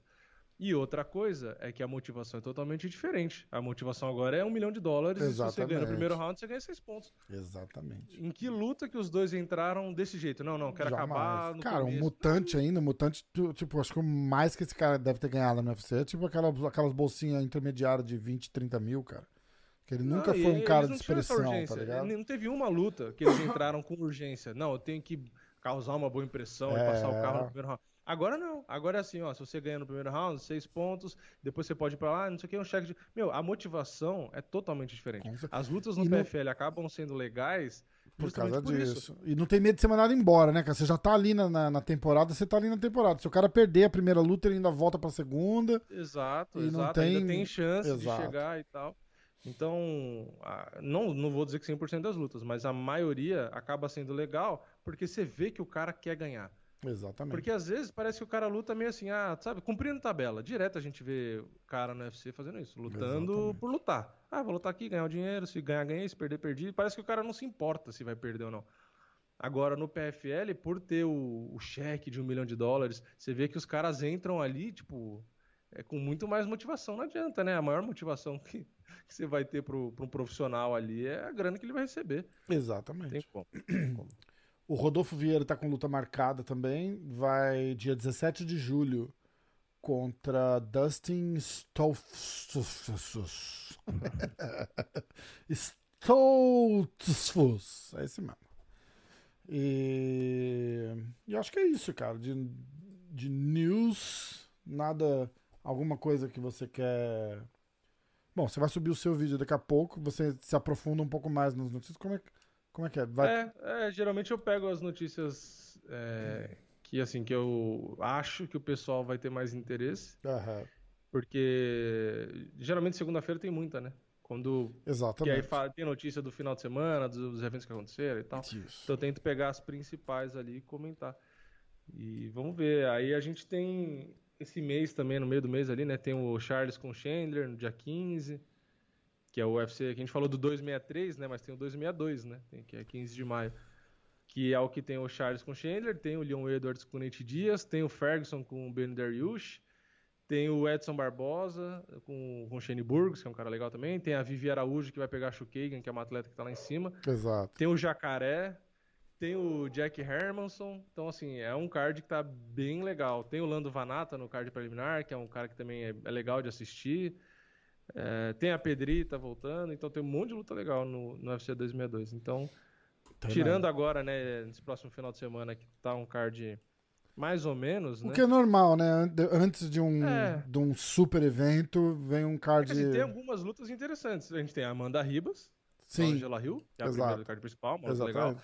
E outra coisa é que a motivação é totalmente diferente. A motivação agora é um milhão de dólares Exatamente. e se você ganha no primeiro round, você ganha seis pontos. Exatamente. Em que luta que os dois entraram desse jeito? Não, não, quero Jamais. acabar no Cara, um mutante ainda, um mutante, tipo, acho que o mais que esse cara deve ter ganhado no UFC é tipo aquelas, aquelas bolsinhas intermediárias de 20, 30 mil, cara. Que ele nunca não, foi um cara de expressão, tá ligado? Não teve uma luta que eles entraram com urgência. Não, eu tenho que causar uma boa impressão é... e passar o carro no primeiro round. Agora não. Agora é assim, ó. Se você ganha no primeiro round, seis pontos, depois você pode ir pra lá, não sei o que, um cheque de. Meu, a motivação é totalmente diferente. As lutas no e PFL não... acabam sendo legais. Por causa por disso. Isso. E não tem medo de ser mandado embora, né, cara? Você já tá ali na, na, na, temporada, você tá ali na temporada. Se o cara perder a primeira luta, ele ainda volta pra segunda. Exato, exato. Tem... Ainda tem chance exato. de chegar e tal. Então, não, não vou dizer que 100% das lutas, mas a maioria acaba sendo legal porque você vê que o cara quer ganhar. Exatamente. Porque às vezes parece que o cara luta meio assim, ah, sabe, cumprindo tabela. Direto a gente vê o cara no UFC fazendo isso, lutando Exatamente. por lutar. Ah, vou lutar aqui, ganhar o dinheiro, se ganhar, ganhei, se perder, perdi. Parece que o cara não se importa se vai perder ou não. Agora, no PFL, por ter o, o cheque de um milhão de dólares, você vê que os caras entram ali, tipo, é, com muito mais motivação. Não adianta, né? A maior motivação que, que você vai ter para um profissional ali é a grana que ele vai receber. Exatamente. Tem como. Tem como. O Rodolfo Vieira tá com luta marcada também. Vai dia 17 de julho contra Dustin Stoltzfus. *laughs* Stoltzfus. É esse mesmo. E... e acho que é isso, cara. De, de news, nada. Alguma coisa que você quer. Bom, você vai subir o seu vídeo daqui a pouco. Você se aprofunda um pouco mais nas notícias. Como é que como é que é? Vai... É, é, geralmente eu pego as notícias é, que assim que eu acho que o pessoal vai ter mais interesse. Uhum. Porque geralmente segunda-feira tem muita, né? Quando Exatamente. Que aí fala, tem notícia do final de semana, dos eventos que aconteceram e tal. Isso. Então eu tento pegar as principais ali e comentar. E vamos ver. Aí a gente tem esse mês também, no meio do mês ali, né? Tem o Charles com o Chandler no dia 15 que é o UFC, que a gente falou do 263, né, mas tem o 262, né, tem, que é 15 de maio, que é o que tem o Charles com o Chandler, tem o Leon Edwards com o Nate Diaz, tem o Ferguson com o Ben Dariush, tem o Edson Barbosa com, com o Shane Burgos, que é um cara legal também, tem a Vivi Araújo que vai pegar a Shukagan, que é uma atleta que tá lá em cima. Exato. Tem o Jacaré, tem o Jack Hermanson, então assim, é um card que tá bem legal. Tem o Lando Vanata no card preliminar, que é um cara que também é, é legal de assistir. É, tem a Pedrita voltando, então tem um monte de luta legal no, no UFC 262. Então, tem tirando agora, né, nesse próximo final de semana que tá um card mais ou menos, O né? que é normal, né? Antes de um, é. de um super evento, vem um card. É, tem algumas lutas interessantes. A gente tem a Amanda Ribas, Sim. Angela Hill, que é a Exato. primeira do card principal, uma luta legal.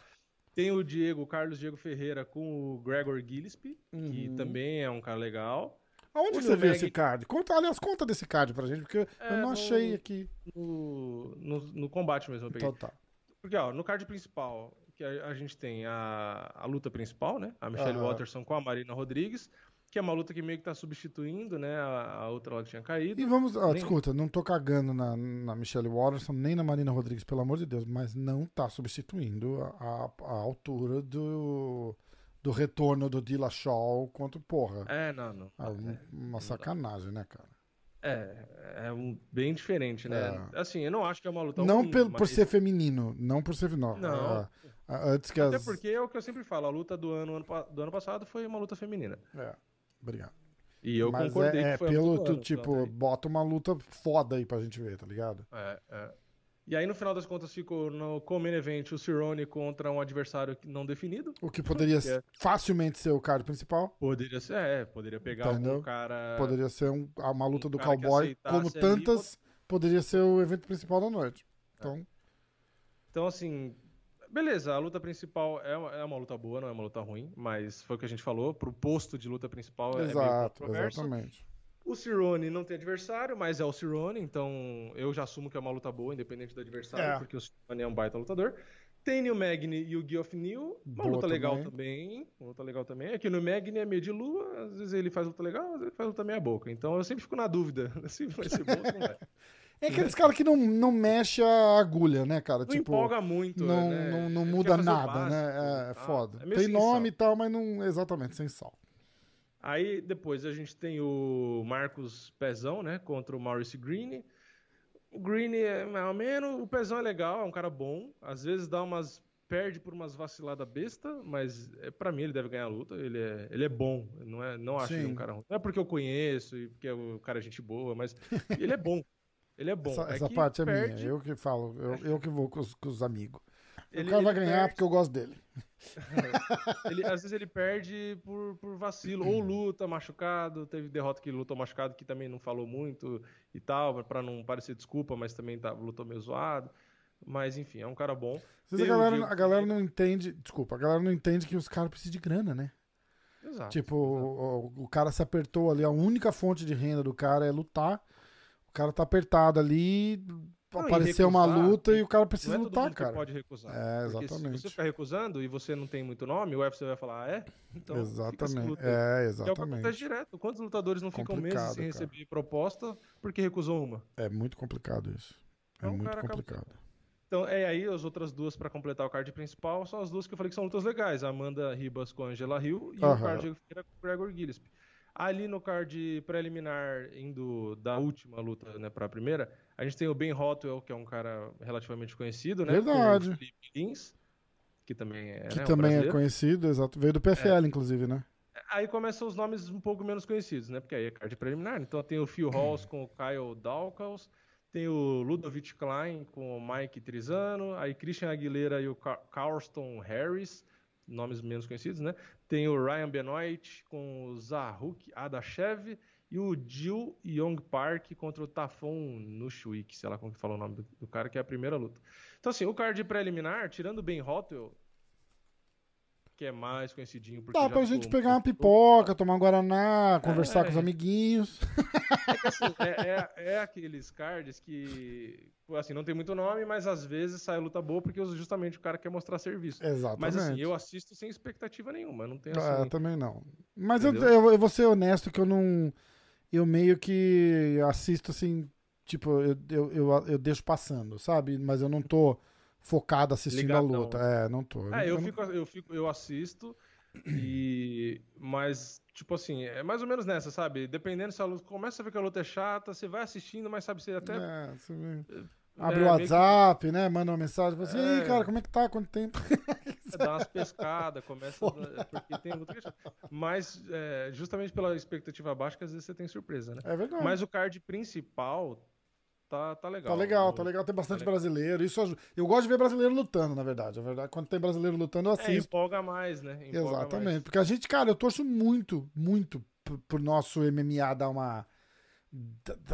Tem o Diego, o Carlos Diego Ferreira com o Gregor Gillespie, que Uhum. também é um cara legal. Aonde você viu esse card? Conta, aliás, conta desse card pra gente, porque É, eu não no- achei aqui. No, no, no combate mesmo eu peguei. Então tá. Porque, ó, no card principal, que a, a gente tem a, a luta principal, né? A Michelle Aham. Watterson com a Marina Rodrigues, que é uma luta que meio que tá substituindo, né? A, a outra lá que tinha caído. E vamos. Ah, Nem- escuta, não tô cagando na, na Michelle Watterson, nem na Marina Rodrigues, pelo amor de Deus, mas não tá substituindo a, a, a altura do, do retorno do Dilla Shaw contra porra. É, não, não. Ah, um- uma sacanagem, né, cara? É, é um, bem diferente, né? É. Assim, eu não acho que é uma luta não pelo, mas- por ser feminino, não por ser. Não, Não. ah, ah, antes que Até as. porque é o que eu sempre falo, a luta do ano, do ano passado foi uma luta feminina. É, obrigado. E eu mas concordei é, que é foi luta pelo. tu, ano, tipo, então, bota uma luta foda aí pra gente ver, tá ligado? É, é. E aí, no final das contas, ficou no Common Event o Cerrone contra um adversário não definido. O que poderia é- facilmente ser o card principal. Poderia ser, é, poderia pegar Entendeu? algum cara. Poderia ser um- uma luta um do cara cowboy, como ali, tantas, poderia ser o evento principal da noite. Então, Então, assim, beleza, a luta principal é uma, é uma luta boa, não é uma luta ruim, mas foi o que a gente falou, pro posto de luta principal é meio exato, controverso. exatamente. O Cerrone não tem adversário, mas é o Cerrone, então eu já assumo que é uma luta boa, independente do adversário, É. porque o Cerrone é um baita lutador. Tem Neil Magny e o Geoff Neal, uma Boa luta legal também. também. Uma luta legal também. É que Magny é meio de lua, às vezes ele faz luta legal, às vezes ele faz luta meia boca. Então eu sempre fico na dúvida *laughs* se vai ser bom ou não vai. *laughs* É aqueles caras que não, não mexe a agulha, né, cara? Não tipo, empolga muito, não, né? não, não Ele muda nada, básico, né? É, tá? foda. É Tem nome e tal, mas não exatamente sem sal. Aí depois a gente tem o Marcos Pezão, né? Contra o Maurice Green. O Green é mais ou menos. O Pezão é legal, é um cara bom. Às vezes dá umas. Perde por umas vaciladas besta, mas é, para mim ele deve ganhar a luta. Ele é, ele é bom. Não, é, não acho ele Sim. um cara ruim. Não é porque eu conheço e porque o cara é gente boa, mas *laughs* ele é bom. Ele é bom. Essa, É essa parte é perde- minha, eu que falo, eu, eu que vou com os, com os amigos. Ele- o cara vai ganhar perde- porque eu gosto dele. *laughs* Ele, às vezes ele perde por, por vacilo, ou *clears throat* luta machucado, teve derrota que lutou machucado, que também não falou muito e tal, pra não parecer desculpa, mas também tá, lutou meio zoado. Mas enfim, é um cara bom. Às vezes a galera, a galera não entende, desculpa, a galera não entende que os caras precisam de grana, né? Exato. Tipo, o, o- o cara se apertou ali, a única fonte de renda do cara é lutar. O cara tá apertado ali, Não, apareceu uma luta e o cara precisa é lutar, cara. pode recusar. É, exatamente. se você ficar recusando e você não tem muito nome, o UFC vai falar, ah, é? Então exatamente. É, Que é o que acontece exatamente. direto. Quantos lutadores não ficam meses sem cara. receber proposta porque recusou uma? É muito complicado isso. É Então, o muito cara acaba- complicado. Então, é aí as outras duas pra completar o card principal são as duas que eu falei que são lutas legais. A Amanda Ribas com a Angela Hill e o Aham. card Feira com o Gregor Gillespie. Ali no card preliminar, indo da última luta né, pra primeira, a gente tem o Ben Hotwell, que é um cara relativamente conhecido, né? Verdade. O Felipe Lins, que também é, Que né, um também é conhecido, exato. Veio do PFL, inclusive, né? Aí começam os nomes um pouco menos conhecidos, né? Porque aí é card preliminar. Então tem o Phil Halls com o Kyle Dawkins, tem o Ludovic Klein com o Mike Trizano, aí Christian Aguilera e o Car Carlston Harris, nomes menos conhecidos, né? Tem o Ryan Benoit com o Zahuk Adashev e o Jill Young Park contra o Tafon Nushwik, sei lá como que fala o nome do, do cara, que é a primeira luta. Então assim, o card preliminar, tirando o Ben Hotwell, que é mais conhecidinho porque Dá pra gente pegar uma pipoca, tomar um guaraná, conversar É. com os amiguinhos. É que, assim, é, é- é aqueles cards que, assim, não tem muito nome, mas às vezes sai luta boa porque justamente o cara quer mostrar serviço. Exatamente. Mas assim, eu assisto sem expectativa nenhuma, não tenho Ah, assim... também não. Mas eu, eu, eu vou ser honesto que eu não. Eu meio que assisto assim. Tipo, eu, eu, eu, eu deixo passando, sabe? Mas eu não tô focado assistindo a Ligadão. luta. É, não tô. É, eu não- fico, eu fico, eu assisto e... Mas, tipo assim, é mais ou menos nessa, sabe? Dependendo se a luta... Começa a ver que a luta é chata, você vai assistindo, mas sabe, você até... É, você né, Abre o meio que WhatsApp, né? Manda uma mensagem. Fala assim, É. cara, como é que tá? Quanto tempo? *laughs* dá umas pescadas, começa... a- Porque tem luta que é. Mas, é, justamente pela expectativa baixa, que às vezes você tem surpresa, né? É verdade. Mas o card principal tá, tá legal. Tá legal, tá legal. Tem bastante legal. brasileiro. Isso aju- eu gosto de ver brasileiro lutando, na verdade. A verdade, quando tem brasileiro lutando, eu É, assisto. empolga mais, né? Empolga Exatamente. mais. Porque a gente, cara, eu torço muito, muito pro nosso MMA dar uma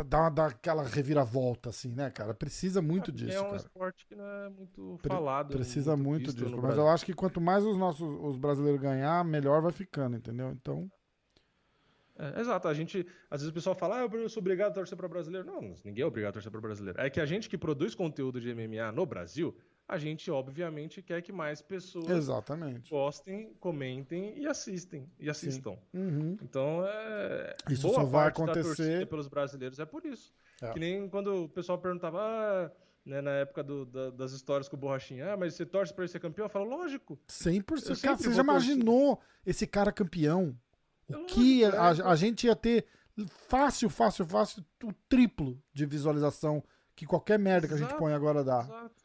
dá, dá aquela reviravolta, assim, né, cara? Precisa muito É disso, um cara. esporte que não é muito Pre- falado. Precisa muito visto disso. Mas Brasil. eu acho que quanto mais os nossos os brasileiros ganhar, melhor vai ficando, entendeu? Então, É, exato, a gente. Às vezes o pessoal fala, ah, eu sou obrigado a torcer para brasileiro. Não, ninguém é obrigado a torcer para brasileiro. É que a gente que produz conteúdo de MMA no Brasil, a gente obviamente quer que mais pessoas exatamente. gostem, comentem e assistem e assistam. Uhum. Então, é... Isso boa só vai acontecer- pelos brasileiros é por isso. É. Que nem quando o pessoal perguntava, ah, né, na época do- da- das histórias com o Borrachinha, ah, mas você torce para ele ser campeão? Eu falo, lógico. 100%. Eu Cara, você já torcer. imaginou esse cara campeão? O que a, é. a gente ia ter fácil, fácil, fácil, o triplo de visualização que qualquer merda que a gente Exato, põe agora dá. Exato.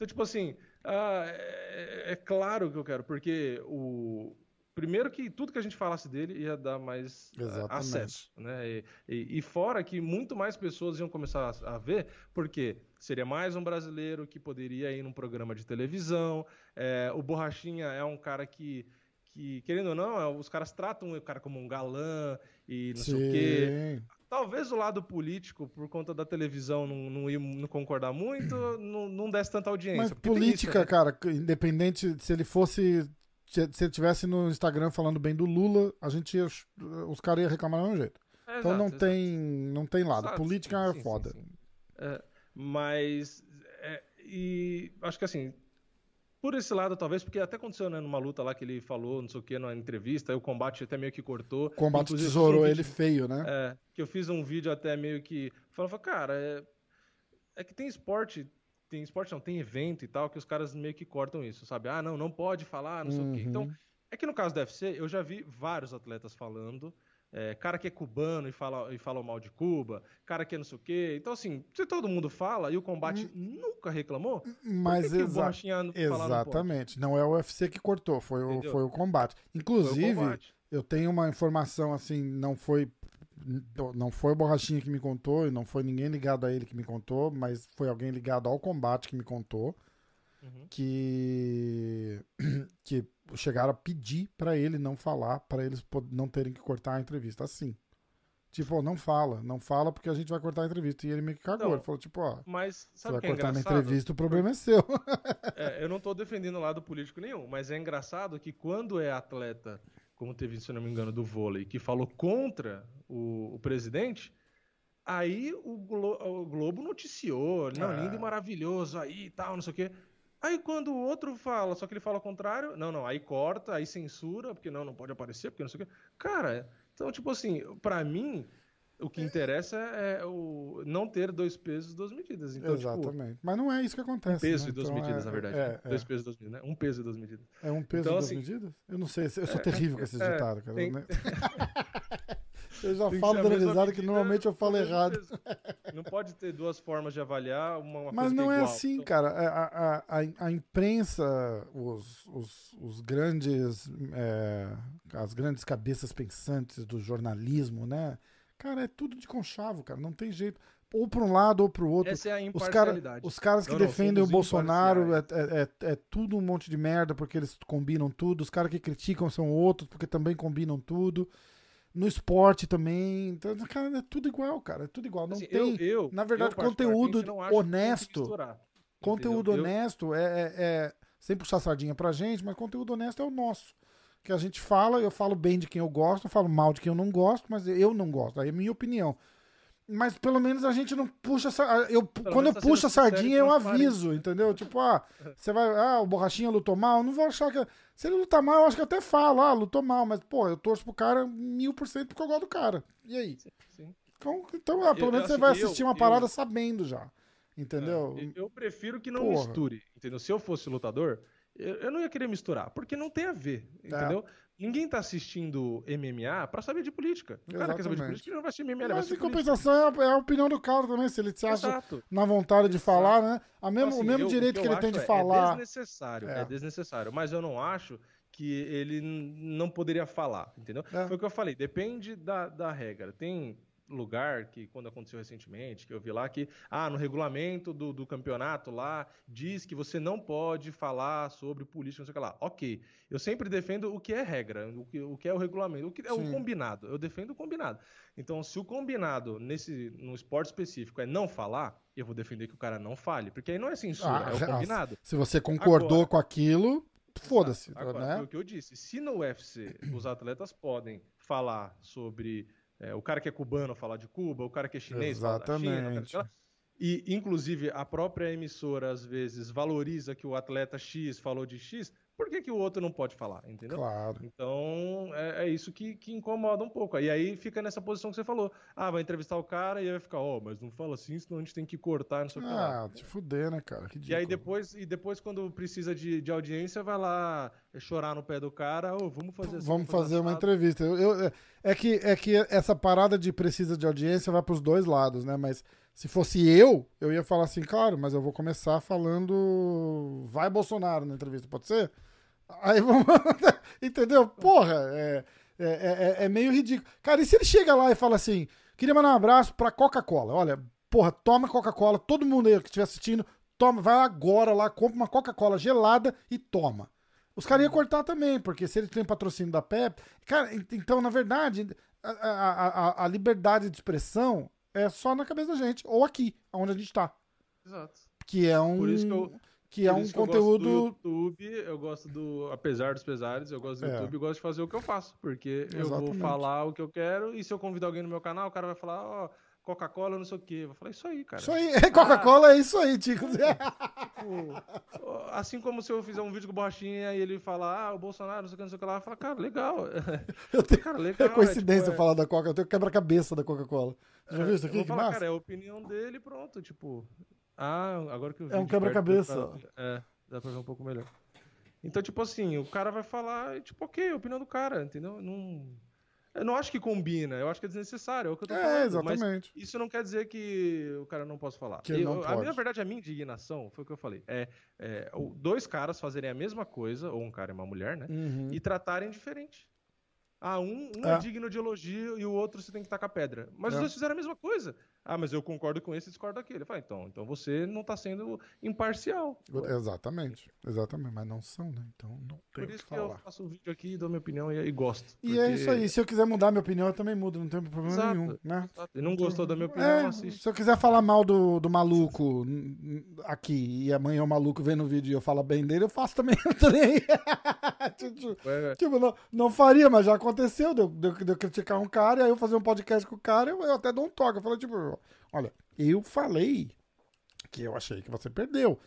Então, tipo assim, ah, é, é claro que eu quero, porque o. Primeiro que tudo que a gente falasse dele ia dar mais ah, Exatamente. acesso, né? E, e- e fora que muito mais pessoas iam começar a, a ver, porque seria mais um brasileiro que poderia ir num programa de televisão. é, o Borrachinha é um cara que, que, querendo ou não, é, os caras tratam o cara como um galã e não sei o quê. Talvez o lado político, por conta da televisão não, não, ir- não concordar muito, *clears throat* não, não desse tanta audiência. Mas política, isso, né? cara, independente se ele fosse. Se ele tivesse no Instagram falando bem do Lula, a gente ia, os caras iam reclamar do mesmo jeito. É, Então exato, não exato. tem, não tem lado. Exato, Política sim, é sim, foda. sim. É, mas, é, e acho que assim, por esse lado talvez, porque até aconteceu né, numa luta lá que ele falou, não sei o que, numa entrevista, aí o combate até meio que cortou. O combate Inclusive, tesourou um ele feio, né? É, que eu fiz um vídeo até meio que falava, cara, é, é que tem esporte, tem esporte não, tem evento e tal, que os caras meio que cortam isso, sabe? Ah, não, não pode falar, não sei o quê. Uhum. Então, é que no caso do UFC, eu já vi vários atletas falando, é, cara que é cubano e fala, e fala mal de Cuba, cara que é não sei o quê. Então, assim, se todo mundo fala e o combate nunca reclamou, Mas que, que o exa- falar não exatamente. Não é o UFC que cortou, foi o, foi o combate. Foi o Inclusive, combate. eu tenho uma informação assim, não foi não foi o Borrachinha que me contou e não foi ninguém ligado a ele que me contou, mas foi alguém ligado ao combate que me contou Uhum. que *clears throat* que chegaram a pedir pra ele não falar, pra eles não terem que cortar a entrevista assim. Tipo, ó, não fala, não fala porque a gente vai cortar a entrevista. E ele meio que cagou. Não, ele falou, tipo, ó, Mas você sabe vai o que é cortar minha engraçado? entrevista, o problema é seu. *laughs* É, eu não tô defendendo o lado político nenhum, mas é engraçado que quando é atleta, como teve, se eu não me engano, do vôlei, que falou contra o, o presidente, aí o, Glo- o Globo noticiou, não, É. lindo e maravilhoso aí e tal, não sei o quê. Aí quando o outro fala, só que ele fala ao contrário, não, não, aí corta, aí censura, porque não, não pode aparecer, porque não sei o quê. Cara, então, tipo assim, pra mim, o que interessa é o não ter dois pesos, duas medidas. Então, tipo, Exatamente. Mas não é isso que acontece. peso né? e duas Então, medidas, é, na verdade. É, né? é. Dois pesos e duas medidas, né? Um peso e duas medidas. É um peso Então, e duas assim, medidas? Eu não sei, eu sou é, terrível com esses é, ditados, cara. tem- né? *laughs* eu já falo dando risada que normalmente eu falo mesmo errado. Não pode ter duas formas de avaliar uma, uma Mas que não é igual. assim, Então, cara. A, a, a, a imprensa, os, os, os grandes. é, as grandes cabeças pensantes do jornalismo, né? Cara, é tudo de conchavo, cara. Não tem jeito. Ou para um lado ou para o outro. Essa é a Os, cara, imparcialidade. os caras que Não, não, defendem o Bolsonaro é, é, é, é tudo um monte de merda porque eles combinam tudo. Os caras que criticam são outros porque também combinam tudo. No esporte também. Então, cara, é tudo igual, cara. É tudo igual. Não Assim, tem. eu- eu- na verdade, eu conteúdo honesto- misturar, Conteúdo entendeu? Honesto é, é, é- Sem puxar sardinha pra gente, mas conteúdo honesto é o nosso. Que a gente fala, eu falo bem de quem eu gosto, eu falo mal de quem eu não gosto, mas eu não gosto. Aí é minha opinião. Mas pelo menos a gente não puxa. Eu, quando eu tá puxo a sardinha, eu aviso, entendeu? Tipo, ah, você vai. Ah, o Borrachinha lutou mal. Eu não vou achar que. Se ele lutar mal, eu acho que até falo, ah, lutou mal. Mas, pô, eu torço pro cara mil por cento porque eu gosto do cara. E aí? Sim. Então, então ah, pelo Eu- menos você assim, vai eu- assistir uma eu- parada sabendo já. Entendeu? É, eu prefiro que não Porra. misture, entendeu? Se eu fosse lutador, eu, eu não ia querer misturar, porque não tem a ver, É. Ninguém tá assistindo MMA pra saber de política. O cara quer saber de política, ele não vai assistir MMA, Mas em compensação é a, é a opinião do cara também, se ele se acha Exato. na vontade de Exato. falar, né? A mesmo, Então, assim, o mesmo eu- direito o que, eu ele tem de é- falar. É desnecessário, É. é. desnecessário. Mas eu não acho que ele não poderia falar, entendeu? É. Foi o que eu falei, depende da, da regra. Tem lugar que, quando aconteceu recentemente, que eu vi lá que, ah, no regulamento do, do campeonato lá, diz que você não pode falar sobre política, não sei o que lá. Ok. Eu sempre defendo o que é regra, o que, o que é o regulamento, o que é Sim. o combinado. Eu defendo o combinado. Então, se o combinado nesse no esporte específico é não falar, eu vou defender que o cara não fale, porque aí não é censura, ah, é o combinado. Se você concordou Agora, com aquilo, foda-se. Agora, né? o que eu disse, se no UFC os atletas podem falar sobre é, o cara que é cubano falar de Cuba, o cara que é chinês Exatamente. falar da China, e, inclusive, a própria emissora, às vezes, valoriza que o atleta X falou de X, por que, que o outro não pode falar, entendeu? Claro. Então, é, é isso que, que, incomoda um pouco. E aí fica nessa posição que você falou. Ah, vai entrevistar o cara e aí vai ficar, ó, oh, mas não fala assim, senão a gente tem que cortar, não sei o que Ah, te fuder, né, cara? e aí depois, e depois quando precisa de, de audiência, vai lá chorar no pé do cara, ô, oh, vamos fazer assim, Vamos fazer uma entrevista. Eu, eu, é, é, que, é que essa parada de precisa de audiência vai pros dois lados, né? Mas se fosse eu, eu ia falar assim, claro, mas eu vou começar falando vai Bolsonaro na entrevista, pode ser? Aí vamos. *laughs* Entendeu? Porra, é, é, é, é, meio ridículo. Cara, e se ele chega lá e fala assim: queria mandar um abraço pra Coca-Cola? Olha, porra, toma Coca-Cola, todo mundo aí que estiver assistindo, toma, vai agora lá, compra uma Coca-Cola gelada e toma. Os caras iam cortar também, porque se ele tem patrocínio da Pep. Cara, então, na verdade, a, a, a, a liberdade de expressão é só na cabeça da gente, ou aqui, onde a gente tá. Exato. Que é um. Por isso que eu que é um conteúdo. Eu gosto do YouTube, eu gosto do. Apesar dos pesares, eu gosto do é. YouTube e gosto de fazer o que eu faço. Porque Exatamente. eu vou falar o que eu quero, e se eu convidar alguém no meu canal, o cara vai falar, ó. Oh, Coca-Cola, não sei o quê. Eu vou falar, isso aí, cara. Isso aí, *laughs* Coca-Cola ah, é isso aí, Tico. *laughs* tipo, assim como se eu fizer um vídeo com borrachinha e ele falar, ah, o Bolsonaro, não sei o que, não sei o que lá, eu falo, cara, legal. *laughs* Eu tenho, cara, legal. É coincidência é, tipo, falar da Coca, eu tenho quebra-cabeça da Coca-Cola. Já é, viu isso aqui? Eu vou falar, cara, é a opinião dele pronto, tipo. Ah, agora que eu vi. É um quebra-cabeça. É. Dá pra ver um pouco melhor. Então, tipo assim, o cara vai falar, tipo, ok, a opinião do cara, entendeu? Não. Eu não acho que combina, eu acho que é desnecessário, é o que eu tô é, falando. Exatamente. isso não quer dizer que o cara não possa falar. Que não pode. A minha verdade, a minha indignação foi o que eu falei. É, é dois caras fazerem a mesma coisa, ou um cara e uma mulher, né? Uhum. E tratarem diferente. Ah, um, um é. é. digno de elogio e o outro você tem que tacar pedra. Mas é. os dois fizeram a mesma coisa. Ah, mas eu concordo com esse e discordo daquele. Falo, então, então você não está sendo imparcial. Exatamente, exatamente, mas não são, né? Então não tem Por isso que, que eu faço um vídeo aqui, dou minha opinião e, e gosto. E é porque... é isso aí. Se eu quiser mudar minha opinião, eu também mudo, não tem problema Exato. nenhum, né? Exato. E não gostou da minha opinião, é, assiste. Se eu quiser falar mal do, do maluco aqui e amanhã o maluco vem no vídeo e eu falo bem dele, eu faço também. *laughs* *laughs* tipo, é. tipo não, não faria, mas já aconteceu de eu, de, de eu criticar um cara e aí eu fazer um podcast com o cara, eu, eu até dou um toque. Eu falo, tipo, Olha, eu falei que eu achei que você perdeu.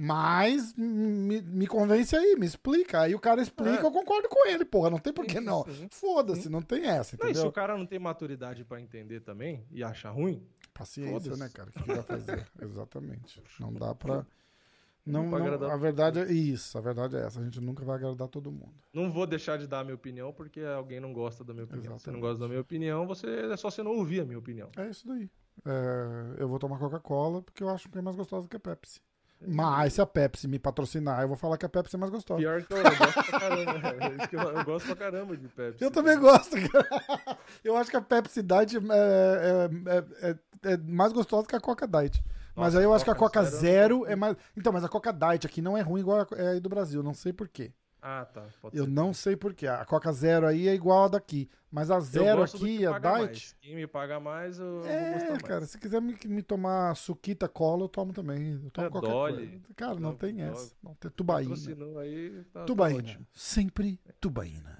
Mas me, me convence aí, me explica. Aí o cara explica, é. eu concordo com ele, porra. Não tem por que não. Foda-se, não tem essa, entendeu? Não, se o cara não tem maturidade para entender também e achar ruim. Paciência, né, cara? O que, que vai fazer? *laughs* Exatamente. Não dá pra. Não, não, a verdade é isso, a verdade é essa. A gente nunca vai agradar todo mundo. Não vou deixar de dar a minha opinião porque alguém não gosta da minha opinião. Exatamente. Se não gosta da minha opinião, você é só você não ouvir a minha opinião. É isso daí. É, eu vou tomar Coca-Cola porque eu acho que é mais gostosa que a Pepsi. Mas se a Pepsi me patrocinar, eu vou falar que a Pepsi é mais gostosa. Pior que eu, eu gosto pra caramba. eu, eu, gosto pra caramba de Pepsi. Eu também gosto, cara. *laughs* Eu acho que a Pepsi Diet é, é, é, é mais gostosa que a Coca Diet. Mas aí eu acho que a Coca Zero é mais. Então, mas a Coca Diet aqui não é ruim igual a aí do Brasil, não sei porquê. Ah, tá. Pode eu não sei porquê. A Coca Zero aí é igual a daqui. Mas a Zero aqui, a Diet. Mais. Quem me paga mais, eu é, vou cara, se quiser me, me, tomar suquita cola, eu tomo também. Eu tomo é, qualquer coisa. Cara, não, não tem essa. Não tem tubaína. Aí, tá, tubaína. Tá Sempre tubaína.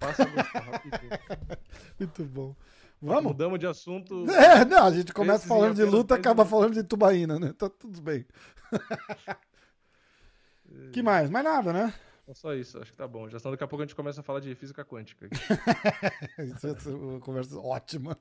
Passa rapidinho. *laughs* Muito bom. Vamos? Mudamos de assunto. *laughs* É, não, a gente começa falando de luta, acaba falando de tubaína, né? Tá tudo bem. *laughs* que mais? Mais nada, né? É só isso, acho que tá bom. Já daqui a pouco a gente começa a falar de física quântica. *laughs* isso é uma conversa ótima.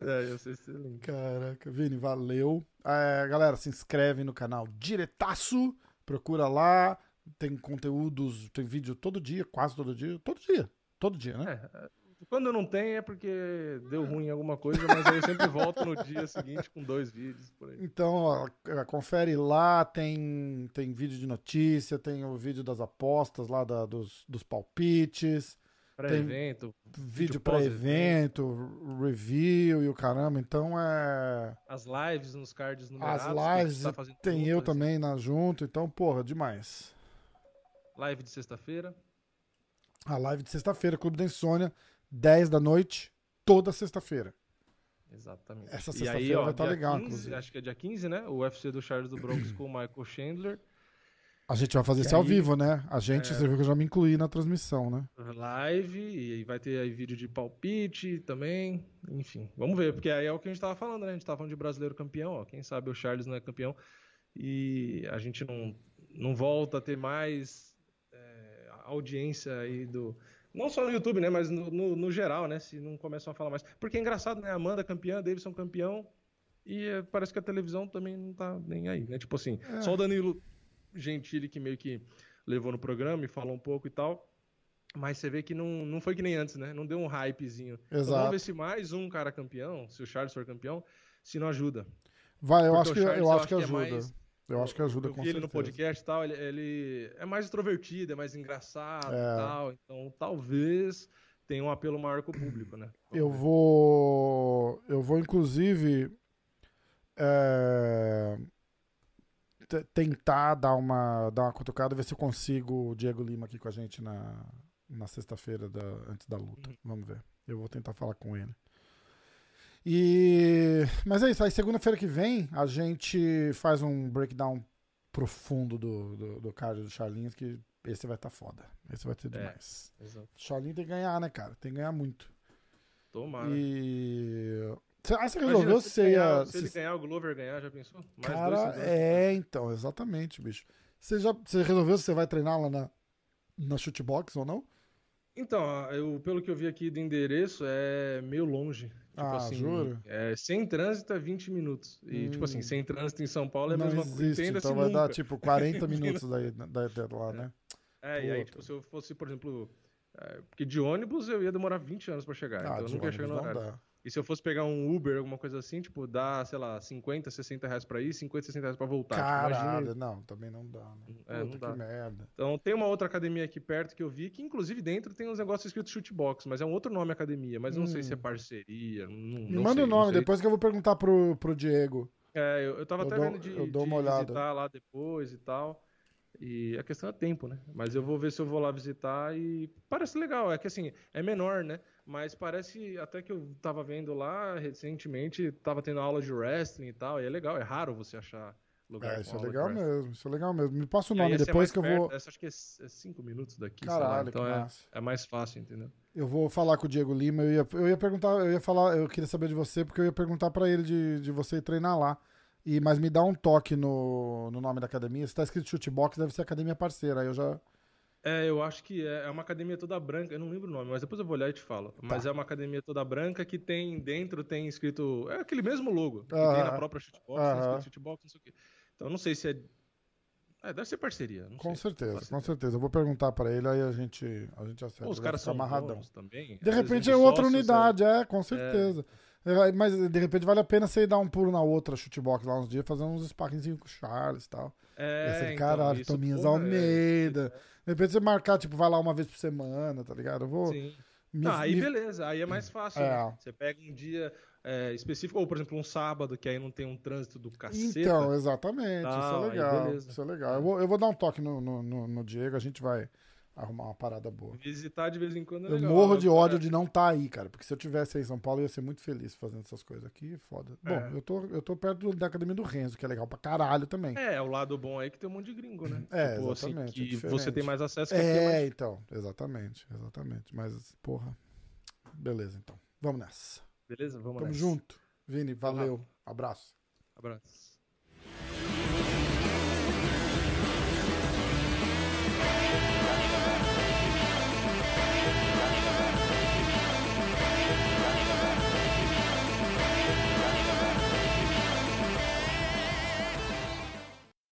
É, eu sei excelente. Caraca, Vini, valeu. É, galera, se inscreve no canal Diretaço, procura lá. Tem conteúdos, tem vídeo todo dia, quase todo dia. Todo dia. Todo dia, né? É, quando não tem é porque deu ruim em alguma coisa, mas aí eu sempre volto no dia seguinte com dois vídeos. Então, ó, é, confere lá, tem, tem vídeo de notícia, tem o vídeo das apostas lá da, dos, dos palpites. Pré-evento. Vídeo pré-evento, review e o caramba. Então é. As lives nos cards numerados. As lives tá tem eu também na junto. Então, porra, demais. Live de sexta-feira. A live de sexta-feira, Clube da Insônia, 10 da noite, toda sexta-feira. Exatamente. Essa sexta-feira vai estar tá legal, 15, inclusive. Acho que é dia 15, né? O UFC do Charles do Bronx *clears throat* com o Michael Chandler. A gente vai fazer isso ao vivo, né? A gente, é... você viu que eu já me incluí na transmissão, né? Live, e vai ter aí vídeo de palpite também. Enfim, vamos ver, porque aí é o que a gente tava falando, né? A gente tava falando de brasileiro campeão, ó. Quem sabe o Charles não é campeão. E a gente não, não volta a ter mais é, audiência aí do. Não só no YouTube, né? Mas no, no, no, geral, né? Se não começam a falar mais. Porque é engraçado, né? Amanda campeã, Davidson campeão. E é, parece que a televisão também não tá nem aí, né? Tipo assim, é. só o Danilo Gentili que meio que levou no programa e falou um pouco e tal. Mas você vê que não, não foi que nem antes, né? Não deu um hypezinho. Exato. Então vamos ver se mais um cara campeão, se o Charles for campeão, se não ajuda. Vai, eu acho que, Charles, eu acho que, ajuda. É mais, eu acho que ajuda eu, vi ele no podcast e tal, ele, ele, é mais extrovertido, é mais engraçado é. e tal. Então talvez tenha um apelo maior com o público, né? Eu vou. Eu vou, inclusive. É tentar dar uma, dar uma cutucada, ver se eu consigo o Diego Lima aqui com a gente na, na sexta-feira antes da luta. Uhum. Vamos ver. Eu vou tentar falar com ele. E mas é isso. Aí segunda-feira que vem a gente faz um breakdown profundo do, do, do card do Charlinhos, que esse vai estar tá foda. Esse vai ter é, demais. É, Charlinho tem que ganhar, né, cara? Tem que ganhar muito. Tomara. E ah, você resolveu se, se ia. Se, se ele ganhar, o Glover ganhar, já pensou? Mais Cara, é, então, exatamente, bicho. Você já você resolveu se você vai treinar lá na, na shootbox ou não? Então, eu, pelo que eu vi aqui do endereço, é meio longe. Tipo ah, assim, juro? É, sem trânsito é 20 minutos. E, hum. tipo assim, hum. sem trânsito em São Paulo é a não mesma coisa. Então vai nunca. dar, tipo, 40 *laughs* minutos daí, daí, daí lá, né? É, Puta. e aí, tipo, se eu fosse, por exemplo... É, porque de ônibus eu ia demorar 20 anos pra chegar. Ah, então eu nunca ia chegar no horário. Dá. E se eu fosse pegar um Uber, alguma coisa assim, tipo, dá, sei lá, 50, 60 reais pra ir, 50, 60 reais pra voltar. Tipo, Caralho, tipo, não, também não dá. Né? É, Puta, não dá. merda. Então tem uma outra academia aqui perto que eu vi, que inclusive dentro tem uns negócios escritos shootbox, mas é um outro nome academia, mas hum. não sei se é hum. parceria. Não, Me não manda o nome, depois que eu vou perguntar pro, pro Diego. É, eu, eu tava eu até dou, vendo de, eu dou uma de olhada. visitar lá depois e tal. E a questão é tempo, né? Mas eu vou ver se eu vou lá visitar e parece legal. É que assim, é menor, né? Mas parece até que eu tava vendo lá recentemente, tava tendo aula de wrestling e tal. E é legal, é raro você achar lugar é, isso é legal mesmo, isso é legal mesmo. Me passa o nome depois é que eu vou. Essa acho que é 5 minutos daqui, Caralho, então é, é, mais fácil, entendeu? Eu vou falar com o Diego Lima, eu ia, eu ia perguntar, eu ia falar, eu queria saber de você, porque eu ia perguntar para ele de, de você treinar lá. E, mas me dá um toque no, no nome da academia. Se tá escrito Shootbox, deve ser academia parceira. Aí eu já. É, eu acho que é, é uma academia toda branca, eu não lembro o nome, mas depois eu vou olhar e te falo. Tá. Mas é uma academia toda branca que tem dentro, tem escrito. É aquele mesmo logo que uh -huh. tem na própria Shootbox, uh -huh. tem escrito Shootbox, não sei o quê. Então eu não sei se é. É, deve ser parceria. com sei. certeza, com certeza. Eu vou perguntar para ele, aí a gente, a gente acerta. Pô, os caras são amarradão. também. De repente é outra unidade, é, com certeza. É. É, mas de repente vale a pena você ir dar um pulo na outra chutebox lá uns dias, fazer uns sparringzinhos com o Charles e tal. É, de então, caralho, Tominhas Almeida. É, de repente você marcar, tipo, vai lá uma vez por semana, tá ligado? Eu vou. Sim. Me, não, aí me... beleza, aí é mais fácil. É. Né? Você pega um dia é, específico, ou por exemplo, um sábado, que aí não tem um trânsito do cacete. Então, exatamente, isso é legal. Isso é legal. Eu vou, eu vou dar um toque no, no, no Diego, a gente vai arrumar uma parada boa. Visitar de vez em quando é Eu legal, morro de ódio de não estar tá aí, cara. Porque se eu tivesse aí em São Paulo, eu ia ser muito feliz fazendo essas coisas aqui. Foda. É. Bom, eu tô, eu tô perto da academia do Renzo, que é legal pra caralho também. É, o lado bom aí é que tem um monte de gringo, né? É, tipo, assim, exatamente. Assim, que é você tem mais acesso. É, mais... então. Exatamente, exatamente. Mas, porra. Beleza, então. Vamos nessa. Beleza? Vamos Tamo nessa. junto. Vini, valeu. Abraço. Abraço.